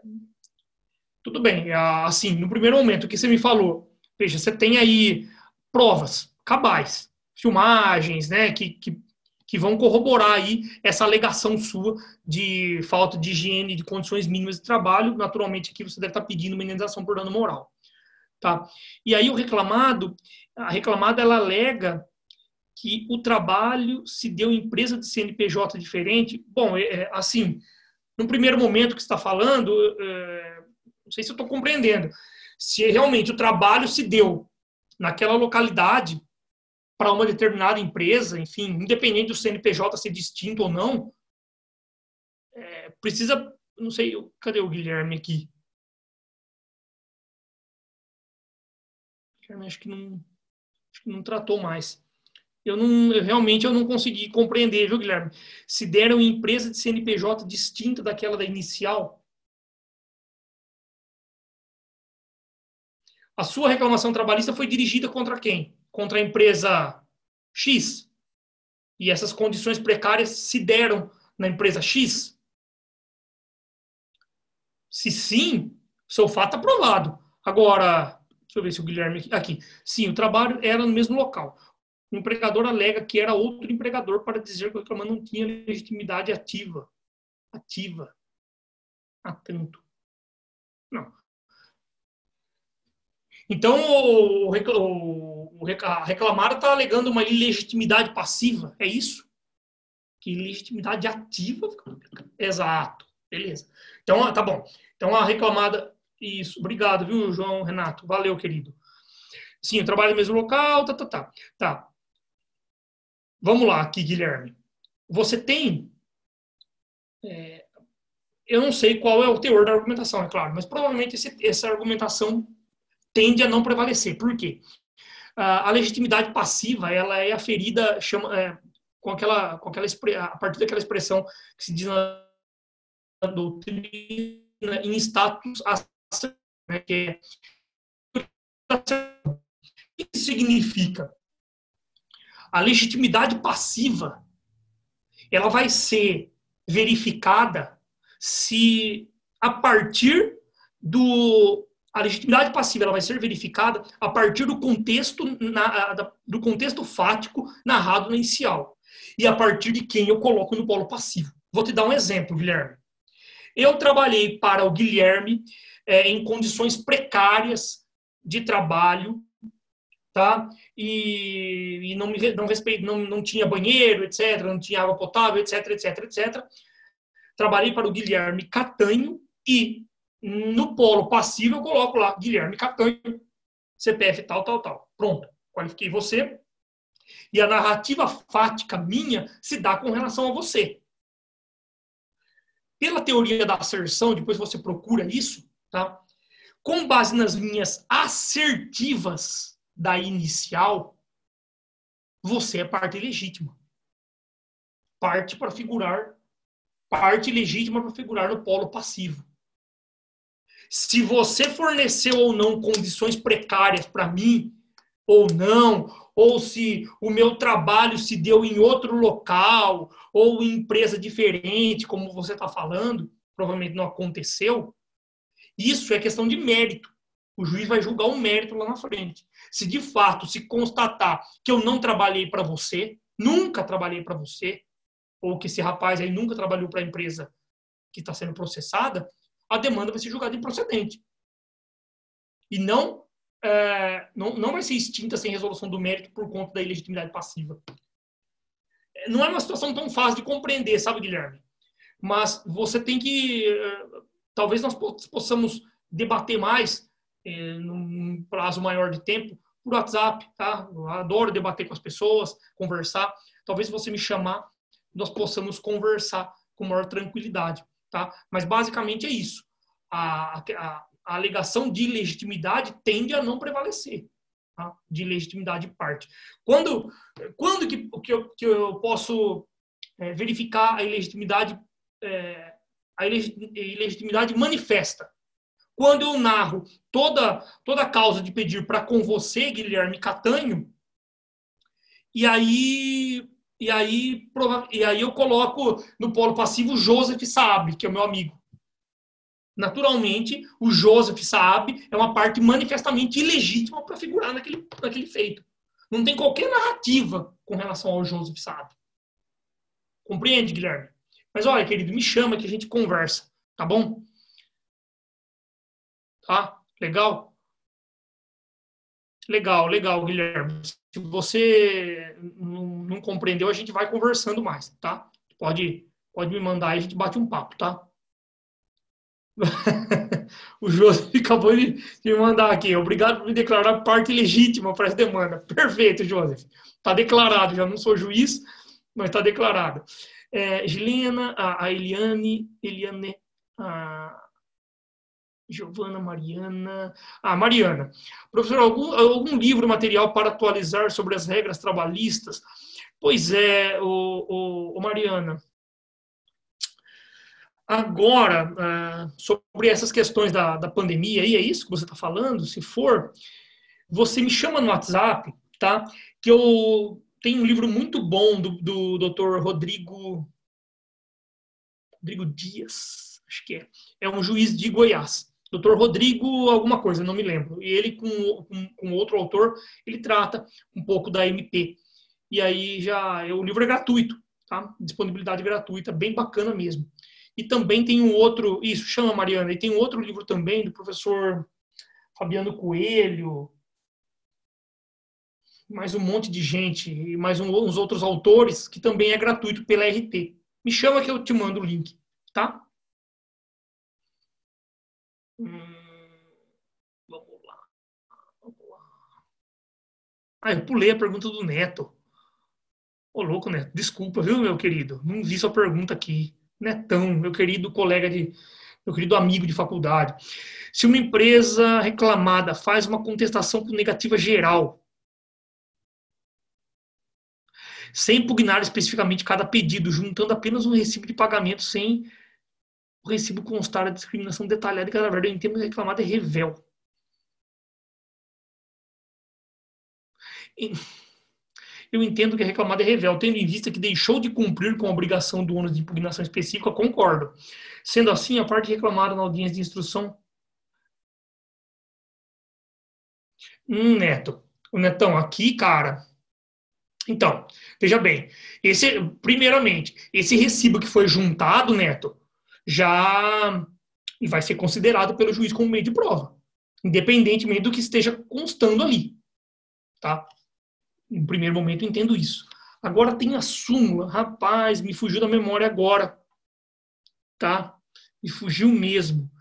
Tudo bem, é, assim, no primeiro momento, o que você me falou, veja, você tem aí provas cabais, filmagens, né, que, que, que vão corroborar aí essa alegação sua de falta de higiene, de condições mínimas de trabalho. Naturalmente, aqui você deve estar pedindo uma indenização por dano moral. Tá? E aí o reclamado, a reclamada, ela alega que o trabalho se deu em empresa de CNPJ diferente. Bom, é, é, assim, no primeiro momento que está falando, é, não sei se eu estou compreendendo, se realmente o trabalho se deu naquela localidade para uma determinada empresa, enfim, independente do CNPJ ser distinto ou não, é, precisa, não sei, cadê o Guilherme aqui? Guilherme acho que não, acho que não tratou mais. Eu não, eu, realmente eu não consegui compreender, viu, Guilherme? Se deram empresa de CNPJ distinta daquela da inicial, a sua reclamação trabalhista foi dirigida contra quem? Contra a empresa X. E essas condições precárias se deram na empresa X? Se sim, seu fato aprovado. Agora, deixa eu ver se o Guilherme aqui. aqui. Sim, o trabalho era no mesmo local. O empregador alega que era outro empregador para dizer que o reclamante não tinha legitimidade ativa. Ativa. Atento. Não. Então, o, o, o reclamado está alegando uma ilegitimidade passiva, é isso? Que legitimidade ativa? Exato, beleza. Então, tá bom. Então, a reclamada... Isso, obrigado, viu, João Renato? Valeu, querido. Sim, eu trabalho no mesmo local, tá, tá, tá. Tá. Vamos lá aqui, Guilherme. Você tem... É, eu não sei qual é o teor da argumentação, é claro, mas provavelmente esse, essa argumentação tende a não prevalecer. Por quê? A legitimidade passiva ela é aferida chama, é, com aquela, com aquela a partir daquela expressão que se diz na doutrina em status né, que é isso significa? A legitimidade passiva ela vai ser verificada se a partir do a legitimidade passiva ela vai ser verificada a partir do contexto, na, do contexto fático narrado no inicial. E a partir de quem eu coloco no polo passivo. Vou te dar um exemplo, Guilherme. Eu trabalhei para o Guilherme é, em condições precárias de trabalho, tá? E, e não, me, não, respeito, não, não tinha banheiro, etc., não tinha água potável, etc., etc., etc. Trabalhei para o Guilherme Catanho e no polo passivo, eu coloco lá Guilherme Catanho, CPF tal, tal, tal. Pronto, qualifiquei você. E a narrativa fática minha se dá com relação a você. Pela teoria da asserção, depois você procura isso, tá? Com base nas linhas assertivas da inicial, você é parte legítima. Parte para figurar, parte legítima para figurar no polo passivo se você forneceu ou não condições precárias para mim, ou não, ou se o meu trabalho se deu em outro local, ou em empresa diferente, como você está falando, provavelmente não aconteceu, isso é questão de mérito. O juiz vai julgar o mérito lá na frente. Se de fato se constatar que eu não trabalhei para você, nunca trabalhei para você, ou que esse rapaz aí nunca trabalhou para a empresa que está sendo processada, a demanda vai ser julgada improcedente. E não, é, não, não vai ser extinta sem resolução do mérito por conta da ilegitimidade passiva. Não é uma situação tão fácil de compreender, sabe, Guilherme? Mas você tem que. É, talvez nós possamos debater mais é, num prazo maior de tempo por WhatsApp, tá? Eu adoro debater com as pessoas, conversar. Talvez você me chamar, nós possamos conversar com maior tranquilidade. Tá? Mas basicamente é isso. A, a, a alegação de legitimidade tende a não prevalecer. Tá? De legitimidade parte. Quando, quando que, que, eu, que eu posso é, verificar a ilegitimidade, é, a ilegitimidade manifesta? Quando eu narro toda, toda a causa de pedir para com você, Guilherme Catanho, e aí e aí, e aí eu coloco no polo passivo Joseph Saab, que é o meu amigo. Naturalmente, o Joseph Saab é uma parte manifestamente ilegítima para figurar naquele, naquele feito. Não tem qualquer narrativa com relação ao Joseph Saab. Compreende, Guilherme? Mas olha, querido, me chama que a gente conversa, tá bom? Tá? Legal? Legal, legal, Guilherme. Se você não, compreendeu, a gente vai conversando mais, tá? Pode, pode me mandar aí, a gente bate um papo, tá? o José acabou de me mandar aqui. Obrigado por me declarar parte legítima para essa demanda. Perfeito, José. Está declarado. Já não sou juiz, mas está declarado. É, Gilena, a, a Eliane, Eliane, a Giovana, Mariana. Ah, Mariana. Professor, algum, algum livro, material para atualizar sobre as regras trabalhistas? Pois é, o, o, Mariana. Agora, ah, sobre essas questões da, da pandemia, aí é isso que você está falando? Se for, você me chama no WhatsApp, tá? Que eu tenho um livro muito bom do, do Dr. Rodrigo, Rodrigo Dias, acho que é. É um juiz de Goiás. Dr. Rodrigo alguma coisa, não me lembro. E ele, com, com, com, outro autor, ele trata um pouco da MP. E aí já, o livro é gratuito, tá? Disponibilidade gratuita, bem bacana mesmo. E também tem um outro, isso, chama Mariana, e tem um outro livro também do professor Fabiano Coelho, mais um monte de gente, e mais um, uns outros autores, que também é gratuito pela RT. Me chama que eu te mando o link, tá? Hum, vamos lá. Vamos lá. Ah, eu pulei a pergunta do Neto. Ô, louco, Neto. Desculpa, viu, meu querido? Não vi sua pergunta aqui. Netão, meu querido colega de. Meu querido amigo de faculdade. Se uma empresa reclamada faz uma contestação negativa geral, sem impugnar especificamente cada pedido, juntando apenas um recibo de pagamento sem o recibo constar a discriminação detalhada de cada verdade em termos reclamado é revel. Eu entendo que a reclamada é revel, tendo em vista que deixou de cumprir com a obrigação do ônus de impugnação específica, concordo. Sendo assim, a parte reclamada na audiência de instrução. Hum, Neto. O Netão, aqui, cara. Então, veja bem. Esse, primeiramente, esse recibo que foi juntado, Neto, já vai ser considerado pelo juiz como meio de prova, independentemente do que esteja constando ali. Tá? No primeiro momento, entendo isso. Agora tem a súmula. Rapaz, me fugiu da memória agora. Tá? Me fugiu mesmo.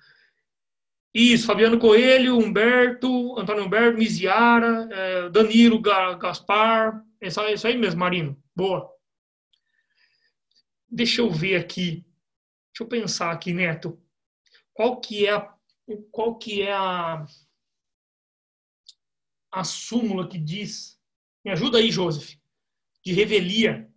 Isso, Fabiano Coelho, Humberto, Antônio Humberto, Miziara, é, Danilo Gaspar. É isso, é isso aí mesmo, Marino. Boa. Deixa eu ver aqui. Deixa eu pensar aqui, Neto. Qual que é a, qual que é a, a súmula que diz me ajuda aí, Joseph. De revelia.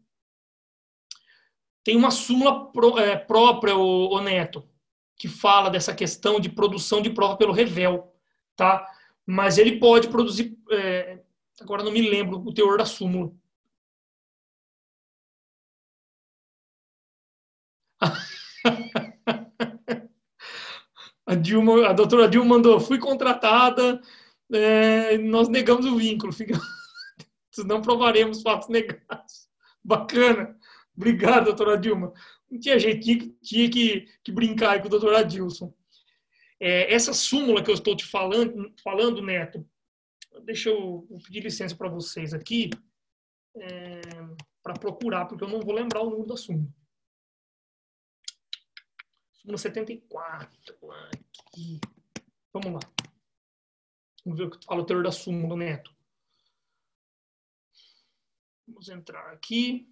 Tem uma súmula é, própria, o, o, Neto, que fala dessa questão de produção de prova pelo revel, tá? Mas ele pode produzir. É, agora não me lembro o teor da súmula. A Dilma, a doutora Dilma mandou, fui contratada, é, nós negamos o vínculo. Fica senão provaremos fatos negados. Bacana. Obrigado, doutora Dilma. Não tinha jeito, tinha que, tinha que, que brincar com o doutor Adilson. É, essa súmula que eu estou te falando, falando Neto, deixa eu, eu pedir licença para vocês aqui, é, para procurar, porque eu não vou lembrar o número da súmula. Súmula 74, aqui. Vamos lá. Vamos ver o que fala o teor da súmula, Neto. Vamos entrar aqui.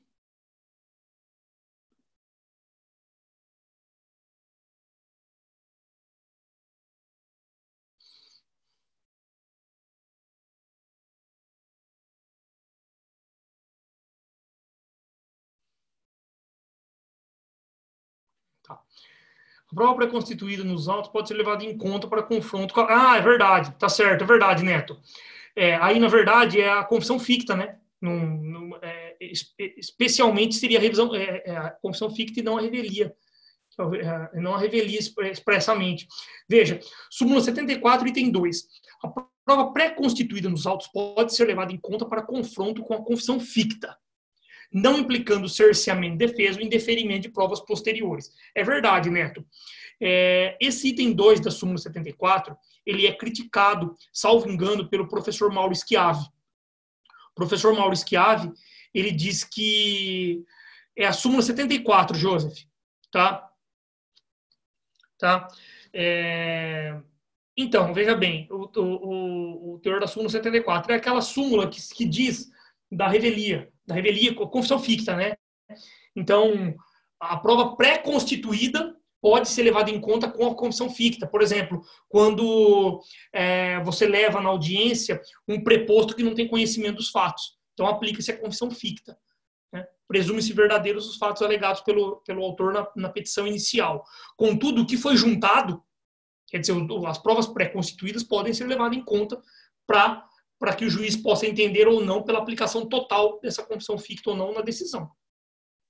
Tá. A prova pré-constituída nos autos pode ser levada em conta para confronto com a... Ah, é verdade, tá certo, é verdade, Neto. É, aí, na verdade, é a confissão ficta, né? Num, num, é, especialmente seria a revisão, é, é, a confissão ficta e não a revelia. É, não a revelia expressamente. Veja, súmula 74, item 2. A prova pré-constituída nos autos pode ser levada em conta para confronto com a confissão ficta, não implicando cerceamento de defesa ou indeferimento de provas posteriores. É verdade, Neto. É, esse item 2 da súmula 74, ele é criticado, salvo engano, pelo professor Mauro Schiave o professor Maurício Chiave, ele diz que é a súmula 74, Joseph, tá? Tá? É... Então, veja bem, o, o, o, teor da súmula 74 é aquela súmula que, que diz da revelia, da revelia, confissão ficta, né? Então, a prova pré-constituída pode ser levada em conta com a confissão ficta. Por exemplo, quando é, você leva na audiência um preposto que não tem conhecimento dos fatos. Então, aplica-se a confissão ficta. Né? Presume-se verdadeiros os fatos alegados pelo, pelo autor na, na petição inicial. Contudo, o que foi juntado, quer dizer, as provas pré-constituídas podem ser levadas em conta para que o juiz possa entender ou não pela aplicação total dessa confissão ficta ou não na decisão.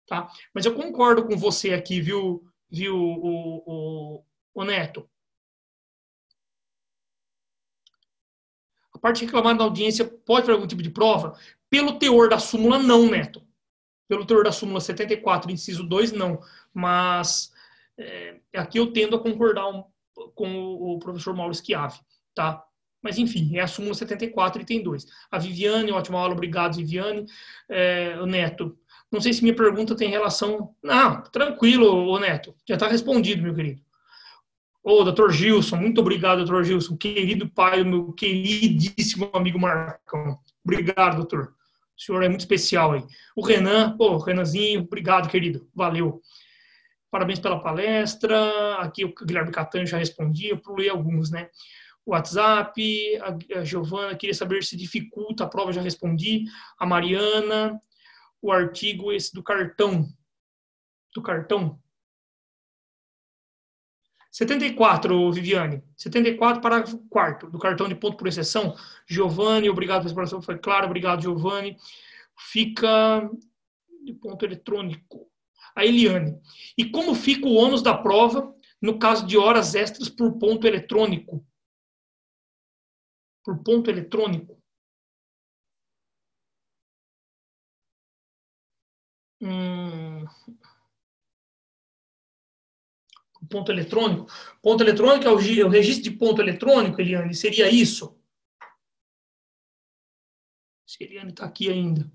Tá? Mas eu concordo com você aqui, viu, viu o, o, o Neto? A parte reclamada na audiência pode ter algum tipo de prova? Pelo teor da súmula, não, Neto. Pelo teor da súmula 74, inciso 2, não. Mas é, aqui eu tendo a concordar um, com o, o professor Mauro Schiavi, tá? Mas, enfim, é a súmula 74 e tem dois. A Viviane, ótima aula, obrigado, Viviane. É, o Neto, não sei se minha pergunta tem relação. Não, tranquilo, ô Neto. Já está respondido, meu querido. Ô, doutor Gilson, muito obrigado, doutor Gilson. Querido pai do meu queridíssimo amigo Marcão. Obrigado, doutor. O senhor é muito especial aí. O Renan, pô, Renanzinho, obrigado, querido. Valeu. Parabéns pela palestra. Aqui o Guilherme Catan já respondia, eu pulei alguns, né? WhatsApp, a Giovana queria saber se dificulta a prova, já respondi. A Mariana, o artigo esse do cartão. Do cartão. 74, Viviane. 74, parágrafo 4 do cartão de ponto por exceção. Giovanni, obrigado pela explicação, foi claro, obrigado, Giovanni. Fica de ponto eletrônico. A Eliane. E como fica o ônus da prova no caso de horas extras por ponto eletrônico? Por ponto eletrônico. Hum, ponto eletrônico. Ponto eletrônico é o, o registro de ponto eletrônico, Eliane, seria isso? Se Eliane está aqui ainda.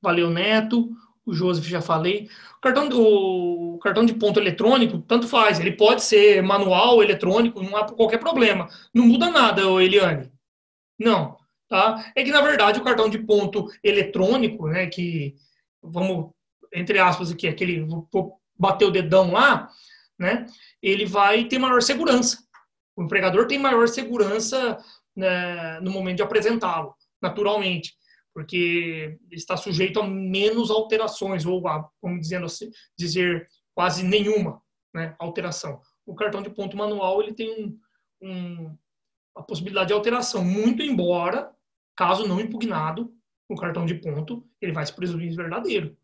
Valeu, Neto. O Joseph já falei. O cartão, o cartão de ponto eletrônico, tanto faz. Ele pode ser manual, eletrônico, não há qualquer problema. Não muda nada, Eliane. Não. Tá? É que, na verdade, o cartão de ponto eletrônico, né, que, vamos, entre aspas aqui, aquele, vou bater o dedão lá, né, ele vai ter maior segurança. O empregador tem maior segurança né, no momento de apresentá-lo, naturalmente, porque está sujeito a menos alterações, ou a, como dizendo assim, dizer, quase nenhuma né, alteração. O cartão de ponto manual ele tem um, um, a possibilidade de alteração, muito embora Caso não impugnado o cartão de ponto, ele vai se presumir verdadeiro.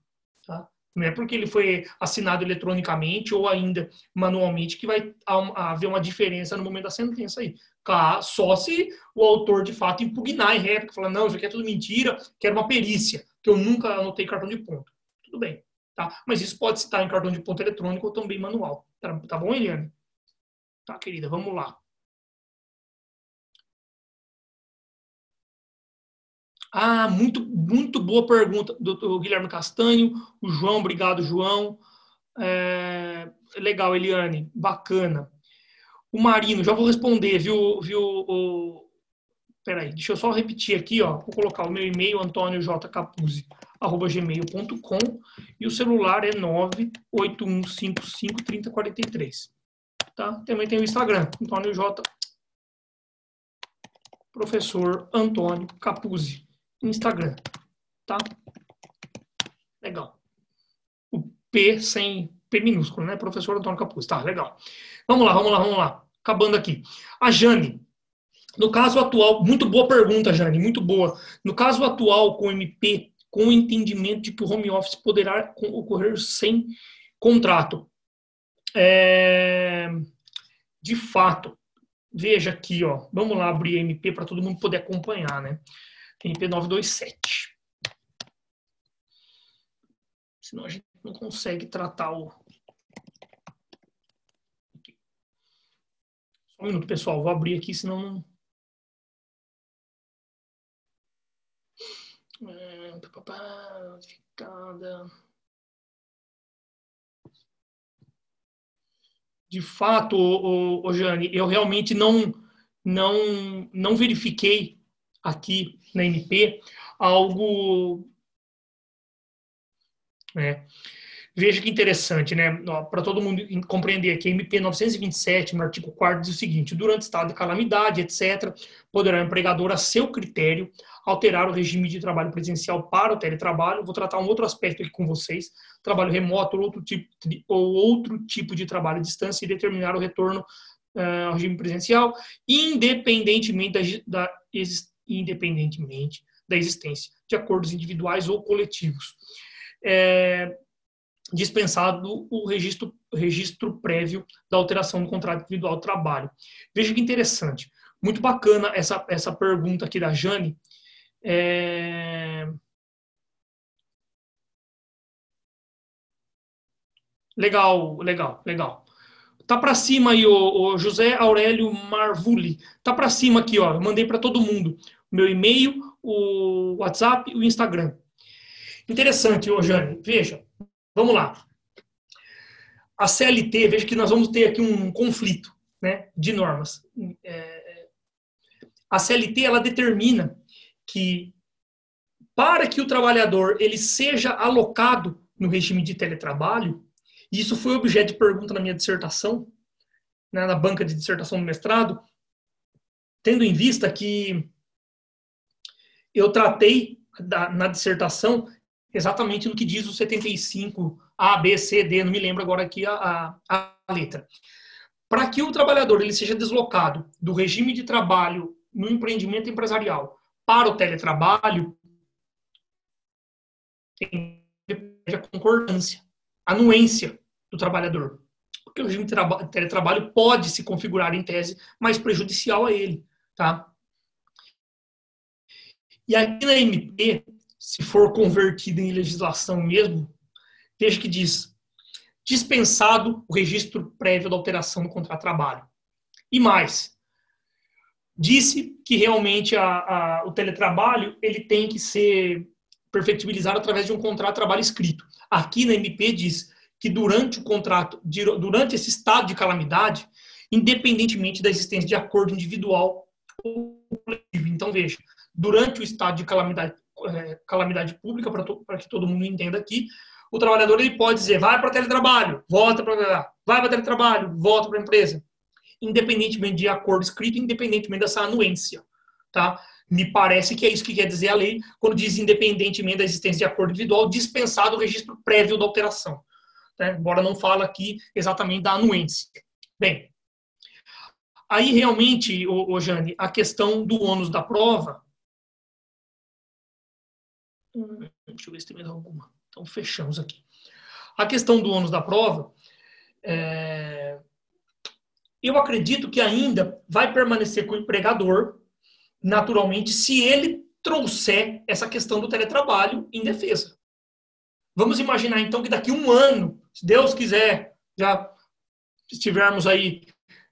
Tá? Não é porque ele foi assinado eletronicamente ou ainda manualmente que vai haver uma diferença no momento da sentença aí. Só se o autor de fato impugnar em réplica, falar, não, isso aqui é tudo mentira, quero uma perícia, que eu nunca anotei cartão de ponto. Tudo bem. Tá? Mas isso pode estar em cartão de ponto eletrônico ou também manual. Tá, tá bom, Eliane? Tá, querida, vamos lá. Ah, muito, muito boa pergunta do, do Guilherme Castanho. O João, obrigado, João. É, legal, Eliane, bacana. O Marino, já vou responder, viu? viu o, peraí, deixa eu só repetir aqui, ó. Vou colocar o meu e-mail, antoniojcapuzzi.gmail.com e o celular é 981553043. Tá? Também tem o Instagram, Antônio J. Professor Antônio Capuzzi Instagram, tá? Legal. O P sem P minúsculo, né? Professor Antônio Capuz. Tá, legal. Vamos lá, vamos lá, vamos lá. Acabando aqui. A Jane. No caso atual, muito boa pergunta, Jane, muito boa. No caso atual com o MP, com o entendimento de que o home office poderá ocorrer sem contrato. É... De fato, veja aqui, ó. Vamos lá abrir MP para todo mundo poder acompanhar, né? MP927. Senão a gente não consegue tratar o. um minuto, pessoal. Vou abrir aqui, senão não. É, de fato, o, o, Jane, eu realmente não, não, não verifiquei aqui na MP algo. É, Veja que interessante, né? Para todo mundo compreender aqui, a MP 927, no artigo 4 diz o seguinte: durante estado de calamidade, etc., poderá o empregador, a seu critério, alterar o regime de trabalho presencial para o teletrabalho. Vou tratar um outro aspecto aqui com vocês: trabalho remoto ou outro tipo de, ou outro tipo de trabalho à distância e determinar o retorno uh, ao regime presencial, independentemente da, da, independentemente da existência de acordos individuais ou coletivos. É, dispensado o registro, registro prévio da alteração do contrato individual de trabalho. Veja que interessante. Muito bacana essa, essa pergunta aqui da Jane. É... Legal, legal, legal. Tá para cima aí o, José Aurélio Marvuli. Tá para cima aqui, ó. Eu mandei para todo mundo. Meu e-mail, o WhatsApp e o Instagram. Interessante, ô Jane. Veja, Vamos lá. A CLT, veja que nós vamos ter aqui um conflito né, de normas. É, a CLT ela determina que para que o trabalhador ele seja alocado no regime de teletrabalho, isso foi objeto de pergunta na minha dissertação, né, na banca de dissertação do mestrado, tendo em vista que eu tratei da, na dissertação exatamente no que diz o 75 A, B, C, D, não me lembro agora aqui a, a, a letra. Para que o trabalhador ele seja deslocado do regime de trabalho no empreendimento empresarial para o teletrabalho, tem a concordância, a anuência do trabalhador. Porque o regime de teletrabalho pode se configurar em tese mais prejudicial a ele. Tá? E aqui na MP, se for convertido em legislação mesmo, veja que diz dispensado o registro prévio da alteração do contrato de trabalho. E mais, disse que realmente a, a, o teletrabalho ele tem que ser perfectibilizado através de um contrato de trabalho escrito. Aqui na MP diz que durante o contrato, durante esse estado de calamidade, independentemente da existência de acordo individual ou coletivo. Então, veja, durante o estado de calamidade é, calamidade pública, para que todo mundo entenda aqui, o trabalhador ele pode dizer, vai para teletrabalho, volta para vai para teletrabalho, volta para a empresa, independentemente de acordo escrito, independentemente dessa anuência, tá? Me parece que é isso que quer dizer a lei quando diz independentemente da existência de acordo individual, dispensado o registro prévio da alteração. Tá? Embora não fale aqui exatamente da anuência. Bem, aí realmente, ô, ô Jane, a questão do ônus da prova, Deixa eu ver se tem mais alguma. Então, fechamos aqui. A questão do ônus da prova, é... eu acredito que ainda vai permanecer com o empregador, naturalmente, se ele trouxer essa questão do teletrabalho em defesa. Vamos imaginar, então, que daqui a um ano, se Deus quiser, já estivermos aí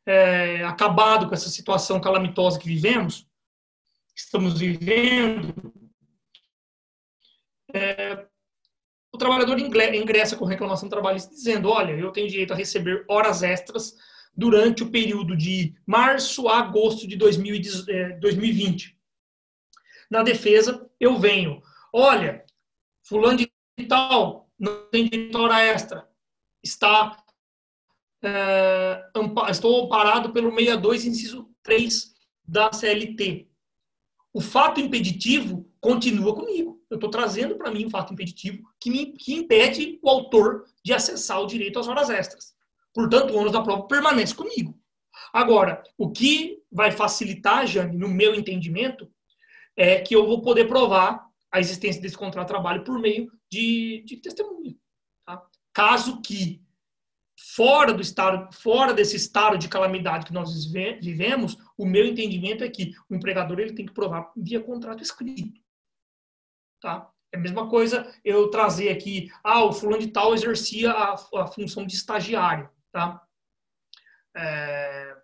é, acabado com essa situação calamitosa que vivemos, estamos vivendo, o trabalhador ingressa com reclamação trabalhista dizendo: olha, eu tenho direito a receber horas extras durante o período de março a agosto de 2020. É, Na defesa, eu venho: olha, fulano de tal não tem direito a hora extra, está é, estou amparado pelo 62, inciso 3 da CLT. O fato impeditivo continua comigo eu estou trazendo para mim um fato impeditivo que, me, que impede o autor de acessar o direito às horas extras. Portanto, o ônus da prova permanece comigo. Agora, o que vai facilitar, Jane, no meu entendimento, é que eu vou poder provar a existência desse contrato de trabalho por meio de, de testemunha. Tá? Caso que, fora do estado, fora desse estado de calamidade que nós vivemos, o meu entendimento é que o empregador ele tem que provar via contrato escrito. Tá? É a mesma coisa eu trazer aqui, ah, o fulano de tal exercia a, a função de estagiário. Tá? É,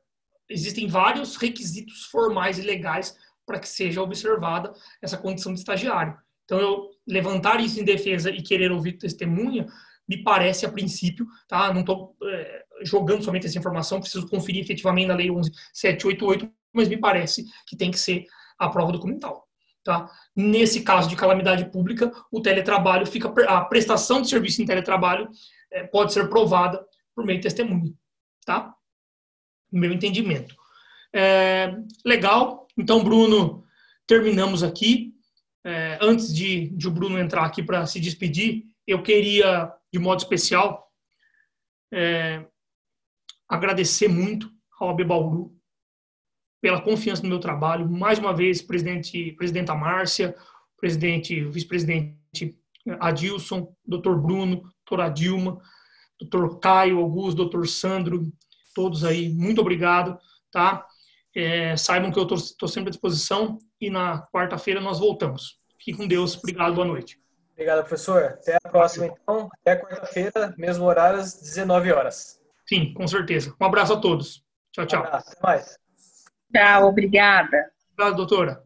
existem vários requisitos formais e legais para que seja observada essa condição de estagiário. Então, eu levantar isso em defesa e querer ouvir testemunha, me parece a princípio, tá? Não estou é, jogando somente essa informação, preciso conferir efetivamente na Lei 11788, mas me parece que tem que ser a prova documental. Tá? Nesse caso de calamidade pública, o teletrabalho fica a prestação de serviço em teletrabalho é, pode ser provada por meio de testemunho, tá? Meu entendimento. É, legal. Então, Bruno, terminamos aqui. É, antes de, de o Bruno entrar aqui para se despedir, eu queria, de modo especial, é, agradecer muito ao AB Bauru pela confiança no meu trabalho. Mais uma vez, presidente, presidenta Márcia, presidente, vice-presidente Adilson, doutor Bruno, doutora Dilma, doutor Caio Augusto, doutor Sandro, todos aí, muito obrigado, tá? É, saibam que eu estou sempre à disposição e na quarta-feira nós voltamos. Fique com Deus, obrigado, boa noite. Obrigado, professor. Até a próxima, então. Até quarta-feira, mesmo horário, às 19 horas. Sim, com certeza. Um abraço a todos. Tchau, tchau. Um abraço, até mais. Tchau, obrigada. Obrigado, doutora.